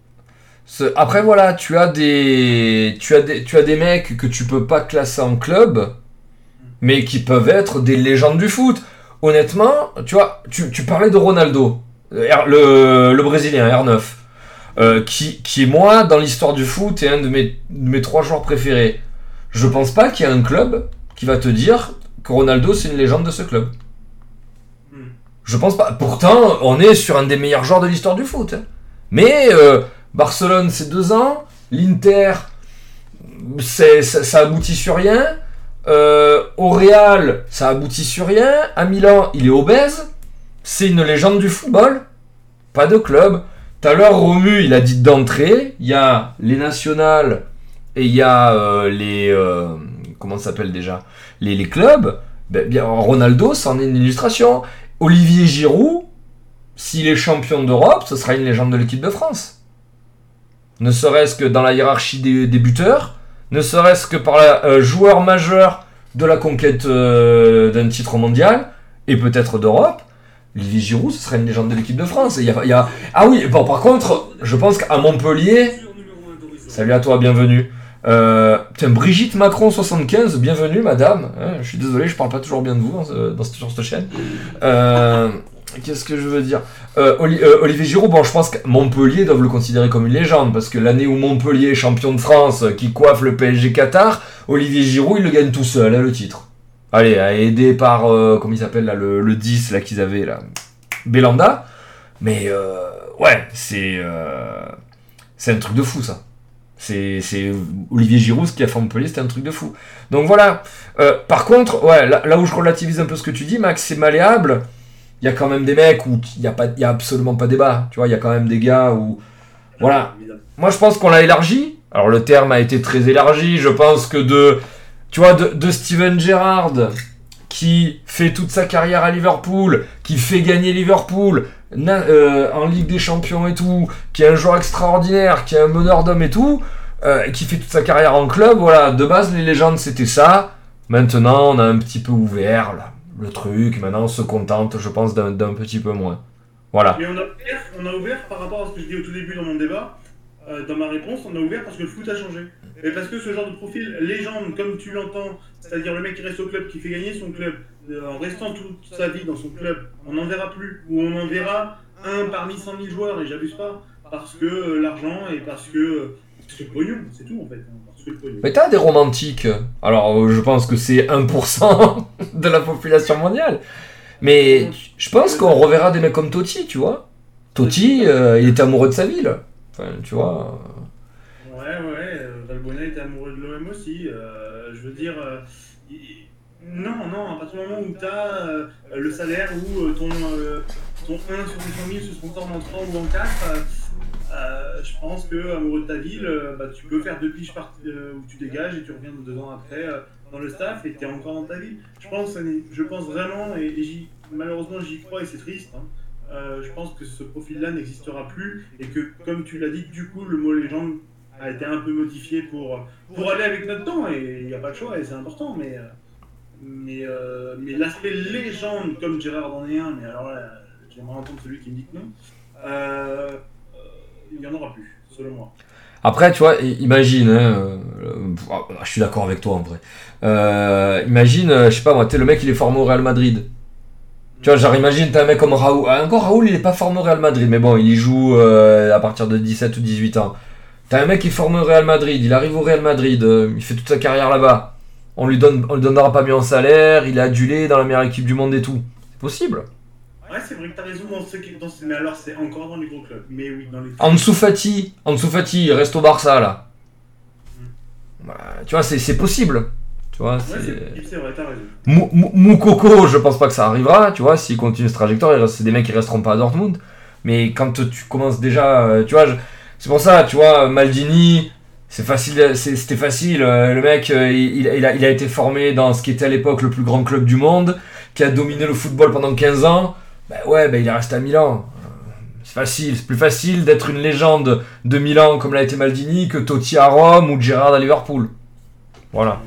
Après voilà, tu as des tu as des tu as des mecs que tu peux pas classer en club, mais qui peuvent être des légendes du foot. Honnêtement, tu vois, tu, tu parlais de Ronaldo, R- le, le brésilien R9, euh, qui qui moi dans l'histoire du foot est un de mes de mes trois joueurs préférés. Je pense pas qu'il y ait un club qui va te dire que Ronaldo c'est une légende de ce club. Hmm. Je pense pas. Pourtant, on est sur un des meilleurs joueurs de l'histoire du foot. hein. Mais euh, Barcelone, c'est deux ans. L'Inter, ça aboutit sur rien. Euh, au Real, ça aboutit sur rien. À Milan, il est obèse. C'est une légende du football. Pas de club. Tout à l'heure, Romu, il a dit d'entrée. Il y a les nationales et il y a euh, les. euh, comment ça s'appelle déjà? Les, clubs. Ben, Ronaldo, c'en est une illustration. Olivier Giroud, s'il est champion d'Europe, ce sera une légende de l'équipe de France. Ne serait-ce que dans la hiérarchie des buteurs, ne serait-ce que par la euh, joueur majeur de la conquête euh, d'un titre mondial, et peut-être d'Europe, Olivier Giroud, ce serait une légende de l'équipe de France. Ah oui, par contre, je pense qu'à Montpellier, salut à toi, bienvenue. Euh, Brigitte Macron 75, bienvenue madame. Hein, je suis désolé, je parle pas toujours bien de vous dans sur cette chaîne. Euh, Qu'est-ce que je veux dire Euh, euh, Olivier Giroud, bon, je pense que Montpellier doivent le considérer comme une légende parce que l'année où Montpellier est champion de France, qui coiffe le PSG Qatar, Olivier Giroud il le gagne tout seul, hein, le titre. Allez, euh, aidé par euh, comment il le, le 10 là qu'ils avaient là, Belanda. Mais ouais, c'est un truc de fou ça. C'est Olivier Giroud ce qui a fait Montpellier, c'était un truc de fou. Donc voilà. Par contre, ouais, là, là où je relativise un peu ce que tu dis, Max, c'est malléable. Il y a quand même des mecs où il y a pas, il y a absolument pas débat. Tu vois, il y a quand même des gars où Voilà. Moi, je pense qu'on l'a élargi. Alors, le terme a été très élargi. Je pense que de, tu vois, de, de Steven Gerrard, qui fait toute sa carrière à Liverpool, qui fait gagner Liverpool na- euh, en Ligue des Champions et tout, qui est un joueur extraordinaire, qui est un meneur d'hommes et tout, euh, qui fait toute sa carrière en club. Voilà, de base, les légendes, c'était ça. Maintenant, on a un petit peu ouvert là, le truc. Maintenant, on se contente, je pense, d'un petit peu moins. Voilà. On a, ouvert, par rapport à ce que je dis au tout début dans mon débat, euh, dans ma réponse, on a ouvert parce que le foot a changé. Et parce que ce genre de profil légende, comme tu l'entends, c'est-à-dire le mec qui reste au club, qui fait gagner son club, euh, en restant toute sa vie dans son club, on n'en verra plus. Ou on en verra un parmi 100 000 joueurs, et j'abuse pas, parce que euh, l'argent et parce que, parce que le pognon, c'est tout en fait. Mais t'as des romantiques. Alors, euh, je pense que c'est 1% <laughs> de la population mondiale. Mais je pense qu'on reverra des mecs comme Totti, tu vois. Totti, euh, il était amoureux de sa ville. Enfin, tu vois. Ouais, ouais, euh, Valbuena était amoureux de l'OM aussi. euh, je veux dire, euh, non, non, à partir du moment où tu as le salaire ou euh, ton, euh, ton 1 sur 200 000 se transforme en 3 ou en 4, euh, je pense que amoureux de ta ville, euh, bah, tu peux faire deux piges euh, où tu dégages et tu reviens deux ans après dans le staff et tu es encore dans ta ville. Je pense, je pense vraiment, et, malheureusement j'y crois et c'est triste, hein, je pense que ce profil-là n'existera plus et que, comme tu l'as dit, du coup, le mot légende a été un peu modifié pour, pour aller avec notre temps, et il n'y a pas de choix, et c'est important, mais, mais, mais l'aspect légende, comme Gérard en est un, mais alors là, j'aimerais entendre celui qui me dit que non, il n'y en aura plus, selon moi. Après, tu vois, imagine, hein, euh, euh, je suis d'accord avec toi en vrai. Euh, imagine, euh, je sais pas moi, t'es le mec il est formé au Real Madrid. Tu vois, genre imagine t'as un mec comme Raoul. Ah, encore Raoul il est pas formé au Real Madrid, mais bon, il y joue à partir de 17 ou 18 ans. T'as un mec qui est formé au Real Madrid, il arrive au Real Madrid, il fait toute sa carrière là-bas. On lui donne, on lui donnera pas mieux en salaire, il est adulé dans la meilleure équipe du monde et tout. C'est possible. Ouais, c'est vrai que t'as raison dans ce qui. Dans ce... Mais alors, c'est encore dans les gros clubs. Mais oui, dans les. Ansu Fati, Ansu Fati, il reste au Barça là. Bah, tu vois, c'est c'est possible. Tu vois, Ouais, c'est. c'est c'est vrai, t'as raison. Mou- Mou- Moukoko, je pense pas que ça arrivera, tu vois, s'il continue cette trajectoire, il reste- c'est des mecs qui resteront pas à Dortmund. Mais quand tu commences déjà, euh, tu vois, je- c'est pour ça, tu vois, Maldini, c'est facile, c'est- c'était facile. euh, Le mec, euh, il, il a, il a été formé dans ce qui était à l'époque le plus grand club du monde, qui a dominé le football pendant 15 ans. Ben ouais, ben il est resté à Milan. C'est facile, c'est plus facile d'être une légende de Milan comme l'a été Maldini que Totti à Rome ou Gerrard à Liverpool. Voilà.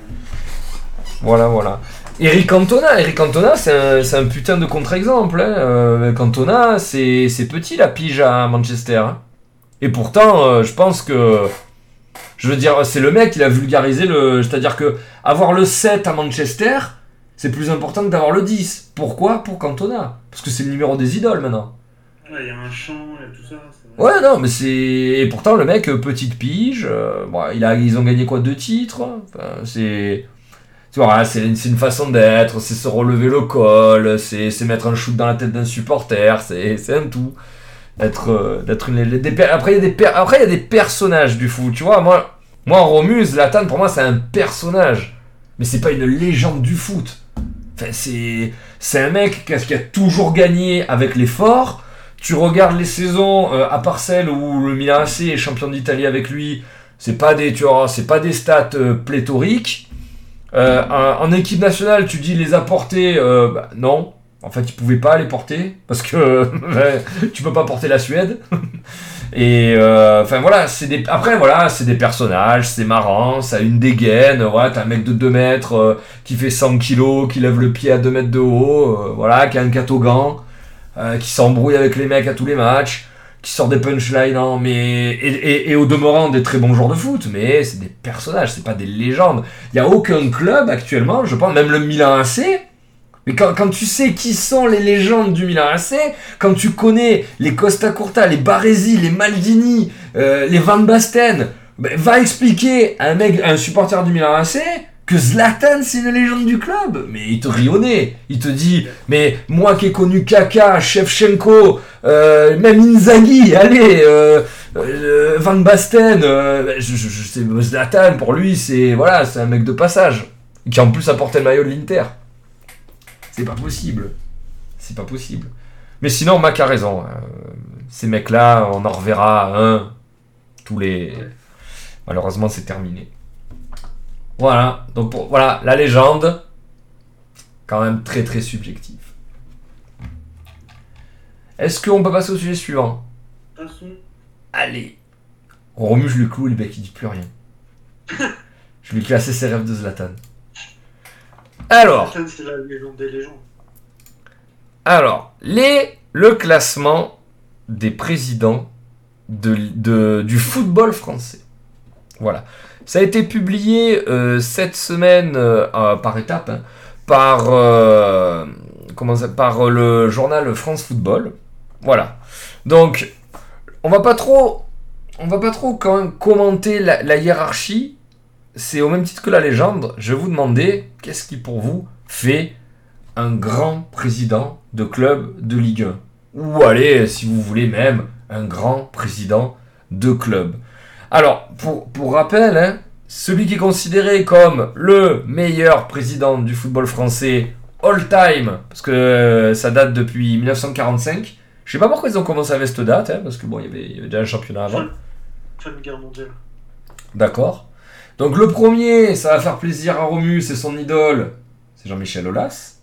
Voilà, voilà. Eric Cantona, Eric Cantona, c'est un, putain de contre-exemple. Hein. Euh, Cantona, c'est c'est petit la pige à Manchester. hein. Et pourtant, euh, je pense que. Je veux dire, c'est le mec qui a vulgarisé le. C'est-à-dire que avoir le 7 à Manchester, c'est plus important que d'avoir le 10. Pourquoi Pour Cantona. Parce que c'est le numéro des idoles maintenant. Ouais, il y a un chant, il y a tout ça. Ouais, non, mais c'est. Et pourtant, le mec, petite pige, euh, bon, il a, ils ont gagné quoi Deux titres? Enfin, C'est. Tu vois, c'est une, une façon d'être, c'est se relever le col, c'est mettre un shoot dans la tête d'un supporter, c'est un tout. D'être euh, une. des per- après, il y, a des per- après, il y a des personnages du foot, tu vois. Moi, moi Romus, Zlatan, pour moi, c'est un personnage. Mais c'est pas une légende du foot. Enfin, c'est. C'est un mec qui a, toujours gagné avec les forts tu regardes les saisons, euh, à part celle où le Milan AC est champion d'Italie avec lui, c'est pas des, tu vois, c'est pas des stats euh, pléthoriques. Euh, en, en équipe nationale, tu dis les apporter, euh, bah, non. En fait, il pouvait pas les porter parce que <laughs> tu peux pas porter la Suède. Et euh, enfin voilà, c'est des après voilà, c'est des personnages, c'est marrant, ça a une dégaine, voilà, t'as un mec de 2 mètres euh, qui fait 100 kilos, qui lève le pied à 2 mètres de haut, euh, voilà, qui a un catogan euh, qui s'embrouille avec les mecs à tous les matchs, qui sort des punchlines, hein, mais et, et- et au demeurant des très bons joueurs de foot, mais c'est des personnages, c'est pas des légendes. Il y a aucun club actuellement, je pense, même le Milan AC. Mais quand, tu sais qui sont les légendes du Milan AC, quand tu connais les Costa Curta, les Baresi, les Maldini, euh, les Van Basten, ben, va expliquer à un mec, un supporter du Milan AC que Zlatan c'est une légende du club. Mais il te nez. Il te dit, mais moi qui ai connu Kaka, Shevchenko, euh, même Inzaghi, allez, euh, Van Basten, euh, je, Zlatan pour lui c'est voilà, c'est un mec de passage qui en plus a porté le maillot de l'Inter. C'est pas possible. C'est pas possible. Mais sinon, Mac a raison. euh, ces mecs-là, on en reverra un tous les. Malheureusement, c'est terminé. Voilà. Donc, pour- voilà, la légende, quand même très très subjectif. Est-ce qu'on peut passer au sujet suivant? Façon, Allez. On remue le clou et le mec il dit plus rien. <laughs> Je vais classer ses rêves de Zlatan. Alors. Zlatan, c'est la légende des légendes. Alors, les, le classement des présidents de, de- du football français. Voilà. Ça a été publié euh, cette semaine euh, par étape hein, par, euh, comment ça, par le journal France Football. Voilà. Donc, on va pas trop, on va pas trop quand même commenter la, la hiérarchie. C'est au même titre que la légende. Je vais vous demander qu'est-ce qui pour vous fait un grand président de club de Ligue 1. Ou allez, si vous voulez même, un grand président de club. Alors, pour, pour rappel, hein, celui qui est considéré comme le meilleur président du football français all time, parce que euh, ça date depuis 1945. Je sais pas pourquoi ils ont commencé avec cette date, hein, parce que bon, il y avait- il y avait déjà un championnat avant. Fin de guerre mondiale. D'accord. Donc le premier, ça va faire plaisir à Romu, c'est son idole, c'est Jean-Michel Aulas.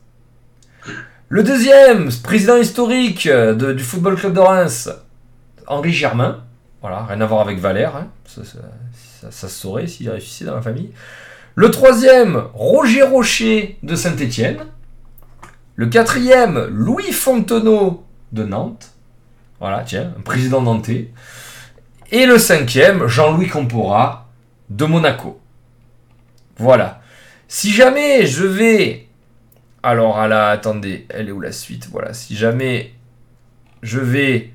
Le deuxième, président historique de- du Football Club de Reims, Henri Germain. Voilà, rien à voir avec Valère. hein. Ça se saurait s'il réussissait dans la famille. Le troisième, Roger Rocher de Saint-Étienne. Le quatrième, Louis Fontenot de Nantes. Voilà, tiens, un président nantais. Et le cinquième, Jean-Louis Compora de Monaco. Voilà. Si jamais je vais... Alors, à la... Attendez, elle est où la suite? Voilà, si jamais je vais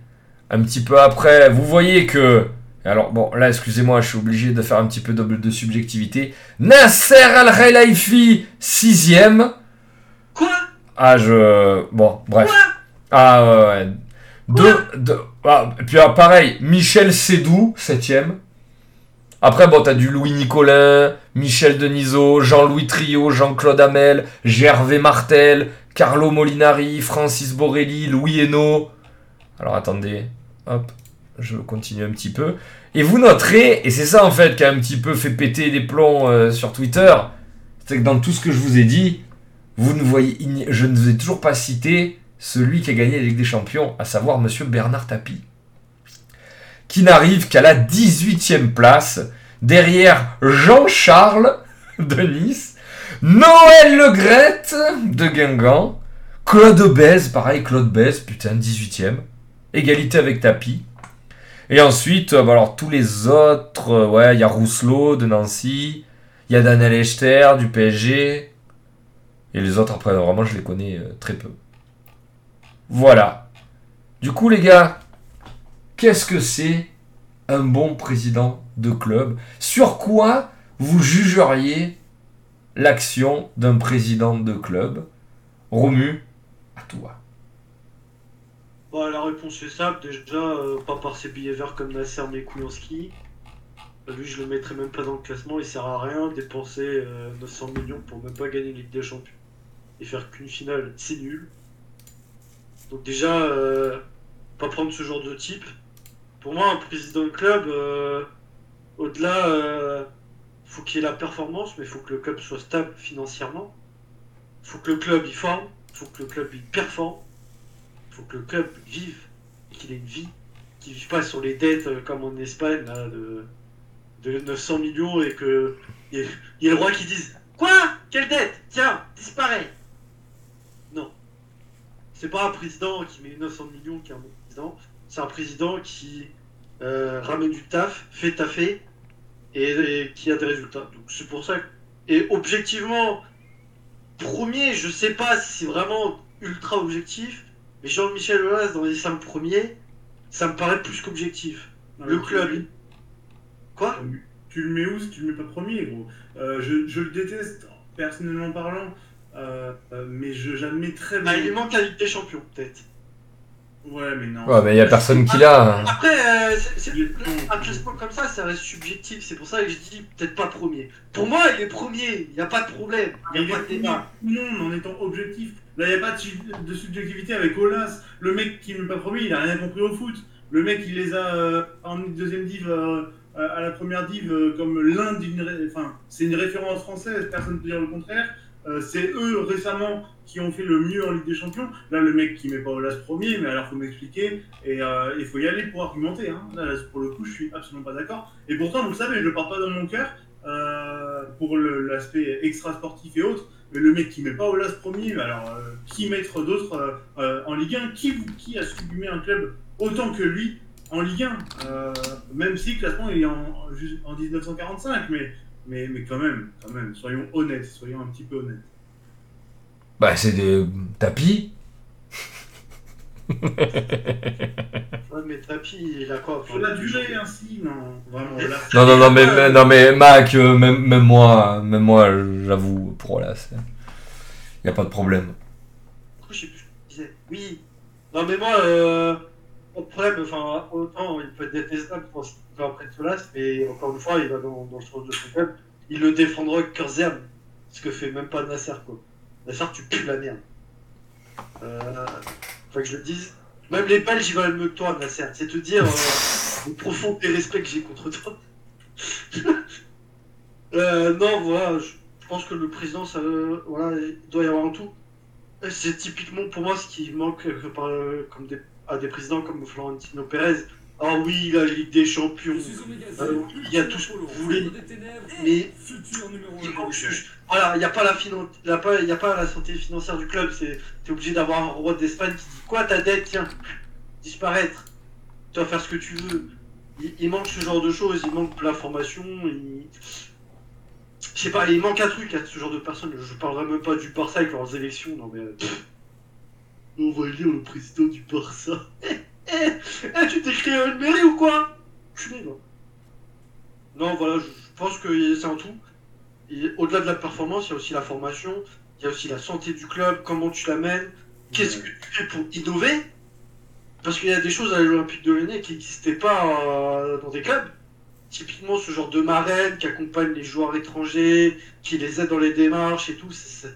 un petit peu après, vous voyez que... Alors, bon, là, excusez-moi, je suis obligé de faire un petit peu de, de subjectivité. Nasser Al-Khelaifi, sixième. Quoi? Ah, je... Bon, bref. Ah, ouais, ouais. Ah, et puis, ah, pareil, Michel Sédou, septième. Après, bon, t'as du Louis Nicolin, Michel Denisot, Jean-Louis Trio, Jean-Claude Hamel, Gervais Martel, Carlo Molinari, Francis Borelli, Louis Hainaut. Alors, attendez, hop, je continue un petit peu. Et vous noterez, et c'est ça en fait qui a un petit peu fait péter les plombs euh, sur Twitter, c'est que dans tout ce que je vous ai dit, vous ne voyez, je ne vous ai toujours pas cité celui qui a gagné la Ligue des Champions, à savoir Monsieur Bernard Tapie, qui n'arrive qu'à la 18e place, derrière Jean-Charles de Nice, Noël Le Graët de Guingamp, Claude Bèze, pareil, Claude Bèze, putain, 18e, égalité avec Tapie. Et ensuite, euh, bah alors tous les autres, euh, ouais, il y a Rousselot de Nancy, il y a Daniel Echter du PSG, et les autres, après, vraiment, je les connais euh, très peu. Voilà. Du coup, les gars, qu'est-ce que c'est un bon président de club? Sur quoi vous jugeriez l'action d'un président de club? Romu, à toi. La réponse est simple, déjà, euh, pas par ses billets verts comme Nasser Mekouyanski. Euh, Lui, je le mettrais même pas dans le classement, il sert à rien dépenser euh, 900 millions pour même pas gagner Ligue des Champions. Et faire qu'une finale, c'est nul. Donc, déjà, euh, pas prendre ce genre de type. Pour moi, un président de club, euh, au-delà, euh, faut qu'il y ait la performance, mais il faut que le club soit stable financièrement. faut que le club il forme, faut que le club il performe faut que le club vive, qu'il ait une vie, qu'il vive pas sur les dettes euh, comme en Espagne là, de, de 900 millions et que il y, ait- il y le roi qui dise Quoi? Quelle dette? Tiens, disparaît Non. C'est pas un président qui met 900 millions qui est un bon président, c'est un président qui euh, ramène du taf, fait taffer et, et qui a des résultats. Donc c'est pour ça que. Et objectivement, premier, je sais pas si c'est vraiment ultra objectif, mais Jean-Michel Aulas dans les 5 premiers, ça me paraît plus qu'objectif. Non, Le tu- club, Quoi? Tu le mets où si tu le mets pas premier, gros? Euh, je, je le déteste, personnellement parlant, euh, mais je- j'admets très bien. Ah, il manque la Ligue des Champions, peut-être. Ouais, mais non. Ouais, mais il y a personne qui l'a. hein. Après, euh, c'est- un classement comme ça, ça reste subjectif. C'est pour ça que je dis peut-être pas premier. Pour moi, il est premier, il n'y a pas de problème. Il n'y a est pas de débat. non, en étant objectif. Là, il n'y a pas de, su- de subjectivité avec Olas. Le mec qui n'est pas premier, il a rien compris au foot. Le mec, il les a euh, en deuxième div, euh, à la première div, euh, comme l'un d'une. Enfin, c'est une référence française, personne ne peut dire le contraire. Euh, c'est eux récemment qui ont fait le mieux en Ligue des Champions. Là, le mec qui met pas Olas premier, mais alors faut m'expliquer et euh, il faut y aller pour argumenter. Hein. Là, pour le coup, je suis absolument pas d'accord. Et pourtant, vous le savez, je le porte pas dans mon cœur euh, pour l'aspect extra sportif et autres. Mais le mec qui met pas Olas premier, alors qui mettre d'autres en Ligue 1 qui, qui a sublimé un club autant que lui en Ligue 1 Euh, Même si classement il est en, en 1945, mais, mais, mais quand même, quand même, soyons honnêtes, soyons un petit peu honnêtes. Bah, c'est des tapis. Ouais, mais Tapi, il a quoi Faut la durée ainsi, non, vraiment. Là- Non, non, non, mais, mais- non, mais Mac, euh, même, même moi, même moi, j'avoue, pour là, il n'y a pas de problème. Du coup, je sais plus ce que je disais? Oui. Non, mais moi, euh, pas de problème. Enfin, autant il peut être détestable pour ce qu'il fait après Solas, mais encore une fois, il va dans, le sens de son club. Il le défendra cœur. Ce que fait même pas Nasser, quoi. Nasser, tu pues la merde. Euh, faut que je le dise. Même les Belges, ils valent mieux que toi, Nasser. C'est te dire euh, le profond dérespect que j'ai contre toi. <laughs> euh, non, voilà, je, pense que le président, ça, euh, voilà, il doit y avoir un tout. C'est typiquement pour moi ce qui manque comme à des présidents comme Florentino Pérez, Ah oui, la Ligue des Champions. Euh, il y a tout ce que vous voulez. Mais il manque juste- Voilà, il n'y a pas la finan- il y a pas, il y a pas la santé financière du club. C'est, t'es obligé d'avoir un roi d'Espagne qui dit quoi ta dette, tiens, disparaître. Tu vas faire ce que tu veux. Il, il manque ce genre de choses. Il manque de la formation. Il... Je sais pas, il manque un truc à ce genre de personnes. Je parlerai même pas du Barça avec leurs élections. Non mais. euh. On va élire le président du Barça. <laughs> Eh, eh, tu t'es créé une mairie ou quoi? Je suis non. Non, voilà, je, pense que c'est un tout. Au-delà de la performance, il y a aussi la formation, il y a aussi la santé du club, comment tu l'amènes, qu'est-ce que tu fais pour innover? Parce qu'il y a des choses à l'Olympique de Lyonnais qui n'existaient pas euh, dans des clubs. Typiquement, ce genre de marraine qui accompagne les joueurs étrangers, qui les aide dans les démarches et tout. c'est-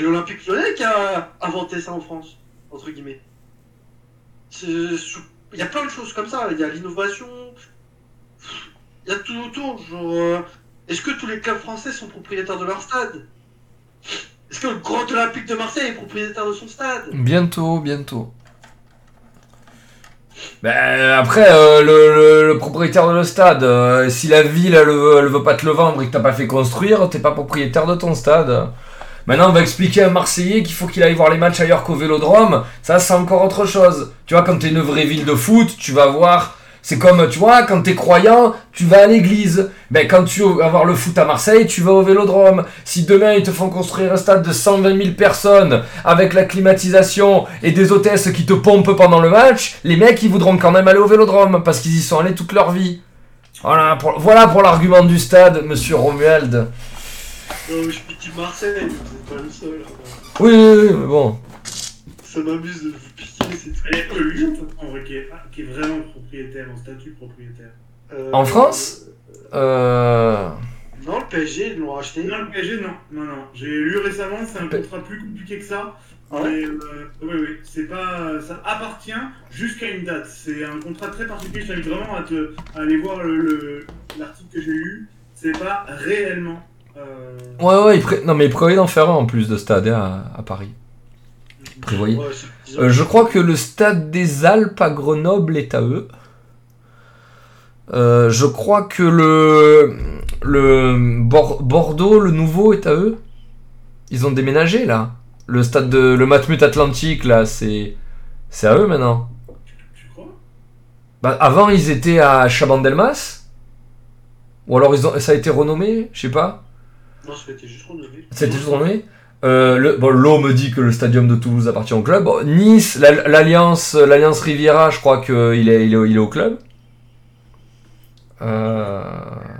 l'Olympique lyonnais qui a inventé ça en France, entre guillemets. Il y a plein de choses comme ça. Il y a l'innovation. Il y a tout autour. Euh, est-ce que tous les clubs français sont propriétaires de leur stade? Est-ce que le Grand Olympique de Marseille est propriétaire de son stade? Bientôt, bientôt. Ben, après, euh, le, propriétaire de le stade, euh, si la ville elle, elle veut pas te le vendre et que t'as pas fait construire, t'es pas propriétaire de ton stade. Maintenant, on va expliquer à un Marseillais qu'il faut qu'il aille voir les matchs ailleurs qu'au Vélodrome. Ça, c'est encore autre chose. Tu vois, quand t'es une vraie ville de foot, tu vas voir. C'est comme, tu vois, quand t'es croyant, tu vas à l'église. Ben, quand tu vas voir le foot à Marseille, tu vas au Vélodrome. Si demain ils te font construire un stade de 120 000 personnes avec la climatisation et des hôtesses qui te pompent pendant le match, les mecs ils voudront quand même aller au Vélodrome parce qu'ils y sont allés toute leur vie. Voilà pour, l'argument du stade, monsieur Romuald. Euh, pas le seul. hein. Oui, oui, oui, mais bon. Ça m'amuse de vous piquer, a que lui, en vrai, qui est, qui est vraiment propriétaire, en statut propriétaire. Euh, En France Euh... Non, le PSG, ils l'ont racheté. Non, le PSG, non. Non, non. J'ai lu récemment, c'est un contrat plus compliqué que ça. Ah ouais Mais, euh, oui, oui, c'est pas. Ça appartient jusqu'à une date. C'est un contrat très particulier. Je t'invite vraiment à, te, à aller voir le- le- l'article que j'ai lu. C'est pas réellement. Euh, Ouais, ouais, il pré- non mais il prévoyait d'en faire un en plus de stade hein, à, à Paris. Disons- Euh, je crois que le stade des Alpes à Grenoble est à eux. Euh, je crois que le, le Bor- Bordeaux, le nouveau, est à eux. Ils ont déménagé là. Le stade de le Matmut Atlantique là, c'est c'est à eux maintenant. Tu crois? Bah, avant ils étaient à Chabandelmas. Ou alors ils ont, ça a été renommé, je sais pas. Non, c'était juste renommé. Ça a été juste renommé. Euh, le, bon, l'eau me dit que le stadium de Toulouse appartient au club. Bon, nice, la- l'Alliance, l'Alliance Riviera, je crois qu'il est, il est, il est au club. Euh,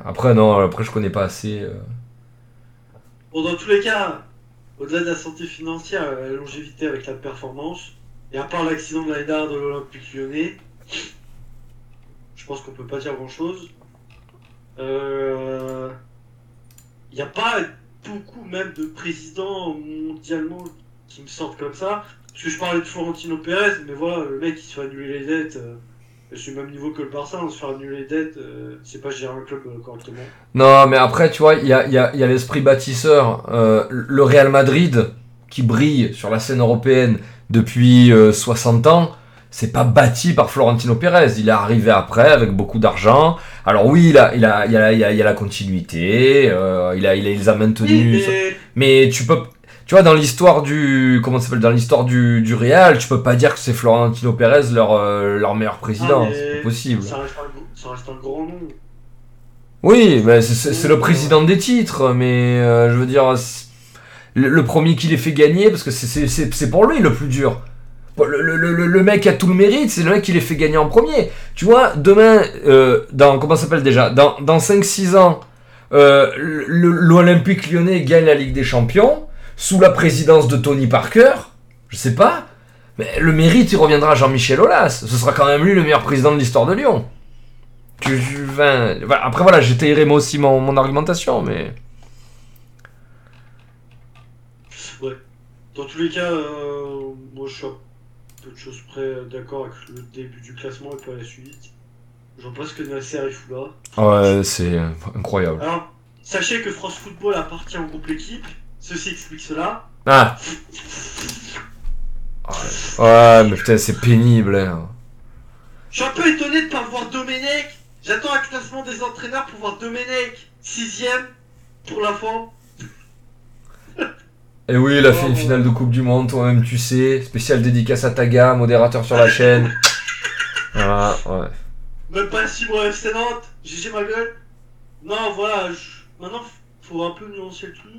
après, non, après je connais pas assez. euh. Bon, dans tous les cas, au-delà de la santé financière, la longévité avec la performance, et à part l'accident de l'année dernière de l'Olympique lyonnais, je pense qu'on peut pas dire grand-chose. Il n'y a pas beaucoup même de présidents mondialement qui me sortent comme ça. Parce que je parlais de Florentino Pérez, mais voilà, le mec il se fait annuler les dettes. euh, c'est le même niveau que le Barça, on se fait annuler les dettes, euh, c'est pas gérer un club euh, correctement. Non, mais après, tu vois, il y a, y a- y a l'esprit bâtisseur. Euh, le Real Madrid, qui brille sur la scène européenne depuis euh, 60 ans, c'est pas bâti par Florentino Pérez. Il est arrivé après avec beaucoup d'argent. Alors oui, il a, il a, il a, il a, il a la continuité. euh, il, a, il, a- il les a maintenus. mais- tu peux, tu vois, dans l'histoire du, comment ça s'appelle, dans l'histoire du, du Real, tu peux pas dire que c'est Florentino Pérez leur, euh, leur meilleur président. Ah, mais C'est pas possible. Ça reste, un, gros- ça reste un grand nom. Oui, mais c'est- le président des titres, mais euh, je veux dire, le, le premier qui les fait gagner, parce que c'est- c'est c'est- c'est pour lui le plus dur. Le, mec a tout le mérite, c'est le mec qui les fait gagner en premier. Tu vois, demain, euh, dans, comment s'appelle déjà Dans, dans 5-6 ans, euh, l'Olympique lyonnais gagne la Ligue des Champions, sous la présidence de Tony Parker, je sais pas, mais le mérite, il reviendra à Jean-Michel Aulas. Ce sera quand même lui le meilleur président de l'histoire de Lyon. Tu, après voilà, j'étayerai moi aussi mon, argumentation, mais... Dans tous les cas, euh, moi je suis peu de choses près d'accord avec le début du classement et pas la suite. J'en pense que Nasser est fou là. Ouais, c'est incroyable. Alors, sachez que France Football appartient au groupe L'équipe. Ceci explique cela. Ah Ouais, mais putain, c'est pénible. hein. Je suis un peu étonné de pas voir Domenech. J'attends un classement des entraîneurs pour voir Domenech, sixième, pour la fin. Et oui, il a fait une finale de Coupe du Monde, toi-même tu sais. Spécial dédicace à Taga, modérateur sur la chaîne. <laughs> Voilà, ouais. Même pas si bon FC Nantes, GG ma gueule. Non, voilà, je- maintenant faut un peu nuancer le truc.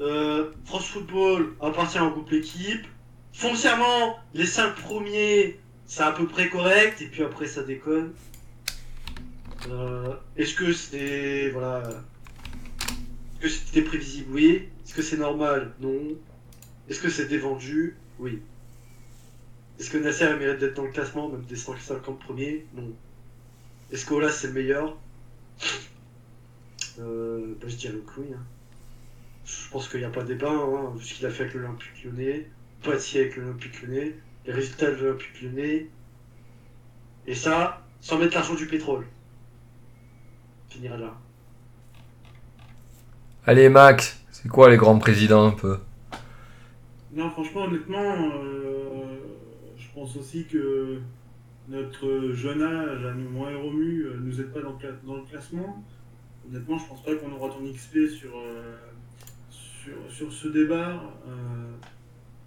Euh, France Football appartient au groupe équipe. Foncièrement, les 5 premiers, c'est à peu près correct, et puis après ça déconne. Euh, Est-ce que c'est. Voilà. Est-ce que c'était prévisible? Oui. Est-ce que c'est normal? Non. Est-ce que c'est dévendu Oui. Est-ce que Nasser mérite d'être dans le classement, même des 150 premiers? Non. Est-ce qu'Olas c'est le meilleur? Euh, bah, Je dirais que oui. hein. Je pense qu'il n'y a pas de débat, hein, vu ce qu'il a fait avec l'Olympique lyonnais, Poitiers avec l'Olympique lyonnais, les résultats de l'Olympique lyonnais. Et ça, sans mettre l'argent du pétrole. On finira là. Allez, Max, c'est quoi les grands présidents un peu? Non, franchement, honnêtement, euh, je pense aussi que notre jeune âge, à nous, moi et Romu, euh, nous aide pas dans, le cla- dans le classement. Honnêtement, je pense pas qu'on aura ton XP sur, euh, sur, sur ce débat. Euh,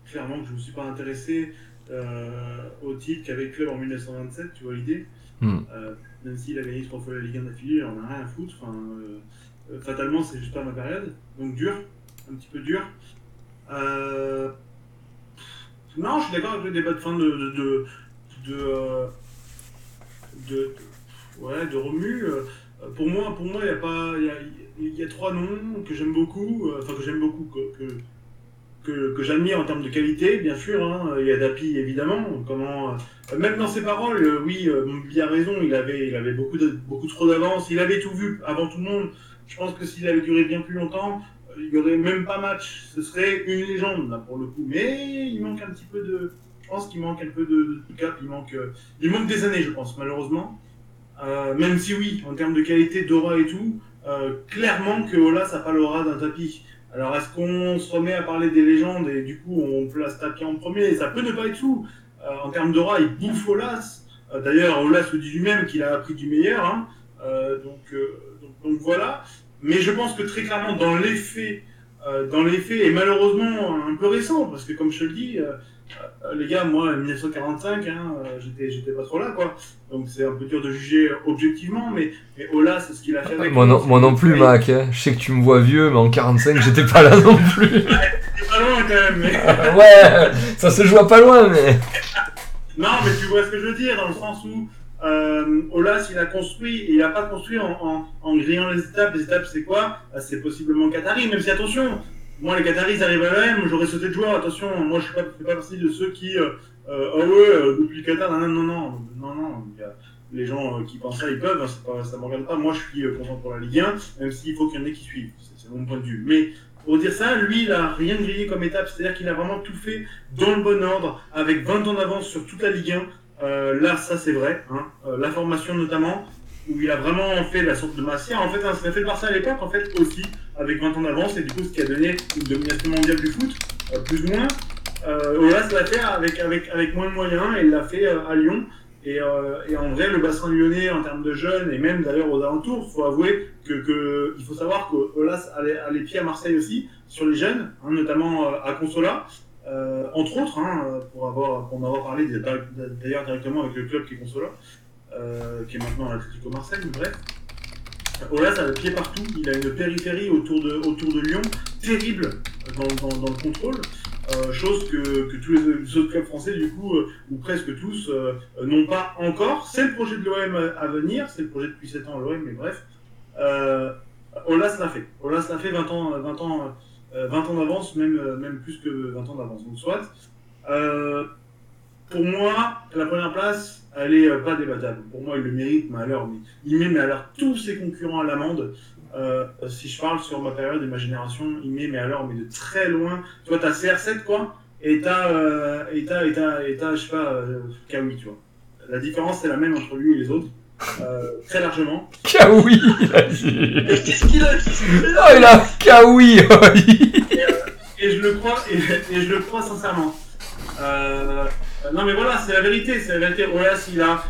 clairement que je ne me suis pas intéressé au titre qu'avait Club en 1927, tu vois l'idée. Hmm. Même s'il a gagné trois fois la Ligue 1 d'affilée, on a rien à foutre. Enfin, euh, fatalement, c'est juste pas ma période. Donc dur, un petit peu dur. Euh, non, je suis d'accord avec le débat de fin de. de, de, de, euh, de- ouais, de Romu. Euh, Pour moi, pour moi, il y a pas, il y a, trois noms que j'aime beaucoup, enfin que j'aime beaucoup, que, que, que, j'admire en termes de qualité, bien sûr. hein. Il y a Dapi, évidemment. Comment, même dans ses paroles, euh, oui, euh, a raison. Il avait, il avait beaucoup, beaucoup trop d'avance. Il avait tout vu avant tout le monde. Je pense que s'il avait duré bien plus longtemps, euh, il n'y aurait même pas match. Ce serait une légende, là, pour le coup. Mais il manque un petit peu de. Je pense qu'il manque un peu de, de cap. Il manque, euh, il manque des années, je pense, malheureusement. Euh, même si, oui, en termes de qualité, d'aura et tout, clairement que Ola, ça n'a pas l'aura d'un tapis. Alors, est-ce qu'on se remet à parler des légendes et du coup, on place Tapie en premier? Ça peut ne pas être. Euh, en termes d'aura, il bouffe Olas. D'ailleurs, Olas le dit lui-même qu'il a appris du meilleur. hein. Donc voilà. Mais je pense que très clairement, dans les faits, euh, dans les faits, et malheureusement un peu récent, parce que comme je te le dis, euh, euh, les gars, moi, 1945, hein, j'étais, j'étais pas trop là, quoi. Donc c'est un peu dur de juger objectivement, mais, mais Ola, c'est ce qu'il a fait avec moi, non, moi non plus, Mac. hein. Je sais que tu me vois vieux, mais en 45, j'étais pas là non plus. <laughs> C'est pas loin quand même, mais... ouais, ça se joue à pas loin, mais. Non, mais tu vois ce que je veux dire, dans le sens où euh, Olas, il a construit, et il n'a pas construit en, en, en grillant les étapes. Les étapes, c'est quoi? Bah, C'est possiblement Qatari, même si, attention, moi, les Qataris, arrivent à l'OM, j'aurais sauté de joueur, attention, moi, je ne fais pas partie de ceux qui, euh, euh, ah ouais, euh, depuis Qatar, non, non, non, non, non, y a les gens euh, qui pensent ça, ils peuvent, hein, ça ne me regarde pas. Moi, je suis content pour la Ligue 1, même s'il faut qu'il y en ait qui suivent, c'est mon point de vue. Mais pour dire ça, lui, il a rien grillé comme étape, c'est-à-dire qu'il a vraiment tout fait dans le bon ordre, avec 20 ans d'avance sur toute la Ligue 1. Euh, là, ça c'est vrai. Hein. Euh, la formation notamment, où il a vraiment fait la sorte de Massière. En fait, hein, ce qu'a fait le Barça à l'époque, en fait, aussi, avec 20 ans d'avance, et du coup, ce qui a donné une domination mondiale du foot, euh, plus ou moins. Euh, Olas l'a fait avec, avec, avec moins de moyens, et il l'a fait euh, à Lyon. Et, euh, et en vrai, le bassin lyonnais, en termes de jeunes, et même d'ailleurs aux alentours, il faut avouer que, que il faut savoir que Olas a les, a pieds à Marseille aussi, sur les jeunes, hein, notamment euh, à Consola. Euh, entre autres, hein, pour, avoir, pour en avoir parlé d'ailleurs directement avec le club qui est Consola, euh, qui est maintenant à l'Atlético Marseille, mais bref. Olas a le pied partout, il a une périphérie autour de, autour de Lyon terrible dans, le contrôle, euh, chose que, que tous les, autres clubs français, du coup, euh, ou presque tous, euh, n'ont pas encore. C'est le projet de l'OM à, venir, c'est le projet depuis 7 ans à l'OM, mais bref. Euh, Olas l'a fait. Olas l'a fait 20 ans, 20 ans, euh, 20 ans d'avance, même, euh, même plus que 20 ans d'avance. Donc, soit. Euh, pour moi, la première place, elle est euh, pas débattable. Pour moi, il le mérite, mais alors, mais, il met mais tous ses concurrents à l'amende. Euh, si je parle sur ma période et ma génération, il met mais alors, mais de très loin. Tu vois, t'as CR7 quoi, et t'as, euh, et t'as, et t'as, je sais pas, euh, Kawi, tu vois. La différence, c'est la même entre lui et les autres, euh, très largement. <laughs> Mais qu'est-ce qu'il a Oh, il a oh, il- Et je le crois, et, et je le crois sincèrement. Euh, non mais voilà, c'est la vérité, c'est la vérité. Olas, il a,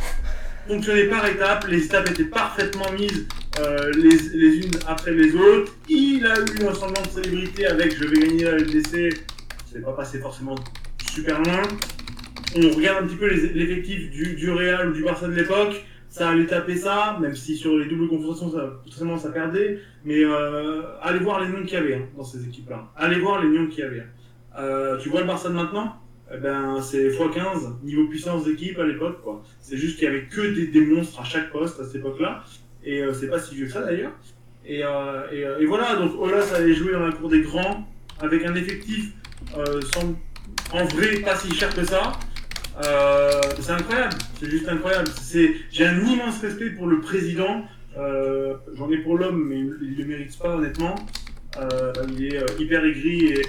fonctionnait par étapes, les étapes étaient parfaitement mises euh, les, les, unes après les autres. Il a eu un semblant de célébrité avec je vais gagner la LDC, c'est pas passé forcément super loin. On regarde un petit peu l'effectif du, du Real ou du Barça de l'époque, ça allait taper ça, même si sur les doubles confrontations, ça, ça perdait. Mais euh, allez voir les noms qu'il y avait hein, dans ces équipes-là. Allez voir les noms qu'il y avait. Euh, tu vois le Barça de maintenant? Eh ben, c'est x15 niveau puissance d'équipe à l'époque. quoi. C'est juste qu'il y avait que des, monstres à chaque poste à cette époque-là. Et euh, c'est pas si vieux que ça d'ailleurs. Euh, et, voilà, donc Olas allait jouer dans la cour des grands avec un effectif sans, en vrai pas si cher que ça. C'est incroyable, c'est juste incroyable. J'ai un immense respect pour le président. J'en ai pour l'homme, mais il ne le mérite pas honnêtement. il est hyper aigri et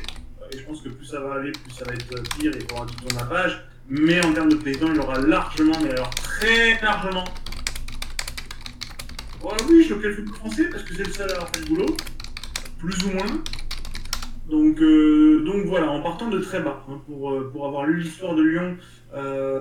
je pense que plus ça va aller, plus ça va être pire et il faudra tout tourner la page. Mais en termes de président, il aura largement, mais alors très largement. Bon, oui, je le football français parce que c'est le seul à avoir fait le boulot, plus ou moins. Donc, euh, voilà, en partant de très bas, hein, euh, pour avoir lu l'histoire de Lyon, euh,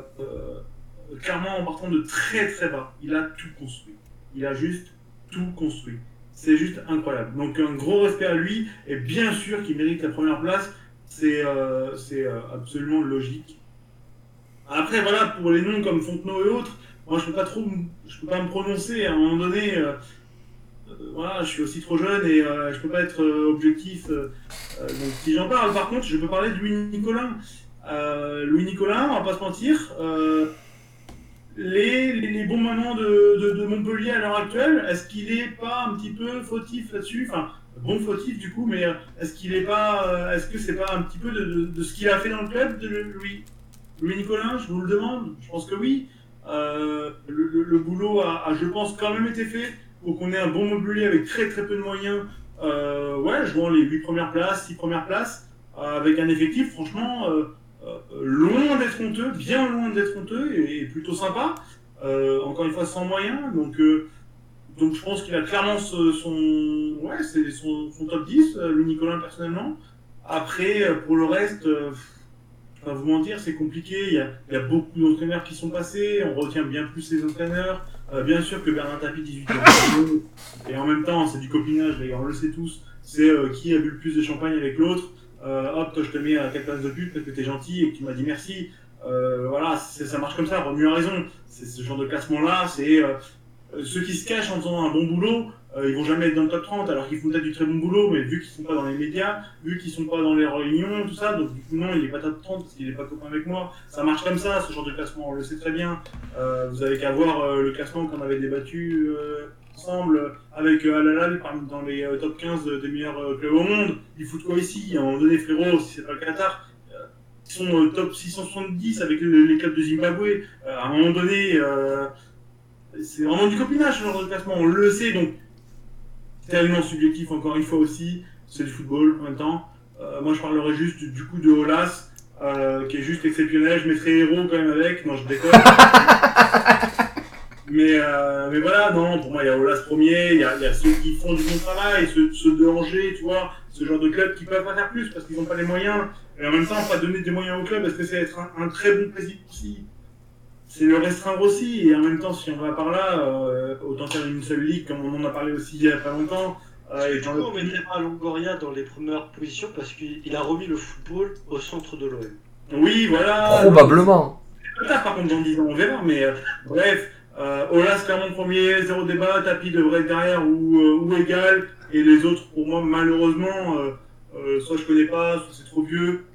clairement en partant de très très bas, il a tout construit. Il a juste tout construit. C'est juste incroyable. Donc un gros respect à lui, et bien sûr qu'il mérite la première place, c'est euh, euh, absolument logique. Après voilà, pour les noms comme Fontenot et autres, moi je peux pas trop, je peux pas me prononcer à un moment donné. Euh, voilà, je suis aussi trop jeune et je peux pas être objectif. donc si j'en parle, par contre, je peux parler de Louis Nicolin. Louis Nicolin, on va pas se mentir les, les, bons moments de, Montpellier à l'heure actuelle, est-ce qu'il n'est pas un petit peu fautif là-dessus? Enfin, bon fautif du coup, mais euh, est-ce qu'il est pas, euh, est-ce que c'est pas un petit peu de, ce qu'il a fait dans le club de Louis, Louis Je vous le demande. Je pense que oui. Euh, le, boulot a, je pense, quand même été fait pour qu'on ait un bon Montpellier avec très très peu de moyens. Euh, ouais, jouant les 8 premières places, 6 premières places, avec un effectif, franchement euh, loin d'être honteux, bien loin d'être honteux et, plutôt sympa. Euh, encore une fois, sans moyens. Donc, euh, donc je pense qu'il a clairement son, ouais, c'est son, top 10, le Nicolas personnellement. Après, pour le reste, pas vous mentir, c'est compliqué. Il y, a, il y a beaucoup d'entraîneurs qui sont passés. On retient bien plus les entraîneurs. bien sûr que Bernard Tapie, 18 ans, et en même temps, c'est du copinage, on le sait tous. C'est qui a bu le plus de champagne avec l'autre euh, hop, toi je te mets à quatre places de pute parce que t'es gentil et que tu m'as dit merci. Euh, voilà, ça marche comme ça, Romu a raison. C'est ce genre de classement-là, c'est euh, ceux qui se cachent en faisant un bon boulot, ils vont jamais être dans le top 30 alors qu'ils font peut-être du très bon boulot, mais vu qu'ils sont pas dans les médias, vu qu'ils sont pas dans les réunions, tout ça, donc du coup non, il est pas top 30 parce qu'il est pas copain avec moi. Ça marche comme ça, ce genre de classement, on le sait très bien. Vous avez qu'à voir le classement qu'on avait débattu ensemble avec euh, Alalal dans les euh, top 15 des meilleurs euh, clubs au monde. Ils foutent quoi ici À un moment donné, frérot, si c'est pas le Qatar, ils sont top 670 avec les clubs de Zimbabwe. à un moment donné, c'est vraiment du copinage ce genre de classement, on le sait, donc tellement subjectif encore une fois aussi, c'est du football en même temps. moi je parlerai juste du, coup de Olas, qui est juste exceptionnel, je mettrai héros quand même avec, non je déconne. <laughs> Mais, euh, mais voilà, non, pour moi, il y a Olas premier, il y a, il y a ceux qui font du bon travail, ceux, ceux de Angers, tu vois, ce genre de club qui peuvent pas faire plus parce qu'ils n'ont pas les moyens. Et en même temps, pas donner des moyens au club, est-ce que c'est être un, un, très bon président aussi C'est le restreindre aussi. Et en même temps, si on va par là, euh, autant faire une seule ligue, comme on en a parlé aussi il y a pas longtemps. Euh, et du coup, on mettrait pas Longoria dans les premières positions parce qu'il a remis le football au centre de l'OM. Oui, voilà. Probablement. Peut-être par contre dans 10 ans, on verra, mais euh, bref. Euh, Olas clairement premier, zéro débat, Tapi devrait être derrière ou, euh, ou égal, et les autres pour moi malheureusement, euh, euh, soit je connais pas, soit c'est trop vieux,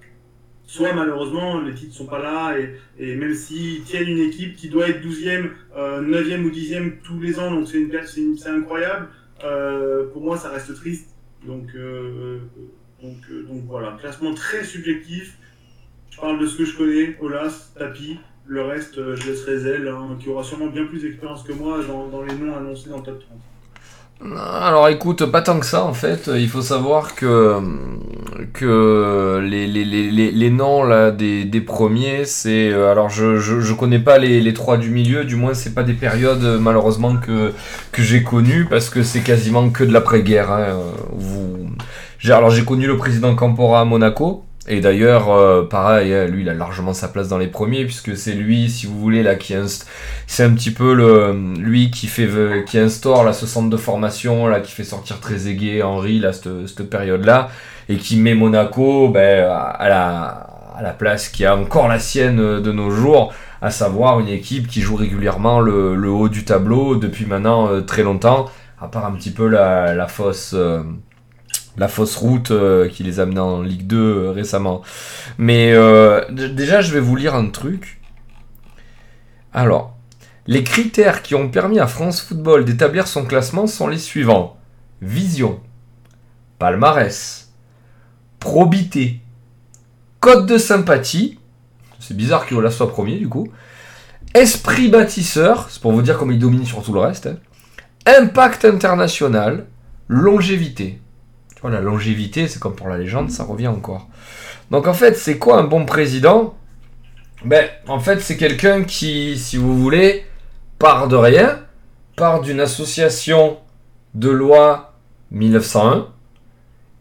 soit malheureusement les titres sont pas là, et, même s'ils tiennent une équipe qui doit être 12e, 9e ou 10e tous les ans, donc c'est une c'est incroyable, pour moi ça reste triste. Donc, donc, donc voilà, classement très subjectif. Je parle de ce que je connais, Olas, Tapi, le reste, euh, je laisserai Zell, hein, qui aura sûrement bien plus d'expérience que moi dans, les noms annoncés dans le top 30. Alors écoute, pas tant que ça en fait. Il faut savoir que, que les, les, les, les noms là, des, des premiers, c'est. Euh, alors je, je, je, connais pas les, les trois du milieu, du moins c'est pas des périodes malheureusement que, que j'ai connues parce que c'est quasiment que de l'après-guerre. Hein. Vous... Alors j'ai connu le président Campora à Monaco, Et d'ailleurs, euh, pareil, hein, lui, il a largement sa place dans les premiers, puisque c'est lui, si vous voulez, là, qui c'est un petit peu le, lui qui fait, qui instaure là ce centre de formation, là, qui fait sortir très aigué Henri, là, cette, cette période-là, et qui met Monaco, ben, à la, à la place qui a encore la sienne de nos jours, à savoir une équipe qui joue régulièrement le, le haut du tableau depuis maintenant euh, très longtemps, à part un petit peu la, la. Euh, la fausse route euh, qui les a en Ligue 2 euh, récemment. Mais euh, déjà, je vais vous lire un truc. Alors, les critères qui ont permis à France Football d'établir son classement sont les suivants. Vision, palmarès, probité, code de sympathie, c'est bizarre que soit premier du coup, esprit bâtisseur, c'est pour vous dire comment il domine sur tout le reste, hein. impact international, longévité la longévité, c'est comme pour la légende, ça revient encore. Donc en fait, c'est quoi un bon président? Ben, en fait, c'est quelqu'un qui, si vous voulez, part de rien, part d'une association de loi 1901,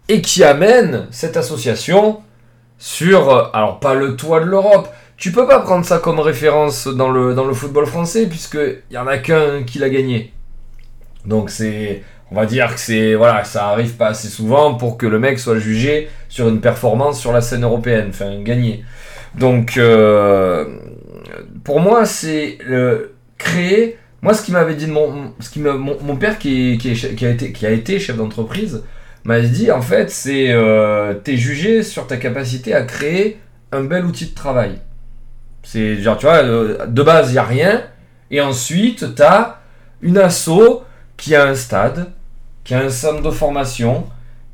et qui amène cette association sur, alors pas le toit de l'Europe, tu peux pas prendre ça comme référence dans le, dans le football français, puisqu'il y en a qu'un qui l'a gagné. Donc c'est on va dire que c'est voilà, ça arrive pas assez souvent pour que le mec soit jugé sur une performance sur la scène européenne, enfin gagné. Donc euh, pour moi, c'est créer. Moi, ce qui m'avait dit de mon, ce qui mon, père qui, qui, qui, a été, qui a été chef d'entreprise m'a dit en fait, c'est euh, t'es jugé sur ta capacité à créer un bel outil de travail. C'est genre tu vois, euh, de base il y a rien, et ensuite t'as une asso qui a un stade, qui a un centre de formation,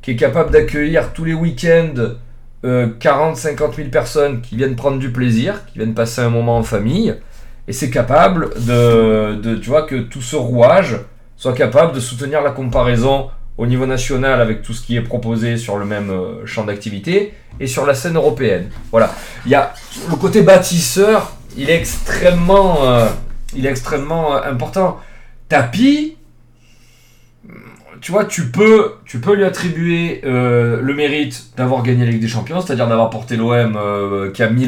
qui est capable d'accueillir tous les week-ends 40-50 000 personnes qui viennent prendre du plaisir, qui viennent passer un moment en famille, et c'est capable de, tu vois, que tout ce rouage soit capable de soutenir la comparaison au niveau national avec tout ce qui est proposé sur le même euh, champ d'activité et sur la scène européenne. Voilà. Il y a le côté bâtisseur, il est extrêmement, euh, il est extrêmement euh, important. Tapis, tu vois, tu peux, lui attribuer euh, le mérite d'avoir gagné la Ligue des Champions, c'est-à-dire d'avoir porté l'OM, euh, qui a mis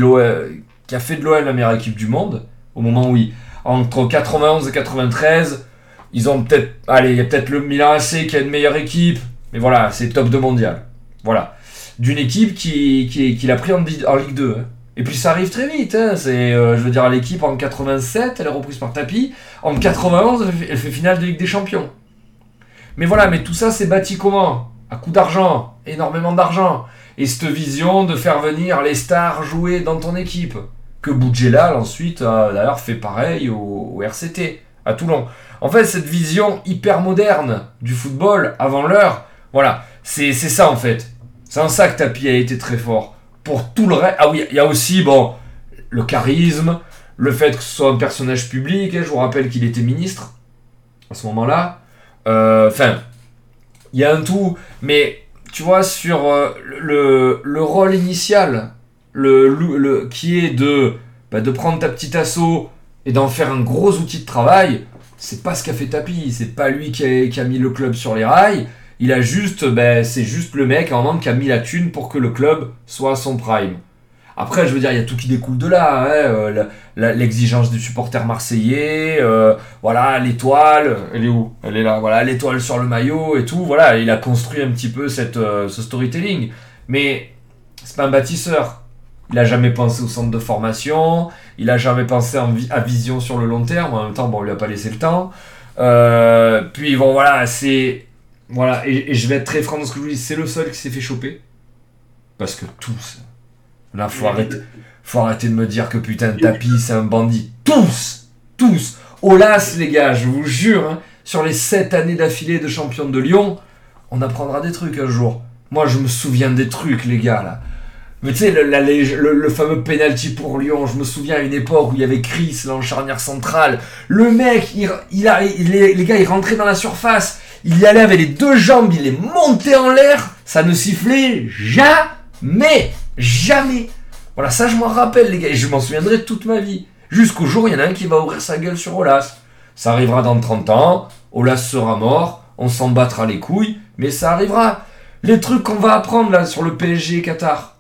qui a fait de l'OM la meilleure équipe du monde, au moment où il, entre 91 et 93, ils ont peut-être, allez, il y a peut-être le Milan AC qui a une meilleure équipe, mais voilà, c'est top 2 mondial, voilà, d'une équipe qui, qui, qui l'a pris en, Ligue 2. Hein. Et puis ça arrive très vite, hein. c'est, euh, je veux dire, l'équipe en 87, elle est reprise par Tapi, en 91, elle fait finale de Ligue des Champions. Mais voilà, mais tout ça c'est bâti comment? À coup d'argent, énormément d'argent. Et cette vision de faire venir les stars jouer dans ton équipe. Que Boudjelal ensuite a d'ailleurs fait pareil au, RCT, à Toulon. En fait, cette vision hyper moderne du football avant l'heure, voilà, c'est ça en fait. C'est en ça que Tapi a été très fort. Pour tout le reste. Ah oui, il y a aussi, bon, le charisme, le fait que ce soit un personnage public. Hein, je vous rappelle qu'il était ministre à ce moment-là. Euh, enfin, il y a un tout, mais tu vois, sur euh, le, le, rôle initial, le, le, qui est de, bah, de prendre ta petite assaut et d'en faire un gros outil de travail, c'est pas ce qu'a fait Tapi, c'est pas lui qui a, qui a, mis le club sur les rails, il a juste, bah, c'est juste le mec en qui a mis la thune pour que le club soit son prime. Après, je veux dire, il y a tout qui découle de là. Hein, euh, l'exigence du supporter marseillais, euh, voilà, l'étoile, elle est où? Elle est là, voilà, l'étoile sur le maillot et tout. Voilà, il a construit un petit peu cette, euh, ce storytelling. Mais c'est pas un bâtisseur. Il a jamais pensé au centre de formation. Il a jamais pensé à vision sur le long terme. En même temps, bon, on lui a pas laissé le temps. puis bon, voilà, c'est voilà, et, et, je vais être très franc dans ce que je vous dis. C'est le seul qui s'est fait choper parce que tous Là, faut arrêter, faut arrêter de me dire que putain tapis, c'est un bandit. Tous Tous Olas, les gars, je vous jure, hein, sur les 7 années d'affilée de champion de Lyon, on apprendra des trucs un jour. Moi, je me souviens des trucs, les gars, là. Mais tu sais, le, fameux penalty pour Lyon, je me souviens à une époque où il y avait Chris, l'encharnière centrale. Le mec, il, a, les gars, il rentrait dans la surface, il y allait avec les deux jambes, il est monté en l'air, ça ne sifflait jamais. Jamais. Voilà, ça je m'en rappelle les gars, et je m'en souviendrai toute ma vie. Jusqu'au jour, il y en a un qui va ouvrir sa gueule sur Olas. Ça arrivera dans 30 ans, Olas sera mort, on s'en battra les couilles, mais ça arrivera. Les trucs qu'on va apprendre là sur le PSG Qatar.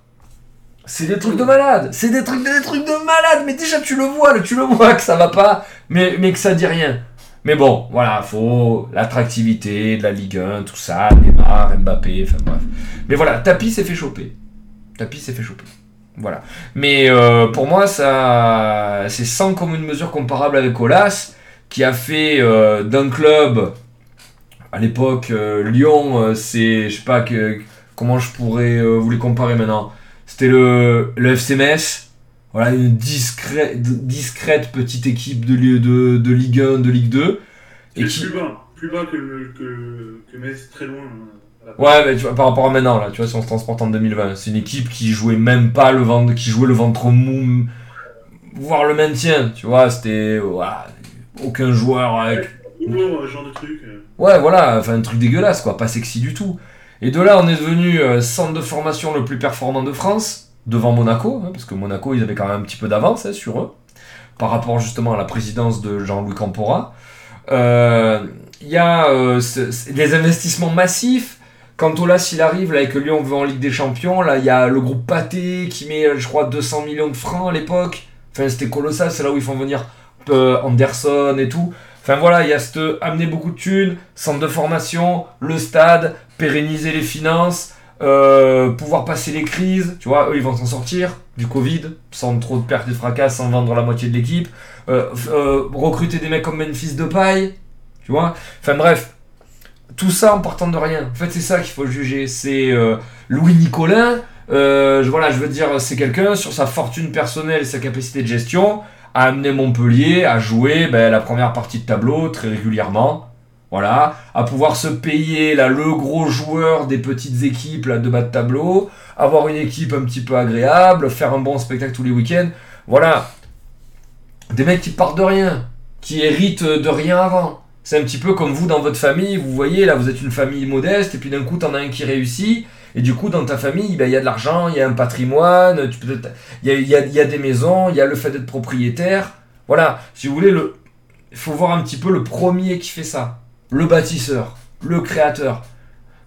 C'est des trucs de malade. C'est des trucs, des trucs de malade. Mais déjà, tu le vois, tu le vois que ça va pas, mais, mais que ça dit rien. Mais bon, voilà, faut l'attractivité de la Ligue 1, tout ça, Neymar, Mbappé, enfin bref. Mais voilà, Tapi s'est fait choper. Tapi s'est fait choper. Voilà. Mais euh, pour moi, ça, c'est sans commune mesure comparable avec Olas, qui a fait euh, d'un club, à l'époque, euh, Lyon, c'est, je sais pas que, comment je pourrais vous les comparer maintenant. C'était le, le FC Metz, voilà, une discrète, discrète petite équipe de, de, de Ligue 1, de Ligue 2. Et qui... plus bas, plus bas que, que, que Metz, très loin. Hein, ouais, mais tu vois, par rapport à maintenant, là, tu vois, si on se transporte en 2020, c'est une équipe qui jouait même pas le ventre, qui jouait le ventre mou, voire le maintien, tu vois, c'était, voilà, aucun joueur avec. Ouais, genre de truc. Euh. Ouais, voilà, enfin, un truc dégueulasse, quoi, pas sexy du tout. Et de là, on est devenu euh, centre de formation le plus performant de France devant Monaco, hein, parce que Monaco, ils avaient quand même un petit peu d'avance hein, sur eux, par rapport justement à la présidence de Jean-Louis Campora. Euh, il y a euh, des investissements massifs. Quand Olas il arrive, là, et que Lyon veut en Ligue des Champions, là, il y a le groupe Pathé qui met, je crois, 200 millions de francs à l'époque. Enfin, c'était colossal, c'est là où ils font venir euh, Anderson et tout. Enfin voilà, il y a ce amener beaucoup de thunes, centre de formation, le stade, pérenniser les finances, euh, pouvoir passer les crises, tu vois, eux ils vont s'en sortir du Covid, sans trop de pertes et de fracas, sans vendre la moitié de l'équipe, euh, euh, recruter des mecs comme Memphis de paille, tu vois, enfin bref, tout ça en partant de rien. En fait, c'est ça qu'il faut juger. C'est Louis Nicolin, je, voilà, je veux dire, c'est quelqu'un sur sa fortune personnelle et sa capacité de gestion à amener Montpellier à jouer ben, la première partie de tableau très régulièrement voilà, à pouvoir se payer là, le gros joueur des petites équipes là, de bas de tableau, avoir une équipe un petit peu agréable, faire un bon spectacle tous les week-ends. Voilà, des mecs qui partent de rien, qui héritent de rien avant. C'est un petit peu comme vous dans votre famille, vous voyez, là vous êtes une famille modeste, et puis d'un coup t'en as un qui réussit, et du coup dans ta famille, ben, il y a de l'argent, il y a un patrimoine, il y, a, y a des maisons, il y a le fait d'être propriétaire. Voilà, si vous voulez, il faut voir un petit peu le premier qui fait ça le bâtisseur, le créateur.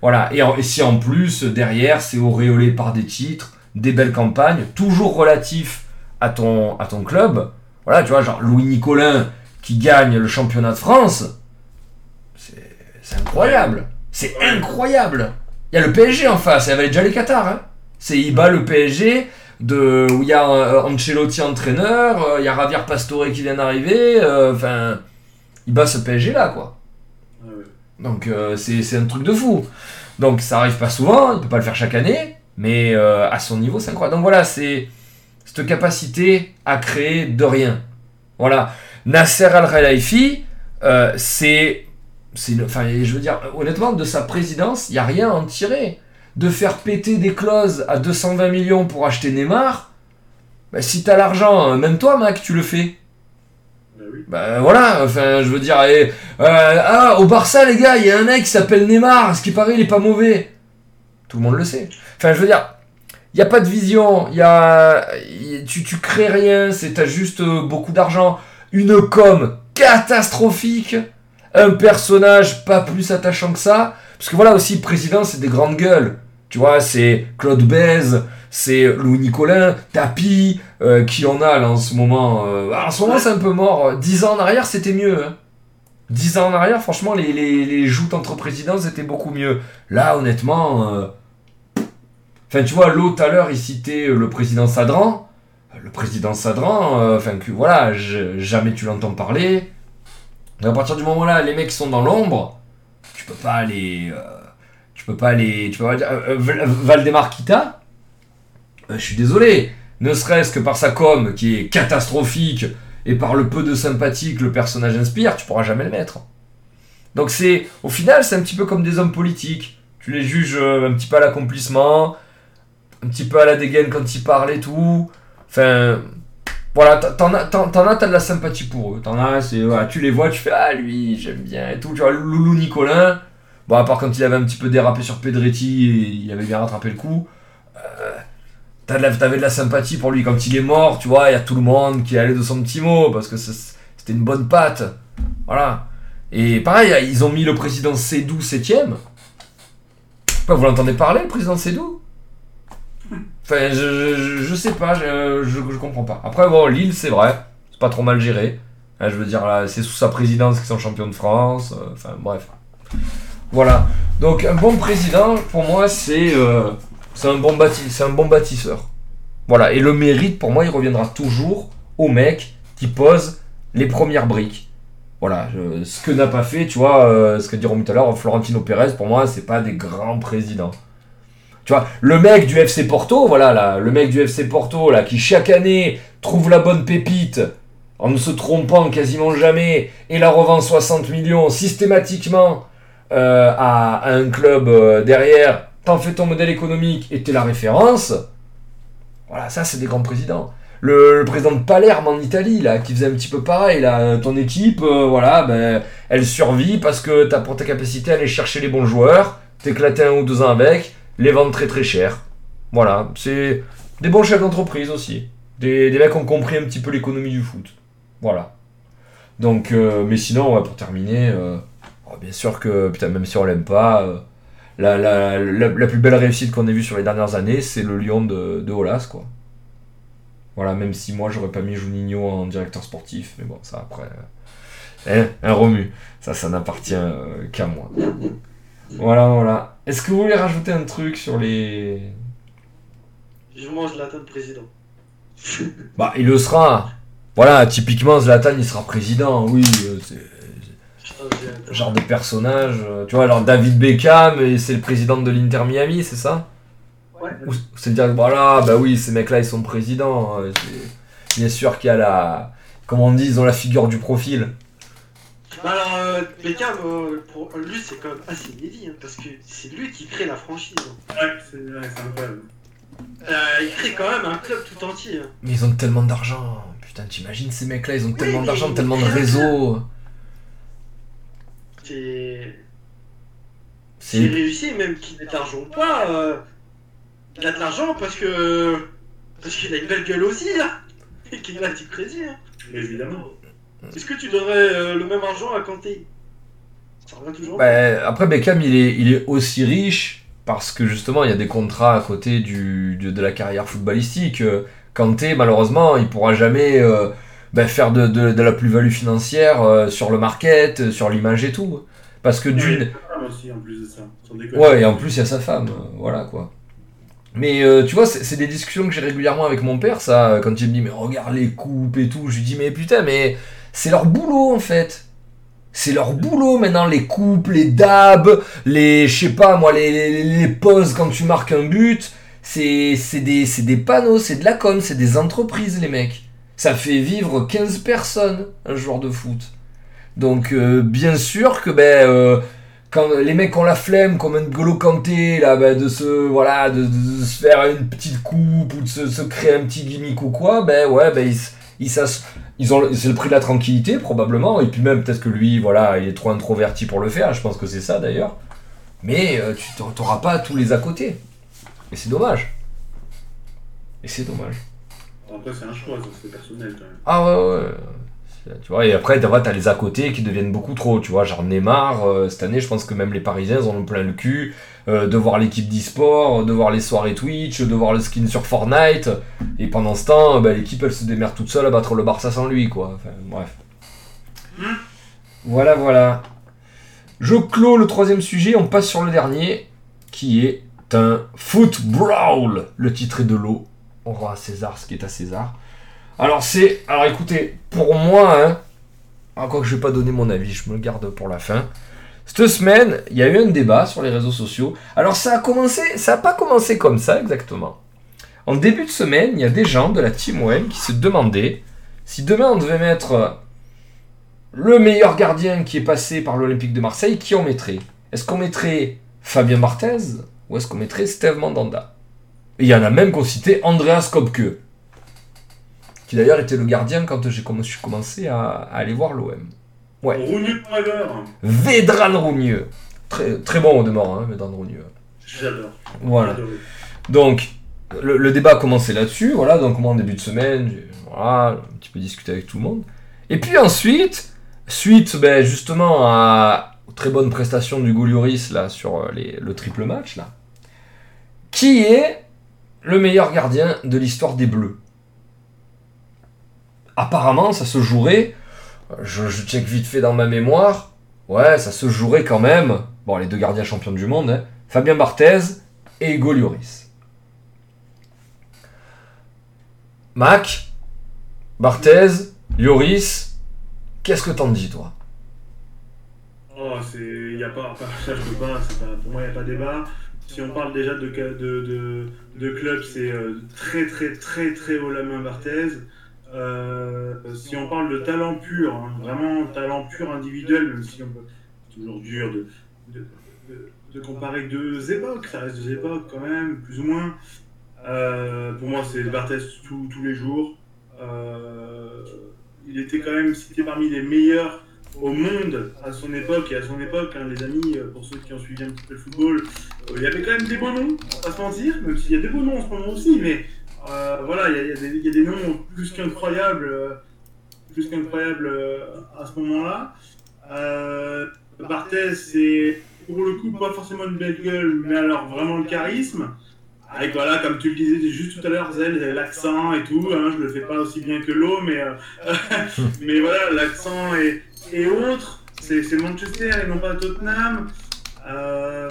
Voilà, et, si en plus, derrière, c'est auréolé par des titres, des belles campagnes, toujours relatifs à ton, à ton club. Voilà, tu vois, genre Louis Nicolin qui gagne le championnat de France. C'est incroyable. C'est incroyable. Il y a le PSG en face, il y avait déjà les Qatar. Hein. C'est il bat le PSG de, où il y a euh, Ancelotti entraîneur, euh, il y a Javier Pastore qui vient d'arriver. Euh, enfin, il bat ce PSG là, quoi. Donc euh, c'est un truc de fou. Donc ça arrive pas souvent, il peut pas le faire chaque année, mais euh, à son niveau c'est incroyable. Donc voilà, c'est cette capacité à créer de rien. Voilà. Nasser Al-Khelaifi, euh, c'est. Enfin, je veux dire, honnêtement, de sa présidence, il n'y a rien à en tirer. De faire péter des clauses à 220 millions pour acheter Neymar, bah, si t'as l'argent, même toi, Mac, tu le fais. Bah voilà, enfin je veux dire, euh, ah au Barça les gars, il y a un mec qui s'appelle Neymar, ce qui paraît il est pas mauvais. Tout le monde le sait. Enfin je veux dire, il n'y a pas de vision, y a, tu, tu crées rien, c'est t'as juste euh, beaucoup d'argent, une com catastrophique, un personnage pas plus attachant que ça, parce que voilà aussi président c'est des grandes gueules. Tu vois, c'est Claude Bèze, c'est Louis Nicolin, Tapi, euh, qui en a là en ce moment. Euh, en ce moment, c'est un peu mort. Dix ans en arrière, c'était mieux. Hein. Dix ans en arrière, franchement, les, les, joutes entre présidents, c'était beaucoup mieux. Là, honnêtement. Euh, enfin, tu vois, l'autre, à l'heure, il citait le président Sadran. Le président Sadran, enfin, que voilà, jamais tu l'entends parler. À partir du moment-là, les mecs sont dans l'ombre, tu peux pas aller tu peux pas aller. Tu peux pas dire. Euh, euh, Valdemar Kita, euh, je suis désolé. Ne serait-ce que par sa com qui est catastrophique et par le peu de sympathie que le personnage inspire, tu pourras jamais le mettre. Donc c'est. Au final, c'est un petit peu comme des hommes politiques. Tu les juges un petit peu à l'accomplissement, un petit peu à la dégaine quand ils parlent et tout. Enfin. Voilà, t'en as, t'as de la sympathie pour eux. T'en as, c'est, tu les vois, tu fais, ah lui, j'aime bien et tout. Tu vois, Loulou Nicolin, Bon, à part quand il avait un petit peu dérapé sur Pedretti, et il avait bien rattrapé le coup. Euh, T'avais de la sympathie pour lui quand il est mort, tu vois, il y a tout le monde qui est allé de son petit mot, parce que c'était une bonne patte. Voilà. Et pareil, ils ont mis le président Sédou 7ème. Vous l'entendez parler, le président Sédou? Enfin, je, je, je sais pas, je, je, comprends pas. Après, bon, Lille, c'est vrai, c'est pas trop mal géré. Hein, je veux dire, là, c'est sous sa présidence qu'ils sont champions de France. euh, Enfin, bref. Voilà. Donc, un bon président, pour moi, c'est euh, un, bon un bon bâtisseur. Voilà. Et le mérite, pour moi, il reviendra toujours au mec qui pose les premières briques. Voilà. ce que n'a pas fait, tu vois, euh, ce que dit Romu tout à l'heure, Florentino Pérez, pour moi, c'est pas des grands présidents. Tu vois, le mec du FC Porto, voilà, là, le mec du FC Porto, là, qui chaque année trouve la bonne pépite en ne se trompant quasiment jamais et la revend 60 millions systématiquement euh, à, un club euh, derrière, t'en fais ton modèle économique et t'es la référence. Voilà, ça c'est des grands présidents. Le, le président de Palerme en Italie, là, qui faisait un petit peu pareil, là, ton équipe, euh, voilà, ben, elle survit parce que t'as pour ta capacité à aller chercher les bons joueurs, t'éclater un ou deux ans avec, les vendre très très cher. Voilà, c'est des bons chefs d'entreprise aussi. Des, des mecs ont compris un petit peu l'économie du foot. Voilà. Donc, euh, mais sinon, pour terminer, euh, oh, bien sûr que, putain, même si on l'aime pas, euh, la, plus belle réussite qu'on ait vue sur les dernières années, c'est le Lyon de, de Olas, quoi. Voilà, même si moi, j'aurais pas mis Juninho en directeur sportif, mais bon, ça après. hein, un remue. Ça, ça n'appartient qu'à moi. Voilà, voilà. Est-ce que vous voulez rajouter un truc sur les. Je mange la table président. <laughs> Bah, il le sera. Voilà, typiquement, Zlatan, il sera président, oui. euh, c'est un- genre de personnage. euh, Tu vois, alors David Beckham, et c'est le président de l'Inter Miami, c'est ça? Ouais. Ou c'est dire, voilà, bah oui, ces mecs-là, ils sont présidents. euh, Bien sûr qu'il y a la. Comment on dit, ils ont la figure du profil. Bah alors, euh, Beckham, euh, pour lui, c'est quand même assez inédit, hein, parce que c'est lui qui crée la franchise. hein. Ouais, c'est ouais, c'est incroyable. Euh, il crée quand même un club tout entier. hein. Mais ils ont tellement d'argent. Putain, t'imagines ces mecs-là, ils ont tellement mais d'argent, tellement de réseaux. C'est. C'est C'est. réussi, même qu'il ait de l'argent ou pas. euh, Il a de l'argent parce que. Parce qu'il a une belle gueule aussi, là. <laughs> Et qu'il a du crédit. Hein. Évidemment. Est-ce que tu donnerais euh, le même argent à Kanté? Ça revient toujours. Bah, après, Beckham, il est, il est aussi riche parce que justement, il y a des contrats à côté du, de, de la carrière footballistique. Kanté, malheureusement, il pourra jamais euh, bah, faire de, de, de la plus-value financière euh, sur le market, sur l'image et tout. Parce que d'une. aussi, en plus de ça. Ouais, et en plus, il y a sa femme. voilà quoi. Mais euh, tu vois, c'est des discussions que j'ai régulièrement avec mon père, ça, quand il me dit, mais regarde les coupes et tout. Je lui dis, mais putain, mais c'est leur boulot en fait. C'est leur boulot maintenant, les coupes, les dabs, les, je sais pas moi, les, les, pauses quand tu marques un but. C'est des, des panneaux, c'est de la com, c'est des entreprises, les mecs. Ça fait vivre 15 personnes, un joueur de foot. Donc, euh, bien sûr que, ben, euh, quand les mecs ont la flemme, comme un Golo Kanté, là, ben, de se, voilà, de, se faire une petite coupe ou de se, créer un petit gimmick ou quoi, ben, ouais, ben, ils, ils, ils ont, c'est le prix de la tranquillité, probablement, et puis même, peut-être que lui, voilà, il est trop introverti pour le faire, je pense que c'est ça, d'ailleurs. Mais euh, tu t'auras pas tous les à côté. Et c'est dommage. Et c'est dommage. Après, c'est un choix, c'est personnel quand même. Ah ouais, ouais. Tu vois, et après, t'as t'as les à côté qui deviennent beaucoup trop. Tu vois, genre Neymar, euh, cette année, je pense que même les Parisiens ils en ont plein le cul euh, de voir l'équipe d'e-sport, de voir les soirées Twitch, de voir le skin sur Fortnite. Et pendant ce temps, bah, l'équipe elle se démerde toute seule à battre le Barça sans lui, quoi. Bref. Voilà, voilà. Je clôt le troisième sujet, on passe sur le dernier, qui est un foot brawl. Le titre est de l'eau. On rend à César ce qui est à César. Alors c'est, alors écoutez, pour moi, hein, ah, quoi que je vais pas donner mon avis, je me le garde pour la fin. Cette semaine, il y a eu un débat sur les réseaux sociaux. Alors ça a commencé, ça a pas commencé comme ça exactement. En début de semaine, il y a des gens de la Team OM qui se demandaient si demain on devait mettre le meilleur gardien qui est passé par l'Olympique de Marseille, qui on mettrait? Est-ce qu'on mettrait Fabien Martez ou est-ce qu'on mettrait Steve Mandanda? Et il y en a même qui ont cité Andreas Kopke qui d'ailleurs était le gardien quand j'ai commencé à aller voir l'OM. Ouais. Vedran Rougneux. Très, très bon au demeurant, hein, Vedran Rougneux. J'adore. Voilà. Donc, le, le débat a commencé là-dessus, voilà, donc moi en début de semaine, j'ai voilà, un petit peu discuté avec tout le monde. Et puis ensuite, suite ben, justement à, très bonnes prestations du Goulioris là, sur euh, les- le triple match, là, qui est le meilleur gardien de l'histoire des Bleus. Apparemment, ça se jouerait, je, check vite fait dans ma mémoire, ouais, ça se jouerait quand même, bon, les deux gardiens champions du monde, hein, Fabien Barthez et Hugo Lloris. Mac, Barthez, Lloris, qu'est-ce que t'en dis, toi? Oh, c'est. Y a pas. Ça, je peux pas. pas- pour moi, il n'y a pas débat. Si on parle déjà de, de, de, de club, c'est euh, très, très, très, très haut la main Barthez. Euh, si on parle de talent pur, hein, vraiment talent pur individuel, même si on peut. Toujours dur de, comparer deux époques, ça reste deux époques quand même, plus ou moins. Euh, pour moi, c'est Barthez tous les jours. Euh, il était quand même cité parmi les meilleurs au monde à son époque et à son époque, hein, les amis, pour ceux qui ont suivi un petit peu le football, il y avait quand même des beaux noms, pas se mentir, même s'il y a des beaux noms en ce moment aussi, mais voilà, il y, a- des- noms plus qu'incroyables, euh, plus qu'incroyables euh, à ce moment-là. Euh, Barthez, c'est pour le coup pas forcément une belle gueule, mais alors vraiment le charisme. Avec voilà, comme tu le disais juste tout à l'heure, Zel, l'accent et tout, hein, je le fais pas aussi bien que l'eau, mais, euh, <laughs> mais voilà, l'accent et, et autres, c'est Manchester et non pas Tottenham. Euh,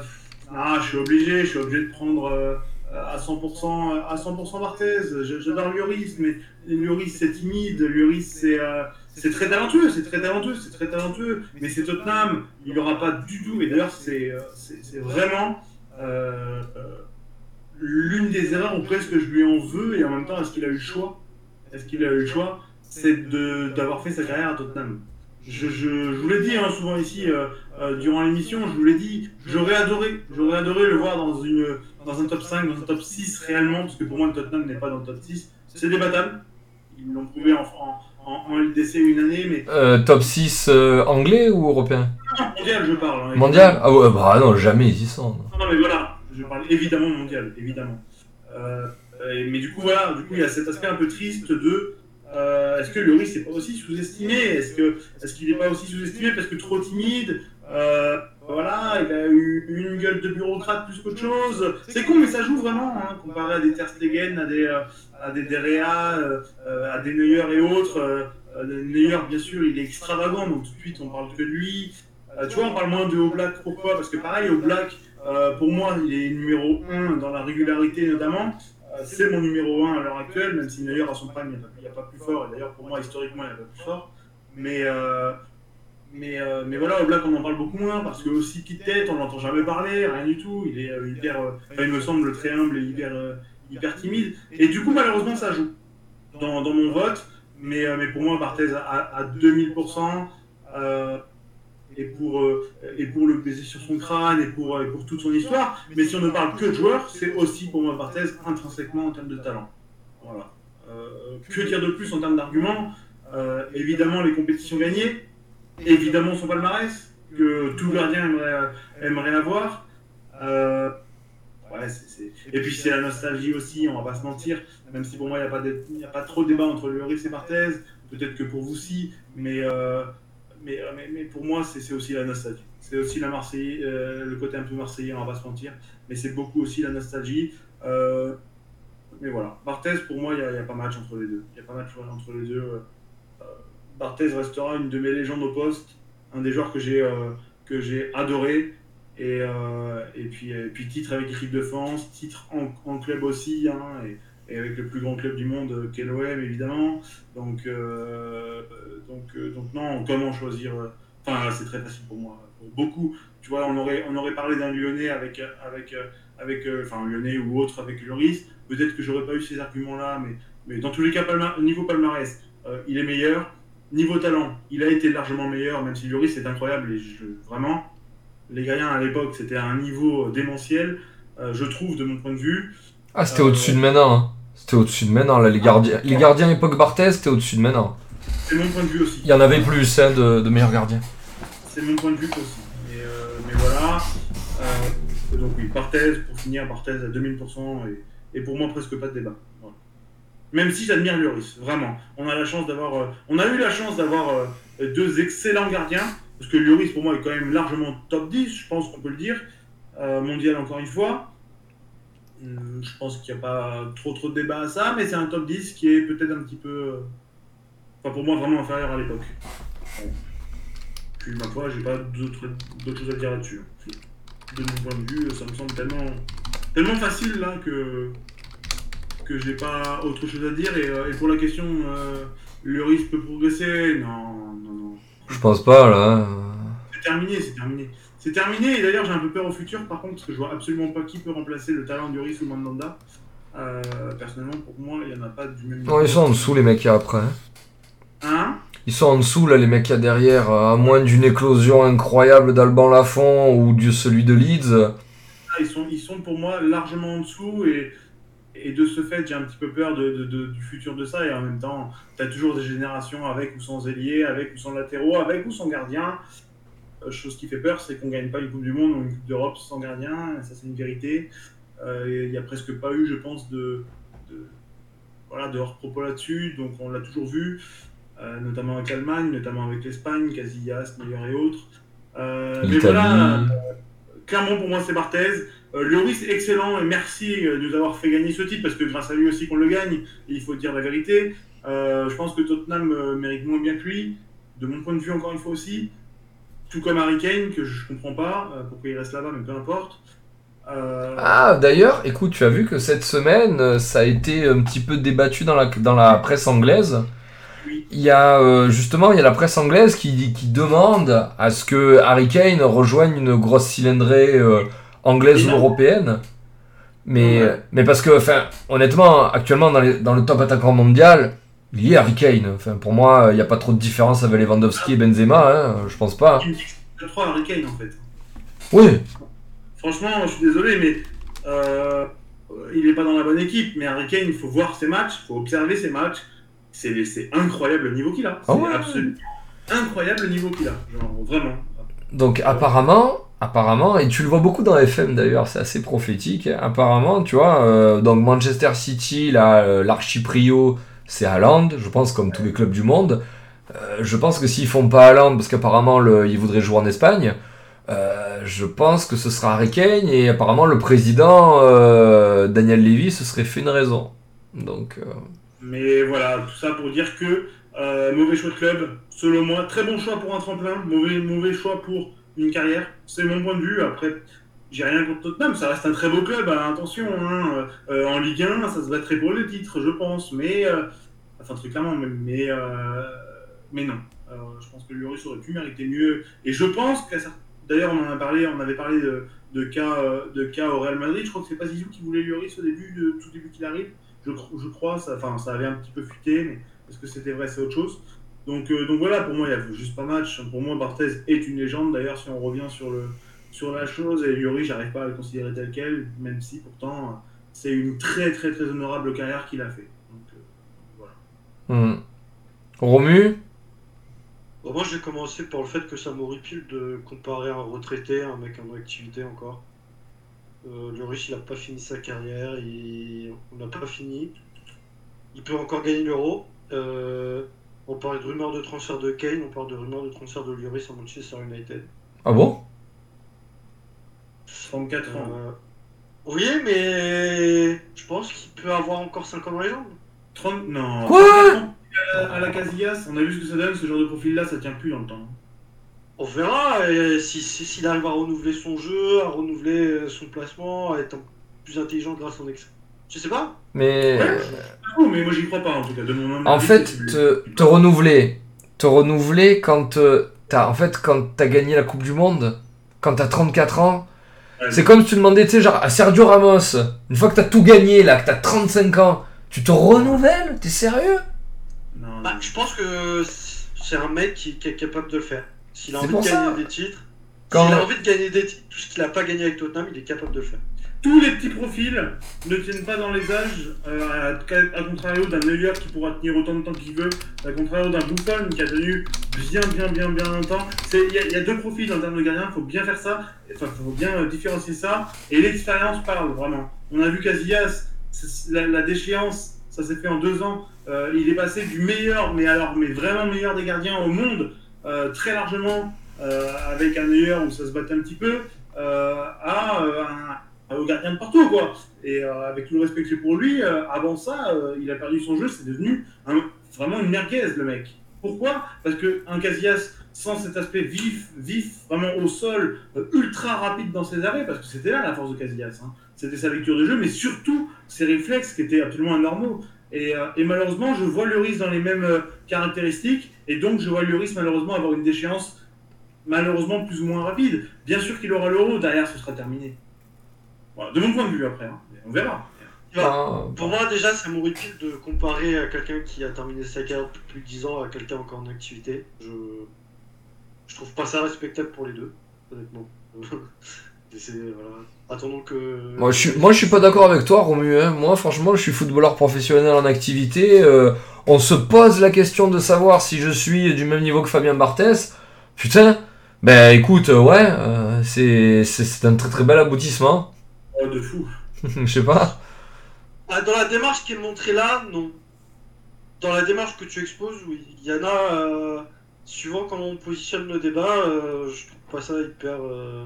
ah, je suis obligé, je suis obligé de prendre euh, à 100% à 100% Barthez. J'adore Lloris, mais Lloris c'est timide, Lloris c'est euh, c'est très talentueux, c'est très talentueux, c'est très talentueux. Mais c'est Tottenham, il n'aura pas du tout. Et d'ailleurs, c'est euh, c'est c'est vraiment euh, l'une des erreurs ou presque que je lui en veux. Et en même temps, est-ce qu'il a eu le choix? Est-ce qu'il a eu le choix? C'est d'avoir fait sa carrière à Tottenham. Je, je, je vous l'ai dit hein, souvent ici euh, euh, durant l'émission, je vous l'ai dit, j'aurais adoré, j'aurais adoré le voir dans, une, dans un top 5, dans un top 6 réellement, parce que pour moi le Tottenham n'est pas dans le top 6. C'est débattable, ils l'ont prouvé en, en, en, en LDC une année, mais Euh, Top 6 euh, anglais ou européen? Mondial je parle. hein, Mondial? Ah ouais, bah non, jamais ils y sont. non. Non mais voilà, je parle évidemment mondial, évidemment. Mais du coup voilà, du coup il y a cet aspect un peu triste de euh, est-ce que Lloris n'est pas aussi sous-estimé? Est-ce que est-ce qu'il n'est pas aussi sous-estimé parce que trop timide? Euh, Voilà, il a eu une gueule de bureaucrate plus qu'autre chose. C'est con mais ça joue vraiment, hein, comparé à des Ter Stegen, à des euh, à des Derea, à des Neuer et autres. Neuer bien sûr il est extravagant donc tout de suite on parle que de lui. Tu vois on parle moins de Oblak pourquoi? Parce que pareil Oblak pour moi, il est numéro 1 dans la régularité notamment. Euh, c'est mon numéro 1 à l'heure actuelle, même si d'ailleurs à son prime, il n'y a, pas- plus fort. Et d'ailleurs, pour moi, historiquement, il n'y a pas plus fort. Mais, euh, mais, euh, mais voilà, au Black, on en parle beaucoup moins parce que aussi petite tête, on l'entend jamais parler, rien du tout. Il est euh, hyper, euh, il me semble très humble et hyper, hyper timide. Et du coup, malheureusement, ça joue dans, mon vote. Mais, mais pour moi, Barthez à, à 2000%. Et pour, euh, et pour le baiser sur son crâne et pour, et pour toute son histoire. Mais si on ne parle que de joueurs, c'est aussi pour moi Barthez intrinsèquement en termes de talent. Voilà. Euh, que dire de plus en termes d'arguments? Euh, Évidemment, les compétitions gagnées, évidemment son palmarès, que tout gardien aimerait, aimerait avoir. Ouais, Et puis c'est la nostalgie aussi, on va pas se mentir, même si pour moi il n'y a, a pas trop de débat entre Lloris et Barthez, peut-être que pour vous si, mais, mais, euh, mais, mais pour moi c'est aussi la nostalgie. C'est aussi la Marseille, euh, le côté un peu marseillais, on va pas se mentir, mais c'est beaucoup aussi la nostalgie. Euh, mais voilà, Barthez pour moi il n'y a, a pas match entre les deux. Il n'y a pas match entre les deux. Euh, Barthez restera une de mes légendes au poste, un des joueurs que j'ai que adoré. Et, et, puis, puis titre avec l'équipe de France, titre en, club aussi, hein, avec le plus grand club du monde, euh, qu'est l'OM évidemment. Donc, euh, donc, euh, donc non, comment choisir Enfin, c'est très facile pour moi. Pour beaucoup, tu vois, on aurait, on aurait parlé d'un Lyonnais avec, avec, avec, enfin, Lyonnais ou autre avec Lloris. Peut-être que j'aurais pas eu ces arguments-là, mais, mais dans tous les cas, niveau palmarès, il est meilleur. Niveau talent, il a été largement meilleur, même si Lloris est incroyable et vraiment, les Gaïens à l'époque c'était à un niveau démentiel, je trouve de mon point de vue. Ah, c'était au-dessus de maintenant. hein. C'était au-dessus de maintenant, là, les gardiens. Les gardiens époque Barthez, c'était au-dessus de maintenant. C'est mon point de vue aussi. Il y en avait plus, hein, de, de meilleurs gardiens. C'est mon point de vue aussi. Mais, euh, mais voilà. Euh, donc oui, Barthez, pour finir, Barthez à 2000% et, et pour moi presque pas de débat. Voilà. Même si j'admire Lloris, vraiment. On a la chance d'avoir, euh, on a eu la chance d'avoir euh, deux excellents gardiens, parce que Lloris pour moi est quand même largement top 10, je pense qu'on peut le dire, euh, mondial encore une fois. Hum, Je pense qu'il n'y a pas trop trop de débat à ça, mais c'est un top 10 qui est peut-être un petit peu. euh, Enfin, pour moi, vraiment inférieur à l'époque. Puis, ma foi, j'ai pas d'autres choses à dire là-dessus. De mon point de vue, ça me semble tellement, tellement facile là que, que j'ai pas autre chose à dire. Et, euh, et pour la question, euh, le risque peut progresser? Non, non, non. Je pense pas, là. C'est terminé, c'est terminé. C'est terminé, et d'ailleurs j'ai un peu peur au futur par contre, parce que je vois absolument pas qui peut remplacer le talent du Riz ou Mandanda. Euh, personnellement, pour moi, il n'y en a pas du même Non, ils sont en dessous, les mecs qu'il y a après. hein. Hein? Ils sont en dessous, là, les mecs qu'il y a derrière. euh, À moins d'une éclosion incroyable d'Alban Lafont ou de celui de Leeds. Ah, ils, sont, ils sont pour moi largement en dessous, et, et de ce fait, j'ai un petit peu peur de, de- de- du futur de ça, et en même temps, tu as toujours des générations avec ou sans ailier, avec ou sans latéraux, avec ou sans gardien. Euh, chose qui fait peur, c'est qu'on gagne pas une Coupe du Monde ou une Coupe d'Europe sans gardien, ça c'est une vérité. Euh, Il n'y a presque pas eu, je pense, de, de, voilà, de hors-propos là-dessus, donc on l'a toujours vu, euh, notamment avec l'Allemagne, notamment avec l'Espagne, Casillas, Neuer et autres. Mais voilà, clairement pour moi c'est Barthez. Euh, Lloris excellent et merci de nous avoir fait gagner ce titre parce que grâce à lui aussi qu'on le gagne, et il faut dire la vérité. Euh, je pense que Tottenham euh, mérite moins bien que lui, de mon point de vue encore une fois aussi. Tout comme Harry Kane, que je comprends pas euh, pourquoi il reste là-bas, mais peu importe. Euh, Ah, d'ailleurs, écoute, tu as vu que cette semaine, euh, ça a été un petit peu débattu dans la, dans la presse anglaise. Oui. Il y a euh, justement, il y a la presse anglaise qui, qui demande à ce que Harry Kane rejoigne une grosse cylindrée euh, anglaise ou européenne. Mais, Ouais. mais parce que, enfin, honnêtement, actuellement, dans, les- dans le top attaquant mondial, il est Harry Kane. Enfin, pour moi, il n'y a pas trop de différence avec Lewandowski et Benzema, hein, je pense pas. c'est le 3 Harry Kane en fait. Oui, Franchement, je suis désolé, mais euh, il n'est pas dans la bonne équipe. Mais Harry Kane, il faut voir ses matchs, il faut observer ses matchs. C'est c'est incroyable le niveau qu'il a. C'est Ah ouais. absolument incroyable le niveau qu'il a. Genre, vraiment. Donc apparemment, apparemment, et tu le vois beaucoup dans FM d'ailleurs, c'est assez prophétique. hein. Apparemment, tu vois, euh, donc Manchester City, euh, l'archiprio, c'est Haaland, je pense comme tous les clubs du monde. Euh, je pense que s'ils font pas Haaland, parce qu'apparemment ils voudraient jouer en Espagne, euh, je pense que ce sera Harry et apparemment le président euh, Daniel Levy se serait fait une raison. Donc Mais voilà, tout ça pour dire que mauvais choix de club, selon moi. Très bon choix pour un tremplin, mauvais, mauvais choix pour une carrière. C'est mon point de vue. Après, j'ai rien contre Tottenham, ça reste un très beau club, hein, attention. hein. Euh, en Ligue 1, ça se battrait pour le titre, je pense. Mais, euh, enfin, très clairement, mais, mais, euh, non. Je pense que Lloris aurait pu mériter mieux. Et je pense que, d'ailleurs, on en a parlé, on avait parlé de, de cas, de cas au Real Madrid. Je crois que c'est pas Zizou qui voulait Lloris au début, de, tout début qu'il arrive. Je, cro- je crois, enfin, ça avait un petit peu fuité, mais est-ce que c'était vrai, c'est autre chose. Donc, donc voilà, pour moi, il y a juste pas match. Pour moi, Barthez est une légende. D'ailleurs, si on revient sur, le, sur la chose, et Lloris, j'arrive pas à le considérer tel quel, même si pourtant, c'est une très très très honorable carrière qu'il a fait. Donc, euh, voilà. hmm. Romu, Bon, moi, j'ai commencé par le fait que ça m'horripile de comparer un retraité à un mec en activité encore. Euh, Lloris, il a pas fini sa carrière, il... on n'a pas fini. Il peut encore gagner l'euro. Euh, on parle de rumeurs de transfert de Kane, on parle de rumeurs de transfert de Lloris à Manchester United. ah bon? 34 ans. Euh, oui, mais je pense qu'il peut avoir encore 5 ans dans les jambes. 30... Non. Quoi 34 ans à, la Casillas, on a vu ce que ça donne, ce genre de profil-là, ça tient plus dans le temps. On verra et si- si- s'il arrive à renouveler son jeu, à renouveler son placement, à être plus intelligent grâce à son ex. Je sais pas. Mais Ouais. Oh, mais moi j'y crois pas en tout cas. De mon humble En fait, te, te renouveler, te renouveler quand euh, t'as en fait quand t'as gagné la Coupe du Monde, quand t'as 34 ans. C'est comme si tu demandais, tu sais, genre à Sergio Ramos, une fois que t'as tout gagné là, que t'as 35 ans, tu te renouvelles? T'es sérieux? Non, Bah, je pense que c'est un mec qui, qui est capable de le faire. S'il a envie de gagner ça. des titres, Quand- s'il a envie de gagner des titres, tout ce qu'il a pas gagné avec Tottenham, il est capable de le faire. Tous les petits profils ne tiennent pas dans les âges, euh, à, contrario d'un Neuer qui pourra tenir autant de temps qu'il veut, à contrario d'un Buffon qui a tenu bien, bien, bien, bien longtemps. Il y, a- deux profils en termes de gardien, il faut bien faire ça, enfin, il faut bien différencier ça, et l'expérience parle vraiment. On a vu Casillas, la, déchéance, ça s'est fait en deux ans. Euh, il est passé du meilleur, mais alors, mais vraiment meilleur des gardiens au monde, euh, très largement, avec un Neuer où ça se battait un petit peu, à un au gardien de partout, quoi. Et euh, avec tout le respect que j'ai pour lui, euh, avant ça, euh, il a perdu son jeu, c'est devenu vraiment une merguez, le mec. Pourquoi? Parce qu'un Casillas, sans cet aspect vif, vif, vraiment au sol, euh, ultra rapide dans ses arrêts, parce que c'était là la force de Casillas, hein. c'était sa lecture de jeu, mais surtout ses réflexes qui étaient absolument anormaux. Et, euh, malheureusement, je vois Lloris dans les mêmes euh, caractéristiques, et donc je vois Lloris malheureusement avoir une déchéance malheureusement plus ou moins rapide. Bien sûr qu'il aura l'euro, derrière ce sera terminé. Voilà, de mon point de vue après, hein. on verra. Pour moi, déjà, ça m'aurait utile de comparer à quelqu'un qui a terminé sa carrière depuis plus de 10 ans à quelqu'un encore en activité. Je... je trouve pas ça respectable pour les deux, honnêtement. <laughs> Voilà. Attendons que. Moi je, suis, moi je suis pas d'accord avec toi Romu, hein. moi franchement je suis footballeur professionnel en activité, euh, on se pose la question de savoir si je suis du même niveau que Fabien Barthès, putain, ben écoute, ouais, euh, c'est c'est- c'est un très très bel aboutissement, de fou. <laughs> je sais pas. Ah, dans la démarche qui est montrée là, non. Dans la démarche que tu exposes, oui. Il y en a. euh, suivant comment on positionne le débat, euh, je trouve pas ça hyper. euh,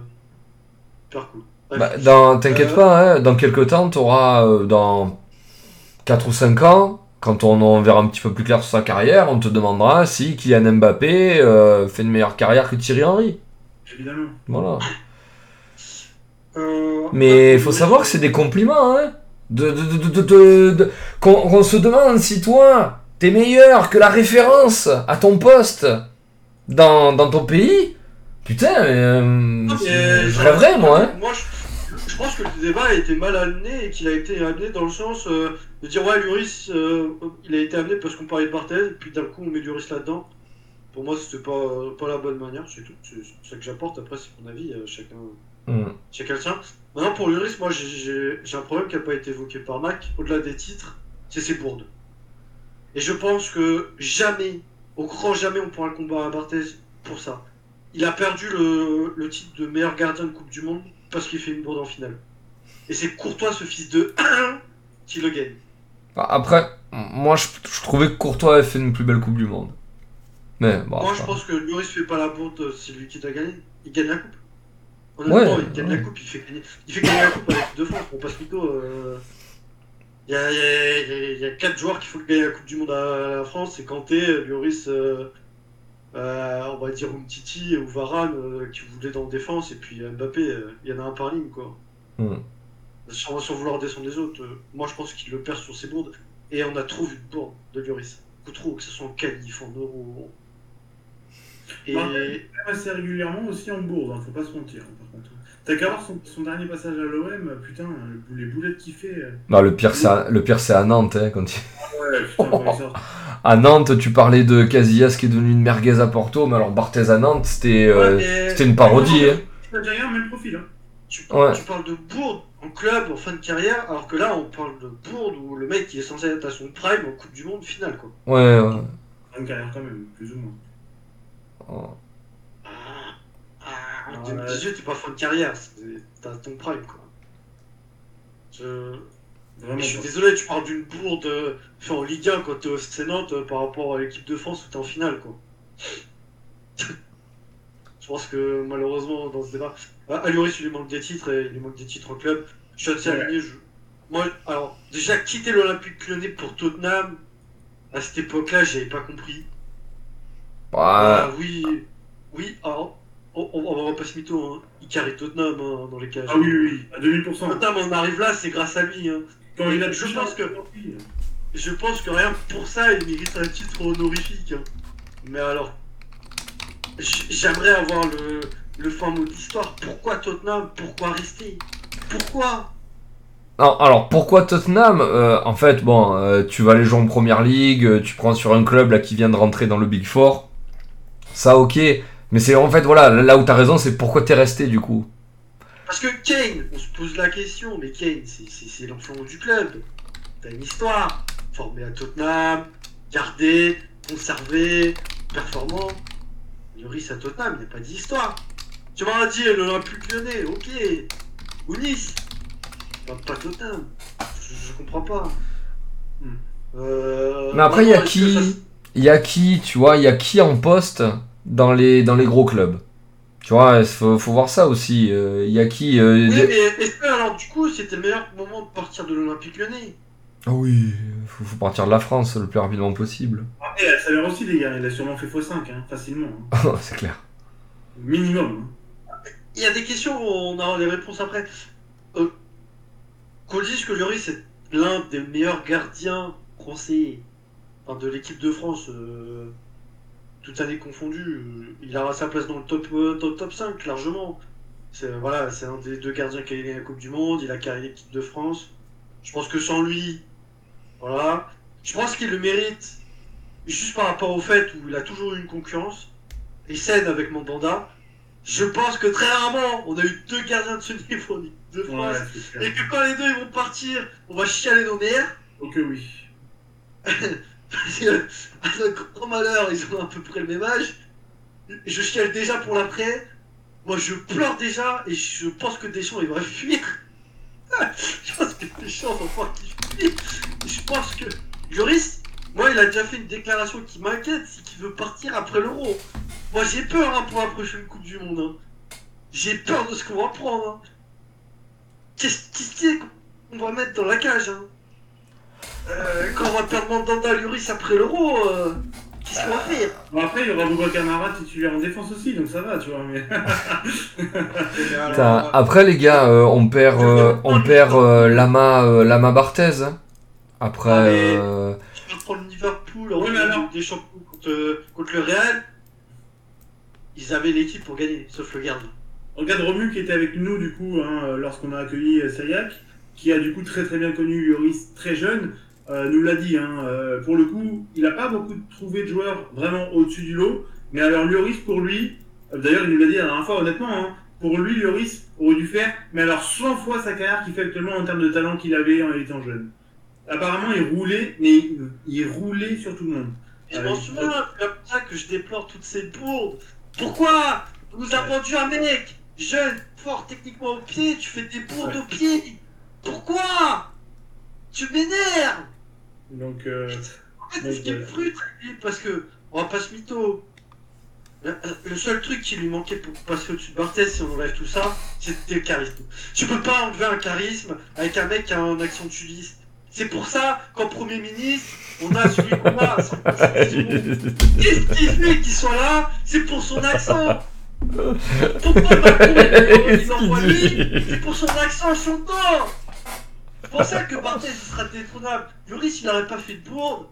hyper cool. Bref. Bah, dans- T'inquiète Euh, pas, hein, dans quelques temps, t'auras euh, dans 4 ou 5 ans, quand on, on verra un petit peu plus clair sur sa carrière, on te demandera si Kylian Mbappé euh, fait une meilleure carrière que Thierry Henry. Évidemment. Voilà. <laughs> euh, Mais il faut savoir que c'est des compliments, hein. De, de, de, de, qu'on, se demande si toi, t'es meilleur que la référence à ton poste dans, dans ton pays. Putain, euh, Non, mais, c'est- je euh, rêverais, moi, hein. Moi, je, je pense que le débat a été mal amené et qu'il a été amené dans le sens euh, de dire ouais, Lloris, euh, il a été amené parce qu'on parlait de Barthez, puis d'un coup on met Lloris là-dedans. Pour moi, c'était pas, pas la bonne manière, c'est tout. C'est ça que j'apporte. Après, c'est mon avis, euh, chacun, Chacun le sien. Maintenant, pour Lloris, moi, j'ai- un problème qui n'a pas été évoqué par Mac, au-delà des titres, c'est ses bourdes. Et je pense que jamais, au grand jamais, on pourra le combattre à Barthez pour ça. Il a perdu le, le titre de meilleur gardien de Coupe du Monde parce qu'il fait une bourde en finale. Et c'est Courtois, ce fils de 1 <coughs> qui le gagne. Bah, Après, moi, je, je trouvais que Courtois avait fait une plus belle Coupe du Monde. Mais bon. Moi, je pense que Lloris fait pas la bourde, c'est lui qui t'a gagné. Il gagne la coupe. Ouais, il gagne ouais. la coupe, il fait gagner, il fait gagner la coupe avec deux fois. On passe plutôt. euh, Il y, a, il y a- quatre joueurs qui font gagner la Coupe du Monde à la France c'est Kanté, Lloris, euh, euh, on va dire Umtiti ou Varane euh, qui voulaient dans la défense, et puis Mbappé, il y en a un par ligne quoi. Hmm. Sans, sans vouloir descendre les autres, moi je pense qu'il le perd sur ses bourdes. Et on a trop vu de bourdes de Lloris. Beaucoup trop, que ce soit en qualif, en euro. Et. Bah, Même assez régulièrement aussi en bourde, hein, faut pas se mentir, hein, par contre. T'as qu'à voir son, son dernier passage à l'OM, putain, le- les boulettes qu'il fait. euh. Non, le pire, c'est à, le pire, c'est à Nantes. Hein, quand il- Ouais, putain, quand. <laughs> À Nantes, tu parlais de Casillas qui est devenu une merguez à Porto, mais alors Barthez à Nantes, c'était euh, Ouais, c'était une parodie. Hein. T'as déjà rien, même profil. Hein. Tu, Ouais. tu parles de bourde en club, en fin de carrière, alors que là on parle de bourde où le mec il est censé être à son prime en Coupe du Monde finale quoi. Ouais, ouais. Une carrière quand même, plus ou moins. Ah, ah, en Ouais. 2018 t'es pas fin de carrière, t'as ton prime quoi. Je... Vraiment Mais je suis désolé, tu parles d'une bourde euh, fait en Ligue 1 quand t'es au Nantes euh, par rapport à l'équipe de France où t'es en finale quoi. <laughs> je pense que malheureusement dans ce débat, à à Lloris il lui manque des titres et il lui manque des titres en club. Je suis Ouais. Je... Moi, alors déjà quitter l'Olympique Lyonnais pour Tottenham à cette époque-là, j'avais pas compris. Bah, Ah, oui, oui. Alors, on, on, on va pas se mytho, hein. il carré Tottenham hein, dans les cages. Ah oui, oui, oui, à 2000%. Tottenham, on arrive là, c'est grâce à lui. Hein. Quand il a Je pense que-. Je pense que rien que pour ça, il mérite un titre honorifique. hein. Mais alors, j'aimerais avoir le, le fin mot de l'histoire. Pourquoi Tottenham? Pourquoi rester Pourquoi? Non, alors pourquoi Tottenham? Euh, En fait, bon, euh, tu vas aller jouer en première ligue, tu prends sur un club là qui vient de rentrer dans le Big Four. Ça, ok. Mais c'est en fait, voilà, là où t'as raison, c'est pourquoi t'es resté du coup. Parce que Kane, on se pose la question, mais Kane, c'est- l'enfant du club. T'as une histoire. Formé à Tottenham, gardé, conservé, performant. Lloris à Tottenham, il n'y a pas d'histoire. Tu m'auras dit l'Olympique lyonnais, ok. Ou Nice. Pas, pas Tottenham. Je, je comprends pas. Hmm. Euh, Mais après, il y a qui ça- Il y a qui, tu vois, il y a qui en poste dans les, dans les gros clubs Tu vois, il faut, faut voir ça aussi. Il y a qui euh, Oui, mais alors du coup c'était le meilleur moment de partir de l'Olympique Lyonnais Ah oui, faut, faut partir de la France le plus rapidement possible. Après, il a le salaire aussi, les gars. Il a sûrement fait x5, hein, facilement. hein. <laughs> c'est clair. Minimum. hein. Il y a des questions, on aura les réponses après. Euh, qu'on dise que Lloris est l'un des meilleurs gardiens français enfin, de l'équipe de France, euh, toute année confondue, euh, il aura sa place dans le top, euh, dans le top 5 largement. C'est voilà, c'est un des deux gardiens qui a gagné la Coupe du Monde, il a carré l'équipe de France. Je pense que sans lui, voilà. Je pense qu'il le mérite juste par rapport au fait où il a toujours eu une concurrence et saine avec Mandanda. Je pense que très rarement on a eu deux gardiens de ce niveau de France. Ouais. Et que quand les deux ils vont partir, on va chialer nos nerfs. Ok, oui. <laughs> À notre grand malheur, ils ont à peu près le même âge. Je chiale déjà pour l'après. Moi, je pleure déjà et je pense que Deschamps, il va fuir. <laughs> je pense que Deschamps va voir qu'il fuit. Je pense que Lloris, moi, il a déjà fait une déclaration qui m'inquiète, c'est qu'il veut partir après l'Euro. Moi, j'ai peur hein, pour la prochaine Coupe du Monde. hein. J'ai peur de ce qu'on va prendre. hein. Qu'est-ce qu'on va mettre dans la cage hein euh, quand on va perdre Mandanda Lloris après l'euro, euh, qu'est-ce qu'on va faire Bon, après, il y aura Boubacar Camara titulaire en défense aussi, donc ça va, tu vois. Mais... Putain, après les gars, euh, on perd, euh, on perd euh, Lama, euh, Lama Barthez. hein. Après, Ah, mais- euh, Je vais prendre Liverpool en Oui, mais alors- des champions contre, euh, contre le Real. Ils avaient l'équipe pour gagner, sauf le gardien. Regarde Romu qui était avec nous, du coup, hein, lorsqu'on a accueilli euh, Sayak, qui a du coup très très bien connu Lloris très jeune, euh, nous l'a dit. Hein, euh, pour le coup, il n'a pas beaucoup trouvé de joueurs vraiment au-dessus du lot. Mais alors, Lloris, pour lui, euh, d'ailleurs, il nous l'a dit la dernière fois, honnêtement, hein, pour lui, Lloris aurait dû faire, mais alors 100 fois sa carrière qu'il fait actuellement en termes de talent qu'il avait en étant jeune. Apparemment, il roulait, mais il, il roulait sur tout le monde. Oui. souviens, c'est comme ça que je déplore toutes ces bourdes. Pourquoi On nous a vendu un mec jeune, fort techniquement au pied, tu fais des bourdes Ouais. au pied. Pourquoi? Tu m'énerves! Donc, euh, En fait, ce qui me frustre, parce que, on va pas se mytho. Le, le seul truc qui lui manquait pour passer au-dessus de Barthez, si on enlève tout ça, c'était le charisme. Tu peux pas enlever un charisme avec un mec qui a un accent de sudiste. C'est pour ça qu'en Premier ministre, on a celui qu'on a. <laughs> Qu'est-ce qui fait qu'il soit là? C'est pour son accent. <laughs> Pourquoi Macron, il envoie lui C'est pour son accent et son temps C'est pour ça que Barthez sera détrônable. Lloris, il n'aurait pas fait de bourde.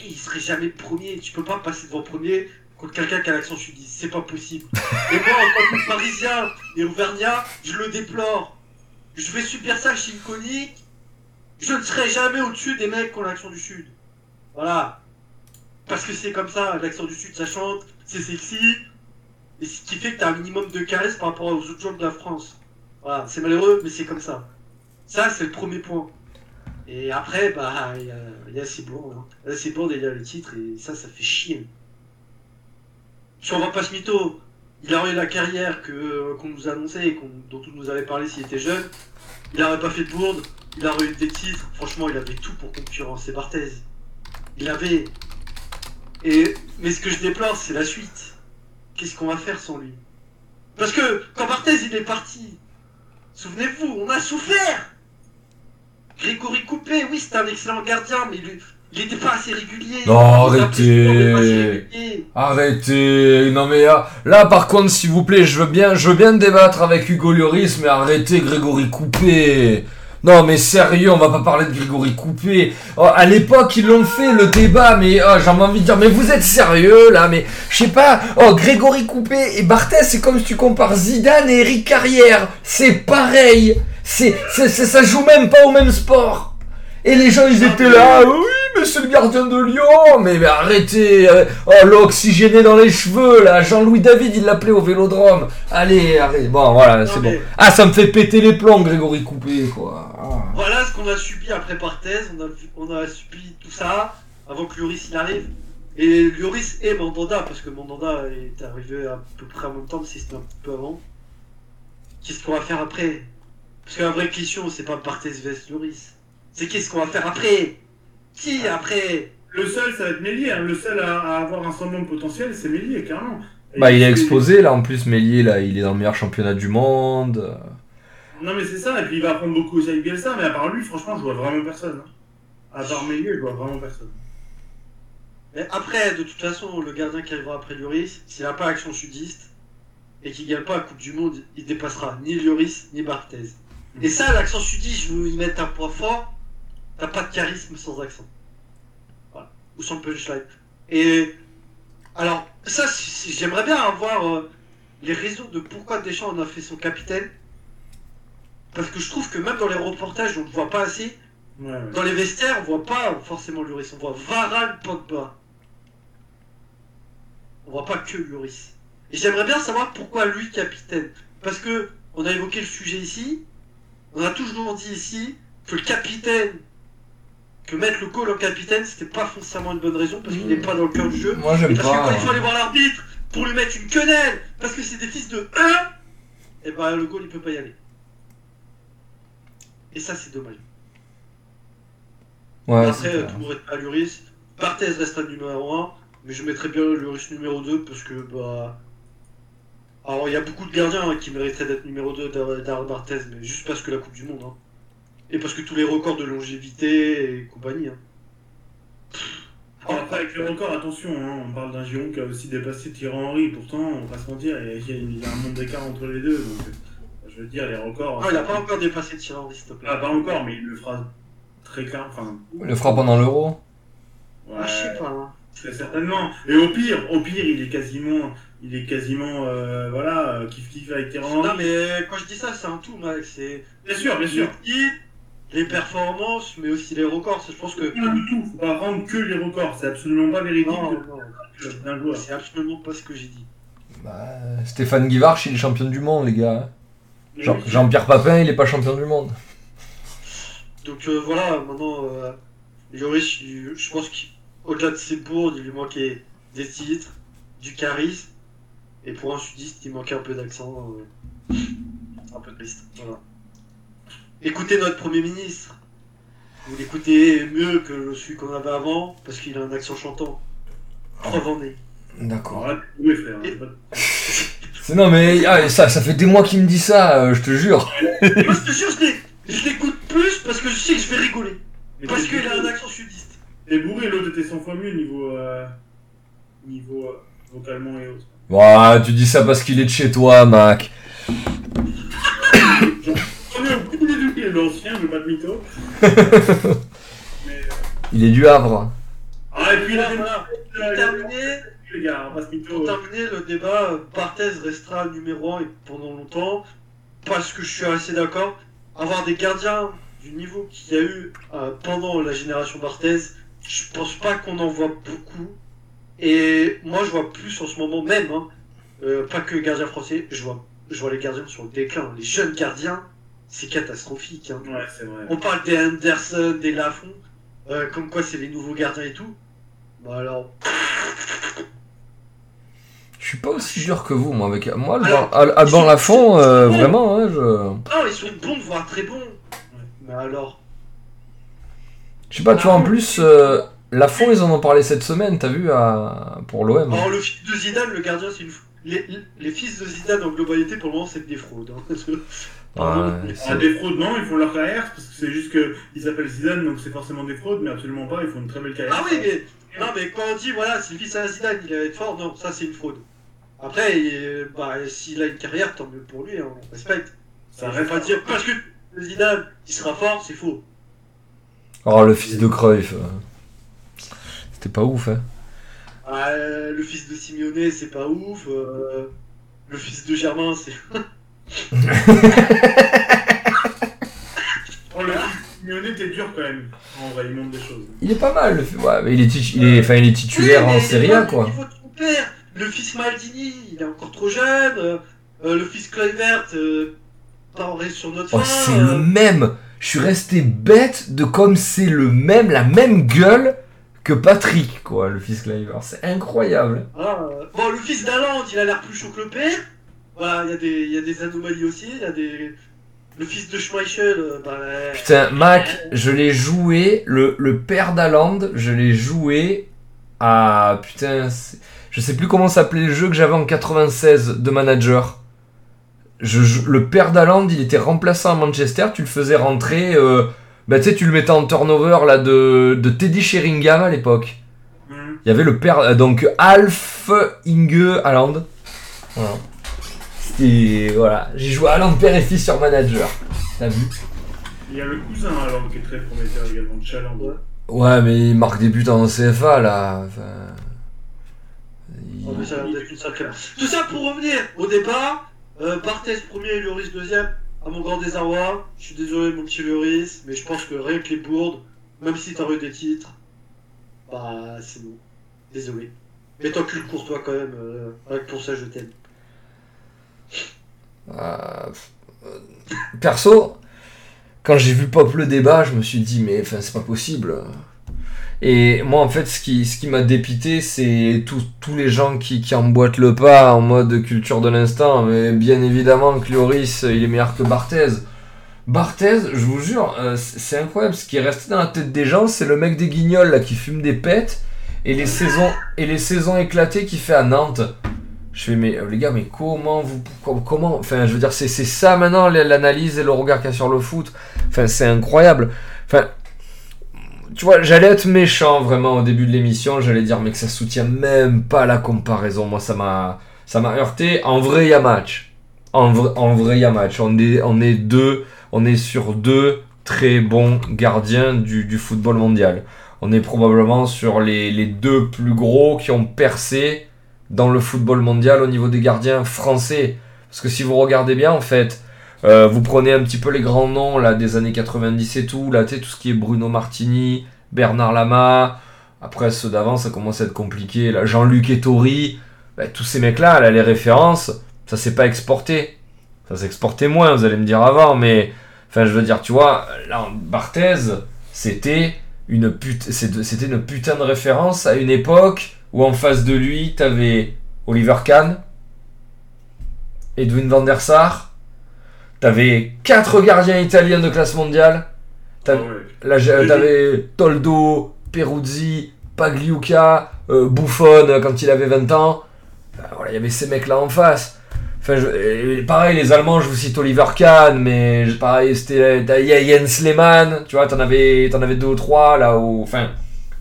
Eh, Il serait jamais premier. Tu peux pas passer devant premier contre quelqu'un qui a l'accent sudiste. C'est pas possible. Et moi, en tant que parisien et auvergnat, je le déplore. Je vais subir ça chez Iconic. Je ne serai jamais au-dessus des mecs qui ont l'accent du sud. Voilà. Parce que c'est comme ça, l'accent du sud ça chante, c'est sexy. Et ce qui fait que t'as un minimum de caresse par rapport aux autres gens de la France. Voilà, c'est malheureux, mais c'est comme ça. Ça, c'est le premier point. Et après, bah, il y a, il y a ces bourdes. Hein. Là, il y a le titre, et ça, ça fait chier. Si on va pas mytho, il aurait eu la carrière que qu'on nous annonçait et dont on nous avait parlé s'il était jeune. Il aurait pas fait de bourde, il aurait eu des titres. Franchement, il avait tout pour concurrencer Barthez. Il avait. Et mais ce que je déplore, c'est la suite. Qu'est-ce qu'on va faire sans lui? Parce que quand Barthez il est parti, souvenez-vous, on a souffert. Grégory Coupé, oui, c'était un excellent gardien, mais il, il était pas assez régulier. Non, arrêtez. Arrêtez, non mais là, là, par contre s'il vous plaît, je veux bien, je veux bien débattre avec Hugo Lloris, mais arrêtez Grégory Coupé. Non mais sérieux, on va pas parler de Grégory Coupé. Oh, à l'époque ils l'ont fait le débat, mais oh, j'ai envie de dire, mais vous êtes sérieux là, mais je sais pas. Oh Grégory Coupé et Barthez, c'est comme si tu compares Zidane et Eric Carrière, c'est pareil. C'est, ça joue même pas au même sport. Et les gens ils étaient là, oui mais c'est le gardien de Lyon, mais, mais arrêtez. euh, Oh, l'oxygéné dans les cheveux, là. Jean-Louis David, il l'appelait au vélodrome. Allez, arrête. Bon, voilà, c'est mais- bon. Ah, ça me fait péter les plombs, Grégory Coupé, quoi. Ah. Voilà ce qu'on a subi après Barthez, on a, vu- on a subi tout ça avant que Lloris il arrive. Et Lloris et Mandanda, parce que Mandanda est arrivé à peu près en même temps, si c'était un peu avant. Qu'est-ce qu'on va faire après? Parce que la vraie question, c'est pas Barthez vs Lloris. C'est qu'est-ce qu'on va faire après? Qui après le seul, ça va être Mélier. hein. Le seul à, à avoir un semblant de potentiel, c'est Mélier, clairement. Et Bah, il est exposé là en plus, Mélier là, il est dans le meilleur championnat du monde. Non, mais c'est ça, et puis il va apprendre beaucoup aussi avec Bielsa, mais à part lui, franchement, je vois vraiment personne. hein. À part Meunier, je vois vraiment personne. Mais après, de toute façon, le gardien qui arrivera après Lloris, s'il n'a pas action sudiste et qu'il gagne pas la Coupe du Monde, il dépassera ni Lloris ni Barthez. Et ça, l'accent sudiste, je veux y mettre un point fort. T'as pas de charisme sans accent. Voilà. Ou sans punchline. Et alors, ça, j'aimerais bien avoir euh, les raisons de pourquoi Deschamps en a fait son capitaine. Parce que je trouve que même dans les reportages, on ne voit pas assez. Ouais, ouais. Dans les vestiaires, on voit pas forcément Lloris, on voit Varane, Pogba. On voit pas que Lloris. Et j'aimerais bien savoir pourquoi lui capitaine. Parce que on a évoqué le sujet ici, on a toujours dit ici que le capitaine, que mettre le call en capitaine, c'était pas forcément une bonne raison parce qu'il n'est pas dans le cœur du jeu. Moi j'aime parce que quand pas. il faut aller voir l'arbitre pour lui mettre une quenelle, parce que c'est des fils de 1, et ben le goal il peut pas y aller. Et ça c'est dommage. Ouais, Après, euh, clair. tout le monde reste pas Lloris. Barthez reste un numéro 1, mais je mettrais bien Lloris numéro 2 parce que, bah. Alors, il y a beaucoup de gardiens hein, qui mériteraient d'être numéro 2 d'Ar- d'Ar Barthez, mais juste parce que la Coupe du Monde. Hein. Et parce que tous les records de longévité et compagnie. Hein. Alors, après, avec le record, attention, hein, on parle d'un Giron qui a aussi dépassé Thierry Henry, pourtant, on va se mentir, il y a- il y a, un monde d'écart entre les deux, donc je veux dire, les records. Ah, il a pas encore dépassé Thierry Henry, s'il te plaît. Ah, pas encore, mais il le fera très clair, enfin. Il le fera pendant l'euro. Ouais, Ah, je sais pas. hein. très certainement. Et au pire, au pire, il est quasiment, il est quasiment, euh, voilà, kiff kiff avec Henry. Non, mais quand je dis ça, c'est un tout, mec. C'est Bien sûr, bien sûr. les performances, mais aussi les records. Je pense que. Rien du tout, faut pas rendre que les records, c'est absolument pas véridique Non, de- non, c'est absolument pas ce que j'ai dit. Bah, Stéphane Guivarch, il est champion du monde, les gars. Jean- Oui. Jean-Pierre Papin, il est pas champion du monde. Donc euh, voilà, maintenant, euh, Lloris, il- je pense qu'au-delà de ses bourdes, il lui manquait des titres, du charisme, et pour un sudiste, il manquait un peu d'accent. euh, un peu triste. Voilà. Écoutez notre Premier ministre. Vous l'écoutez mieux que celui qu'on avait avant, parce qu'il a un accent chantant. Preuve en est. D'accord. Doué, frère. Et- <laughs> Non mais ah, ça, ça fait des mois qu'il me dit ça, euh, je te jure. Moi, je te jure, je l'écoute plus parce que je sais que je vais rigoler. Mais Parce qu'il a un accent sudiste. T'es bourré, l'autre était 100 fois mieux niveau, euh, niveau euh, vocalement et autres. Ouais, tu dis ça parce qu'il est de chez toi, Mac. On est l'ancien, je pas de mytho. Euh, Il est du Havre. Ah, et puis là. Pour là, terminer, les gars, on passe mytho. Pour terminer le débat, euh, Barthez restera numéro 1 et pendant longtemps, parce que je suis assez d'accord. Avoir des gardiens du niveau qu'il y a eu euh, pendant la génération Barthez, je pense pas qu'on en voit beaucoup. Et moi, je vois plus en ce moment même, hein, euh, pas que gardiens français, je vois, je vois les gardiens sur le déclin. Les jeunes gardiens, c'est catastrophique. hein. Ouais, c'est vrai. On parle des Anderson, des Lafont, euh, comme quoi c'est les nouveaux gardiens et tout. Bah alors, Je suis pas aussi dur que vous, moi. Avec moi, Alban, Alors, Al- Alban Lafont, euh, vraiment, hein, je. non, ils sont bons, voire très bons. Mais alors, Je sais pas, tu vois, en plus, euh, Lafont, ils en ont parlé cette semaine, t'as vu, à... pour l'OM. Alors le fils de Zidane, le gardien, c'est une. f- Les, les fils de Zidane en globalité, pour le moment, c'est des fraudes. hein. <laughs> Pardon, Ouais, Ah, des fraudes, non, ils font leur carrière, parce que c'est juste qu'ils s'appellent Zidane, donc c'est forcément des fraudes, mais absolument pas, ils font une très belle carrière. Ah oui, mais non, mais quand on dit voilà, c'est le fils à Zidane, il va être fort, non, ça c'est une fraude. Après, il- bah, s'il a une carrière, tant mieux pour lui, hein, on respecte. Ça veut reste pas dire parce que Zidane, il sera fort, c'est faux. Oh, le fils de Cruyff. C'était pas ouf, hein. Euh, le fils de Simeone, c'est pas ouf. euh, le fils de Germain, c'est. <laughs> Oh, le Simeone, t'es dur quand même. En vrai, il montre des choses. Il est pas mal, le ouais, mais il est, tit- il est, enfin, il est titulaire Oui, en Serie A, quoi. au niveau de son père. Le fils Maldini, il est encore trop jeune. euh, euh, le fils Kluivert, pas en reste sur notre Oh, c'est le même. Je suis resté bête de comme c'est le même, la même gueule que Patrick, quoi, le fils Cliver. C'est incroyable. voilà, euh, Bon, le fils d'Aland, il a l'air plus chaud que le père. Voilà, il y, a des- il y a des anomalies aussi. Il y a des. Le fils de Schmeichel, euh, bah, Putain, Mac, je l'ai joué, le, le père d'Aland, je l'ai joué à. Putain, Je sais plus comment s'appelait le jeu que j'avais en 96 de manager. Je, je- le père d'Aland, il était remplaçant à Manchester. Tu le faisais rentrer. euh, bah, tu sais, tu le mettais en turnover là, de, de Teddy Sheringham à l'époque. Hum. Il y avait le père. euh, donc Alf Inge Haaland. Voilà. C'était. Voilà. J'ai joué Haaland père et fils sur manager. T'as vu Il y a le cousin alors qui est très prometteur également, Chaland. Ouais. Ouais, mais il marque des buts en CFA là. Enfin, il- Oh, mais ça une sacrée- Tout ça pour revenir au départ. Euh, Barthez premier et Lloris deuxième. À mon grand désarroi. Je suis désolé, mon petit Lloris, mais je pense que rien que les bourdes, même si t'as eu des titres, bah c'est bon. Désolé. Mais t'encules Courtois quand même. euh, pour ça, je t'aime. Euh, euh, perso, quand j'ai vu pop le débat, je me suis dit, mais c'est pas possible. Et moi, en fait, ce qui, ce qui m'a dépité, c'est tous les gens qui, qui emboîtent le pas en mode culture de l'instant. Mais bien évidemment que Lloris, il est meilleur que Barthez. Barthez, je vous jure, euh, c'est incroyable. Ce qui est resté dans la tête des gens, c'est le mec des guignols là, qui fume des pètes et les saisons, et les saisons éclatées qu'il fait à Nantes. Je fais, mais euh, les gars, mais comment vous. com- Comment. Enfin, je veux dire, c'est ça maintenant l'analyse et le regard qu'il y a sur le foot. Enfin, c'est incroyable. Enfin. Tu vois, j'allais être méchant vraiment au début de l'émission. J'allais dire, mais que ça soutient même pas la comparaison. Moi, ça m'a. Ça m'a heurté. En vrai, y a match. En vrai, y a match. On est, on est deux. On est sur deux très bons gardiens du, du football mondial. On est probablement sur les, les deux plus gros qui ont percé dans le football mondial au niveau des gardiens français. Parce que si vous regardez bien, en fait, euh, vous prenez un petit peu les grands noms là, des années 90 et tout, là, tout ce qui est Bruno Martini, Bernard Lama, après ceux d'avant, ça commence à être compliqué, là, Jean-Luc Ettori, bah, tous ces mecs-là, là, les références, ça s'est pas exporté. Ça exporté moins, vous allez me dire avant, mais, enfin, je veux dire, tu vois, là, Barthez, c'était une, put- c'est- c'était une putain de référence à une époque où en face de lui, t'avais Oliver Kahn, Edwin van der Sar, t'avais quatre gardiens italiens de classe mondiale, Ah t'avais Toldo, Peruzzi, Pagliuca, euh, Buffon euh, quand il avait 20 ans, Euh, voilà, il y avait ces mecs là en face. Enfin, je- et pareil, les Allemands, je vous cite Oliver Kahn, mais pareil, c'était t'as Jens Lehmann, tu vois, t'en avais, t'en avais deux ou trois là où, enfin,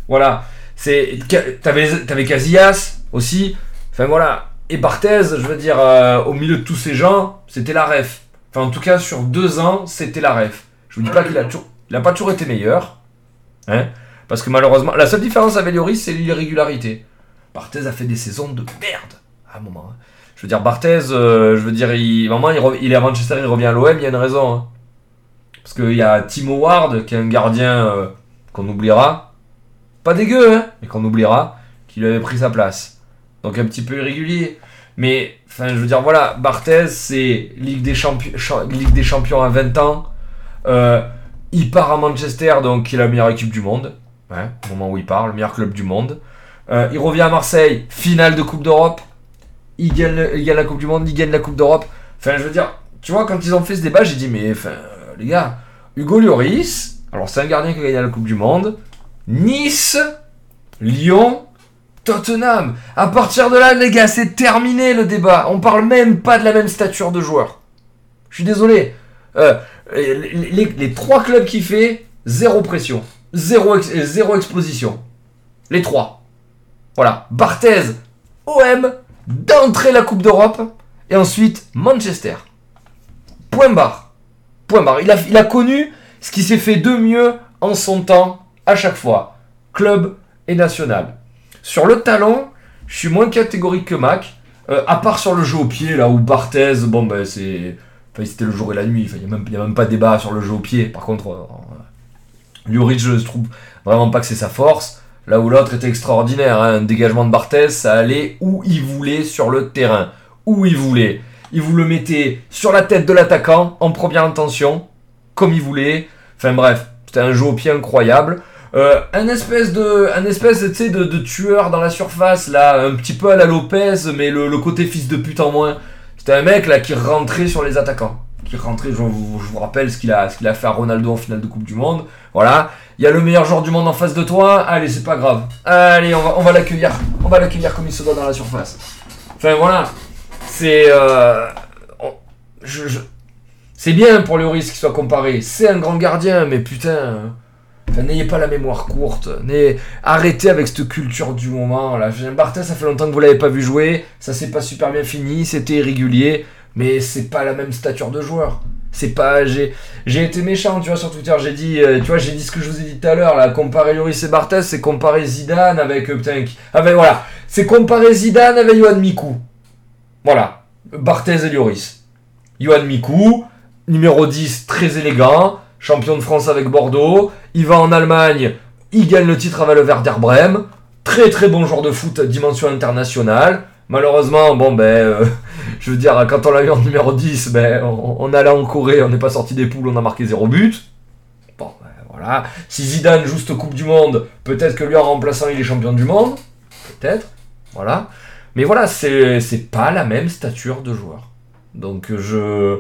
voilà, c'est, t'avais, t'avais Casillas aussi, enfin voilà, et Barthez, je veux dire, euh, au milieu de tous ces gens, c'était la ref. Enfin, en tout cas, sur deux ans, c'était la ref. Je vous dis pas qu'il a toujours, pas toujours été meilleur, hein, parce que malheureusement, la seule différence avec Lloris, c'est l'irrégularité. Barthez a fait des saisons de merde à un moment. hein. Je veux dire, Barthez, euh, je veux dire, il, il est à Manchester, il revient à l'OM, il y a une raison. hein. Parce qu'il y a Timo Ward, qui est un gardien euh, qu'on oubliera. Pas dégueu, hein, mais qu'on oubliera, qui lui avait pris sa place. Donc un petit peu irrégulier. Mais, enfin, je veux dire, voilà, Barthez, c'est Ligue des, Champi- Cha- Ligue des Champions à 20 ans. Euh, il part à Manchester, donc qui est la meilleure équipe du monde. hein, au moment où il part, le meilleur club du monde. Euh, il revient à Marseille, finale de Coupe d'Europe. Il gagne, il gagne la Coupe du Monde, il gagne la Coupe d'Europe. Enfin, je veux dire, tu vois, quand ils ont fait ce débat, j'ai dit, mais euh, les gars, Hugo Lloris, alors c'est un gardien qui a gagné la Coupe du Monde. Nice, Lyon, Tottenham. À partir de là, les gars, c'est terminé le débat. On parle même pas de la même stature de joueur. Je suis désolé. Euh, les, trois clubs qui fait, zéro pression. Zéro, euh, exposition. Les trois. Voilà. Barthez, OM, d'entrée la Coupe d'Europe. Et ensuite, Manchester. Point barre. Point barre. Il a connu ce qui s'est fait de mieux en son temps, à chaque fois. Club et national. Sur le talent, je suis moins catégorique que Mac. Euh, à part sur le jeu au pied, là où Barthez, bon ben c'est. Enfin, c'était le jour et la nuit. Il n'y a, même- pas de débat sur le jeu au pied. Par contre, euh, euh, je trouve vraiment pas que c'est sa force. Là où l'autre était extraordinaire. hein. Un dégagement de Barthez, ça allait où il voulait sur le terrain. Où il voulait. Il vous le mettait sur la tête de l'attaquant en première intention, comme il voulait. Enfin bref, c'était un jeu au pied incroyable. Euh, un espèce de, un espèce de, tueur dans la surface là, un petit peu à la Lopez, mais le, le côté fils de pute en moins. C'était un mec là qui rentrait sur les attaquants, qui rentrait, je vous, vous rappelle ce qu'il a, ce qu'il a fait à Ronaldo en finale de Coupe du Monde. Voilà. Il y a le meilleur joueur du monde en face de toi. Allez, c'est pas grave. Allez, on va, on va l'accueillir. On va l'accueillir comme il se doit dans la surface. Enfin voilà. C'est. euh, c'est bien pour Lloris qu'il soit comparé. C'est un grand gardien, mais putain. N'ayez pas la mémoire courte. Arrêtez avec cette culture du moment. Là. Barthez, ça fait longtemps que vous l'avez pas vu jouer. Ça s'est pas super bien fini. C'était irrégulier. Mais c'est pas la même stature de joueur. C'est pas. J'ai, été méchant, tu vois, sur Twitter. J'ai dit, euh, tu vois, j'ai dit ce que je vous ai dit tout à l'heure. Là, comparer Lloris et Barthez, c'est comparer Zidane avec. euh, putain, qui- avec voilà. C'est comparer Zidane avec Johan Mikou. Voilà. Barthez et Lloris. Johan Mikou, numéro 10, très élégant, champion de France avec Bordeaux. Il va en Allemagne, il gagne le titre avec le Werder Bremen. Très très bon joueur de foot, dimension internationale. Malheureusement, bon ben, euh, <laughs> je veux dire, quand on l'a eu en numéro 10, ben, on, allait en Corée, on n'est pas sorti des poules, on a marqué zéro but. Bon, ben, voilà. Si Zidane joue cette Coupe du Monde, peut-être que lui en remplaçant, il est champion du monde. Peut-être. Voilà. Mais voilà, c'est c'est pas la même stature de joueur. Donc je,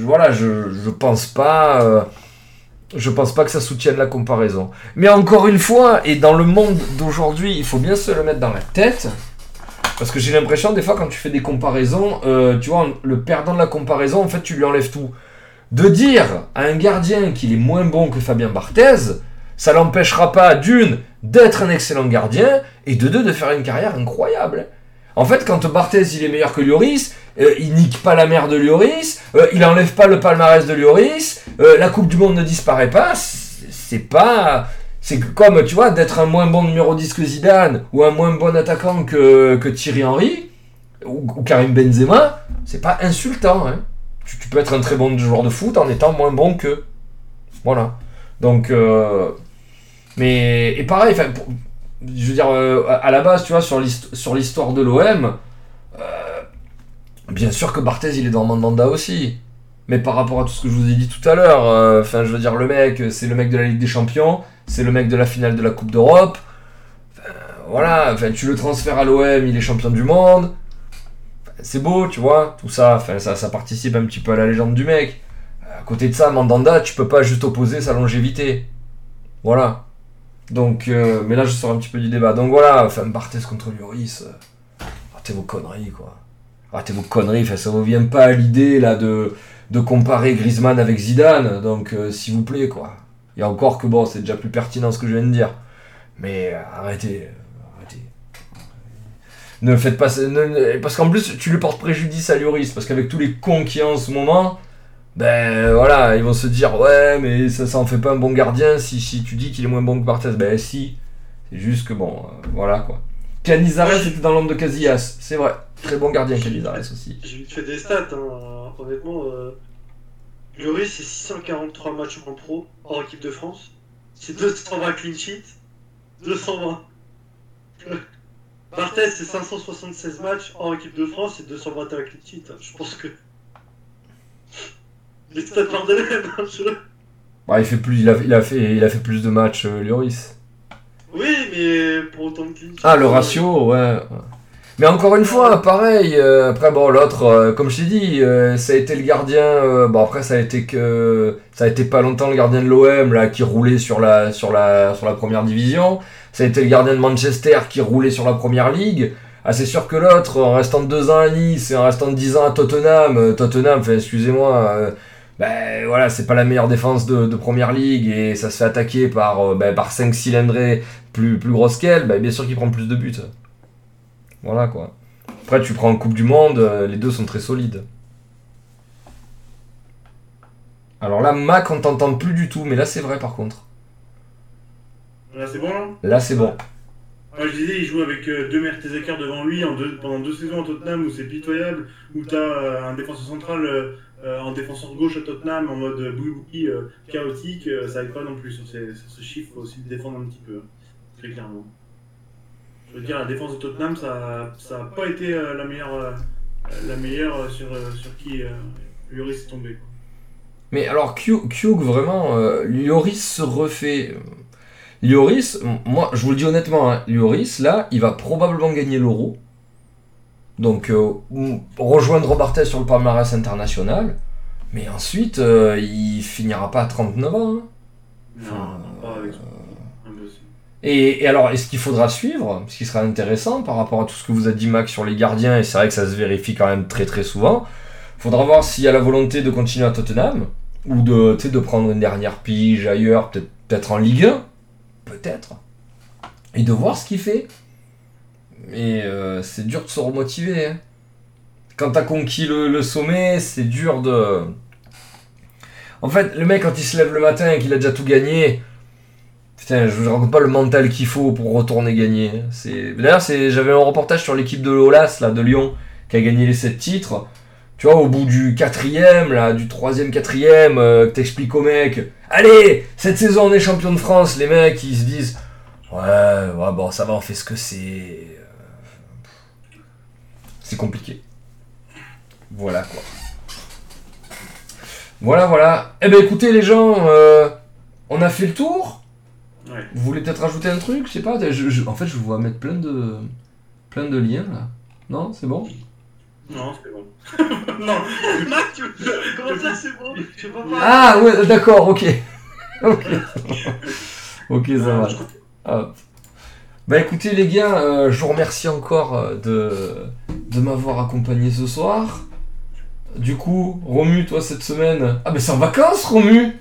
voilà, je, je pense pas, euh, je pense pas que ça soutienne la comparaison. Mais encore une fois, et dans le monde d'aujourd'hui, il faut bien se le mettre dans la tête, parce que j'ai l'impression des fois quand tu fais des comparaisons, euh, tu vois, le perdant de la comparaison, en fait, tu lui enlèves tout. De dire à un gardien qu'il est moins bon que Fabien Barthez, ça l'empêchera pas d'une d'être un excellent gardien et de deux de faire une carrière incroyable. En fait, quand Barthez il est meilleur que Lloris, euh, il nique pas la mère de Lloris, euh, il enlève pas le palmarès de Lloris, euh, la Coupe du Monde ne disparaît pas, c'est pas. C'est comme, tu vois, d'être un moins bon numéro 10 que Zidane ou un moins bon attaquant que, Thierry Henry ou, Karim Benzema, c'est pas insultant. Hein. Tu, peux être un très bon joueur de foot en étant moins bon que. Voilà. Donc. mais. Et pareil, enfin, je veux dire, euh, à la base, tu vois, sur l'hist- sur l'histoire de l'OM, euh, bien sûr que Barthez, il est dans Mandanda aussi. Mais par rapport à tout ce que je vous ai dit tout à l'heure, euh, enfin, je veux dire, le mec, c'est le mec de la Ligue des Champions, c'est le mec de la finale de la Coupe d'Europe. Voilà, enfin, tu le transfères à l'OM, il est champion du monde. C'est beau, tu vois, tout ça, enfin, ça, ça participe un petit peu à la légende du mec. À côté de ça, Mandanda, tu peux pas juste opposer sa longévité. Voilà. Donc, euh, mais là, je sors un petit peu du débat. Donc voilà, enfin, Barthez contre Lloris, euh, arrêtez vos conneries, quoi. Arrêtez vos conneries, ça vous vient pas à l'idée, là, de, comparer Griezmann avec Zidane. Donc, euh, s'il vous plaît, quoi. Il y a encore que, bon, c'est déjà plus pertinent ce que je viens de dire. Mais arrêtez, arrêtez. Ne faites pas... ne- ne- parce qu'en plus, tu lui portes préjudice à Lloris, parce qu'avec tous les cons qu'il y a en ce moment... Ben voilà, ils vont se dire ouais mais ça, ça en fait pas un bon gardien si, si tu dis qu'il est moins bon que Barthez. Ben si, c'est juste que bon, euh, voilà quoi. Canizares était dans l'ombre de Casillas, c'est vrai. Très bon gardien Canizares aussi. J'ai vite fait des stats, hein. honnêtement. Euh... Lloris, c'est 643 matchs en pro, hors équipe de France. C'est 220 clean sheets. 220. Barthez, c'est 576 matchs hors équipe de France et 221 clean sheets. hein. Je pense que. Les stats hein, je- Bah, il, fait plus, il, a, il, a fait, il a fait plus de matchs euh, Lloris. Oui, mais pour autant de clean. Ah le ratio, ouais. Mais encore une fois, pareil, euh, après bon l'autre, euh, comme je t'ai dit, euh, ça a été le gardien, bon après ça a été que ça a été pas longtemps le gardien de l'OM là qui roulait sur la sur la sur la première division, ça a été le gardien de Manchester qui roulait sur la première ligue. Ah c'est sûr que l'autre, en restant deux ans à Nice et en restant dix ans à Tottenham, Tottenham, enfin excusez-moi, ben voilà, c'est pas la meilleure défense de, de première ligue et ça se fait attaquer par euh, ben, par 5 cylindrés plus plus grosses qu'elle, ben bien sûr qu'il prend plus de buts. Voilà quoi. Après, tu prends en Coupe du Monde, euh, les deux sont très solides. Alors là, Mac, on t'entend plus du tout, mais là, c'est vrai par contre. Là, c'est bon, là Là, c'est bon. Je disais, il joue avec euh, deux Mertesacker devant lui en deux, pendant deux saisons à Tottenham où c'est pitoyable, où t'as euh, un défenseur central euh, euh, en défenseur gauche à Tottenham en mode boui euh, chaotique, euh, ça aide pas non plus sur, ces, ce chiffre, faut aussi le défendre un petit peu, très clairement. Je veux dire, la défense de Tottenham, ça ça a pas été euh, la meilleure, euh, la meilleure euh, sur, sur qui Lloris est tombé. Mais alors, Kyug, vraiment, Lloris se refait. Lloris, moi, je vous le dis honnêtement, hein, Lloris, là, il va probablement gagner l'euro. Donc euh, rejoindre Barthez sur le palmarès international, mais ensuite euh, il finira pas à 39 ans. hein. Non, Enfin, pas avec euh. Et, et alors, est-ce qu'il faudra suivre? Ce qui sera intéressant par rapport à tout ce que vous a dit Max sur les gardiens, et c'est vrai que ça se vérifie quand même très très souvent. Faudra voir s'il y a la volonté de continuer à Tottenham, ou de, prendre une dernière pige ailleurs, peut-être peut-être en Ligue 1, peut-être, et de voir ce qu'il fait. Mais euh, c'est dur de se remotiver. hein. Quand t'as conquis le, sommet, c'est dur de. En fait, le mec, quand il se lève le matin et qu'il a déjà tout gagné, Putain, je vous raconte pas le mental qu'il faut pour retourner gagner. C'est d'ailleurs j'avais un reportage sur l'équipe de l'Olas là de Lyon qui a gagné les 7 titres. Tu vois au bout du quatrième là, du troisième quatrième, euh, que t'expliques aux mecs, allez cette saison on est champion de France. Les mecs ils se disent ouais ouais bon ça va on fait ce que c'est. C'est compliqué. Voilà quoi. Voilà voilà. Eh ben écoutez les gens, euh, on a fait le tour. Ouais. Vous voulez peut-être rajouter un truc Je sais pas. je- je- en fait, je vous vois mettre plein de, plein de liens là. Non, c'est bon? Non, c'est bon. <laughs> non, tu... comment ça c'est bon Je sais pas parler. Ah ouais, d'accord, ok. <laughs> ok. ok, ça non, va. je- Hop. Bah écoutez les gars, euh, je vous remercie encore euh, de, de m'avoir accompagné ce soir. Du coup, Romu, toi cette semaine. Ah mais c'est en vacances, Romu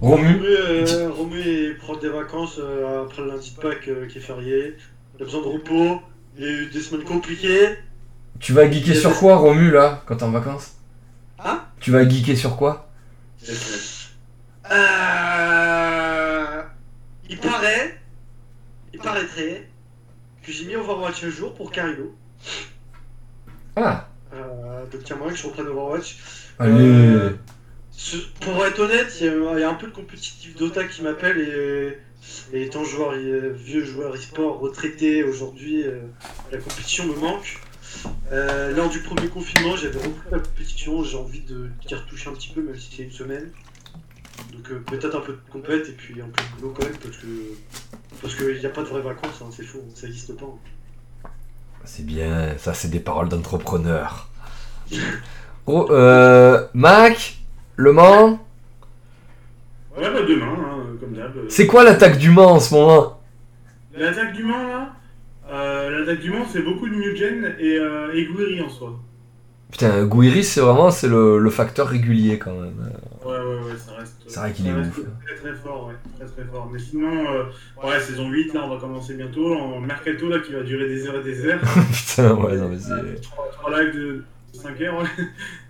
Romu Romu, euh, Romu, il prend des vacances euh, après le lundi de Pâques euh, qui est férié. Il a besoin de repos. Il a eu des semaines compliquées. Tu vas geeker sur quoi, Romu, là, quand t'es en vacances? Hein? Tu vas geeker sur quoi? Euh... Il paraît, il paraîtrait que j'ai mis Overwatch un jour pour Carilo. Ah Euh, donc tiens moyen que je reprenne Overwatch. Allez Euh, Ce- Pour être honnête, il y, a- il y a un peu de compétitif Dota qui m'appelle et, et étant joueur, euh, vieux joueur e-sport retraité aujourd'hui, euh, la compétition me manque. Lors du premier confinement, j'avais repris la compétition, j'ai envie de retoucher un petit peu, même si c'est une semaine. Donc peut-être un peu de compète et puis un peu de boulot quand même, parce que parce qu'il n'y a pas de vraies vacances, hein, c'est faux, ça n'existe pas. C'est bien, ça c'est des paroles d'entrepreneur. <laughs> Oh, euh, Mac, Le Mans, Ouais, bah demain, hein, comme d'hab. c'est quoi l'attaque du Mans en ce moment? L'attaque du Mans, là euh, L'attaque du Mans, c'est beaucoup de New Gen et, euh, et Guiri en soi. Putain, Gouiri c'est vraiment c'est le, le facteur régulier quand même. Ça reste. C'est vrai qu'il est ouf. Très, très fort, ouais. Très, très fort. Mais sinon, euh, ouais, saison 8, là, on va commencer bientôt. En mercato, là, qui va durer des heures et des heures. <laughs> Putain, ouais, non mais c'est... Trois, trois lives de 5 heures, ouais. <laughs>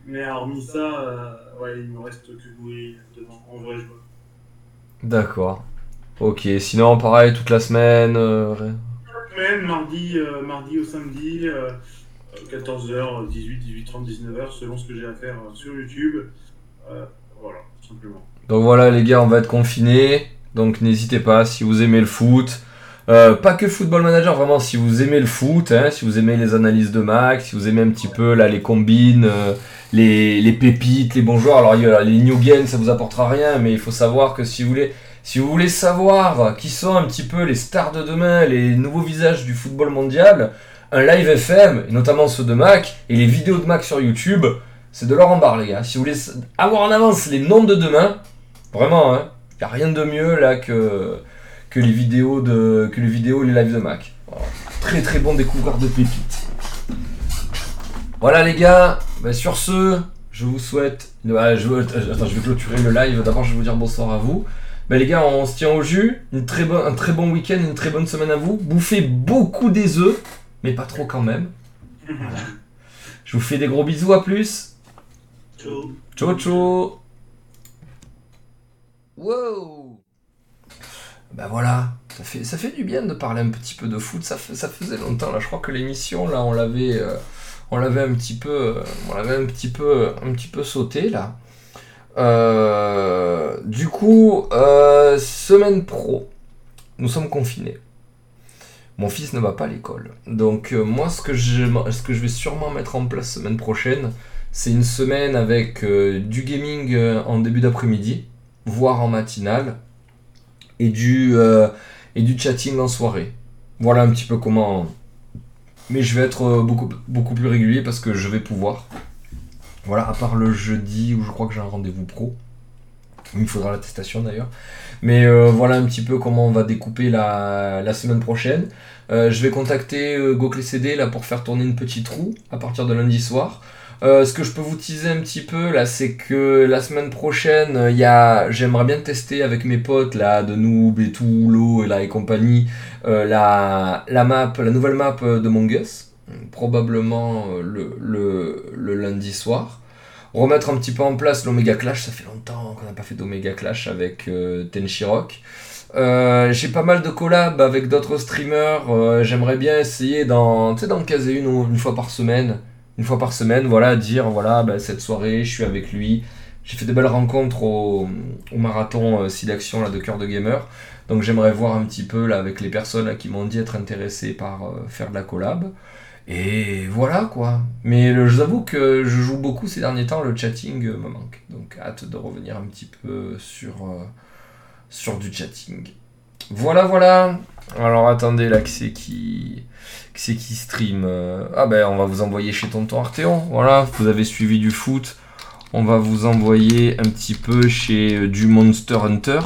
Mais hormis ça, euh, ouais, il me reste que Guiri devant, en vrai joueur. D'accord. Ok, sinon pareil toute la semaine. euh, semaine, mardi, euh, mardi au samedi, euh, 14h, 18, 18h30, 19h, selon ce que j'ai à faire sur YouTube. Euh, voilà. Donc voilà les gars, on va être confinés. Donc n'hésitez pas si vous aimez le foot. Euh, pas que Football Manager, vraiment si vous aimez le foot, hein, si vous aimez les analyses de Max, si vous aimez un petit peu là les combines, euh, les, pépites, les bons joueurs. Alors les new gains, ça vous apportera rien, mais il faut savoir que si vous voulez, savoir qui sont un petit peu les stars de demain, les nouveaux visages du football mondial, un live FM, notamment ceux de Mac, et les vidéos de Mac sur YouTube, c'est de l'or en barre les gars. Si vous voulez avoir en avance les noms de demain, Vraiment, hein. Y a rien de mieux là que, les vidéos de que les vidéos les lives de Mac. Très très bon découvreur de pépites. Voilà les gars, bah, sur ce, je vous souhaite. bah, je, attends, je vais clôturer le live. D'abord, je vais vous dire bonsoir à vous. Bah, les gars, on se tient au jus. Un très bon week-end, une très bonne semaine à vous. Bouffez beaucoup des œufs, mais pas trop quand même. Je vous fais des gros bisous, à plus. Ciao. Ciao ciao Wow Bah voilà, ça fait, ça fait du bien de parler un petit peu de foot, ça, fait- ça faisait longtemps là, je crois que l'émission là on l'avait euh, on l'avait un petit peu euh, on l'avait un petit peu un petit peu sauté là. Euh, du coup, euh, semaine pro, nous sommes confinés. Mon fils ne va pas à l'école. Donc euh, moi ce que, je, ce que je vais sûrement mettre en place semaine prochaine, c'est une semaine avec euh, du gaming euh, en début d'après-midi, voire en matinale, et du, euh, et du chatting en soirée. Voilà un petit peu comment, Mais je vais être beaucoup, plus régulier parce que je vais pouvoir. Voilà, à part le jeudi où je crois que j'ai un rendez-vous pro. Il me faudra l'attestation d'ailleurs. Mais voilà un petit peu comment on va découper la, semaine prochaine. Je vais contacter euh, Goclé CD là pour faire tourner une petite roue à partir de lundi soir. Euh, ce que je peux vous teaser un petit peu là, c'est que la semaine prochaine, euh, j'aimerais bien tester avec mes potes là, de Noob et tout, et là et compagnie, euh, la, la map, la nouvelle map de Mongus, probablement le, le, le lundi soir. Remettre un petit peu en place l'Omega Clash, ça fait longtemps qu'on n'a pas fait d'Omega Clash avec Tenshirok. Euh, j'ai pas mal de collabs avec d'autres streamers. J'aimerais bien essayer d'en caser une une fois par semaine. Une fois par semaine, voilà, dire voilà, bah, cette soirée, je suis avec lui. J'ai fait des belles rencontres au, marathon euh, Site Action là, de Cœur de Gamer. Donc j'aimerais voir un petit peu là, avec les personnes qui m'ont dit être intéressées par euh, faire de la collab. Et voilà quoi. Mais je vous avoue que je joue beaucoup ces derniers temps, le chatting euh, me manque. Donc hâte de revenir un petit peu sur, euh, sur du chatting. Voilà, voilà. Alors attendez, là, c'est qui, c'est qui stream euh, Ah ben, on va vous envoyer chez Tonton Arteon. Voilà, vous avez suivi du foot. On va vous envoyer un petit peu chez euh, du Monster Hunter.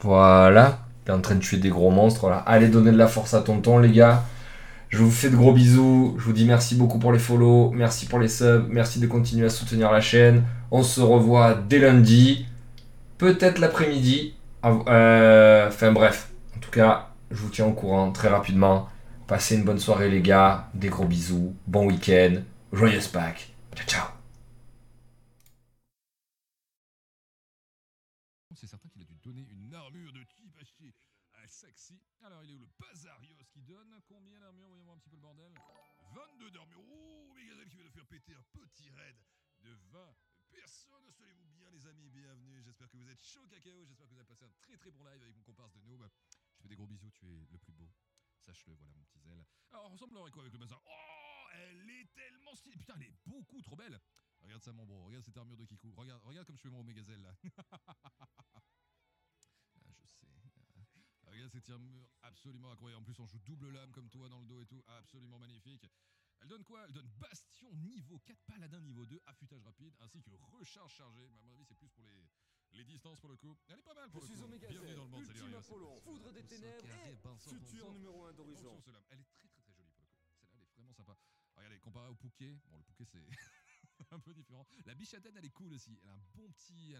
Voilà. Il est en train de tuer des gros monstres. Allez donner de la force à Tonton, les gars. Je vous fais de gros bisous. Je vous dis merci beaucoup pour les follow. Merci pour les subs. Merci de continuer à soutenir la chaîne. On se revoit dès lundi. Peut-être l'après-midi. Euh, Enfin bref. En tout cas, je vous tiens au courant très rapidement. Passez une bonne soirée, les gars. Des gros bisous. Bon week-end. Joyeuse Pâques. Ciao, ciao. Elle donne quoi? Elle donne bastion niveau 4, paladin niveau 2, affûtage rapide, ainsi que recharge chargée. Mais à mon avis, c'est plus pour les, les distances pour le coup. Elle est pas mal pour Je le suis coup. Bienvenue dans le monde, salut foudre des ténèbres et futur numéro 1 d'Horizon. Elle est très très très jolie pour le coup. Celle-là, elle est vraiment sympa. Regardez, comparé au Pouquet, bon, le Pouquet c'est <laughs> un peu différent. La bichataine, elle est cool aussi. Elle a un bon petit.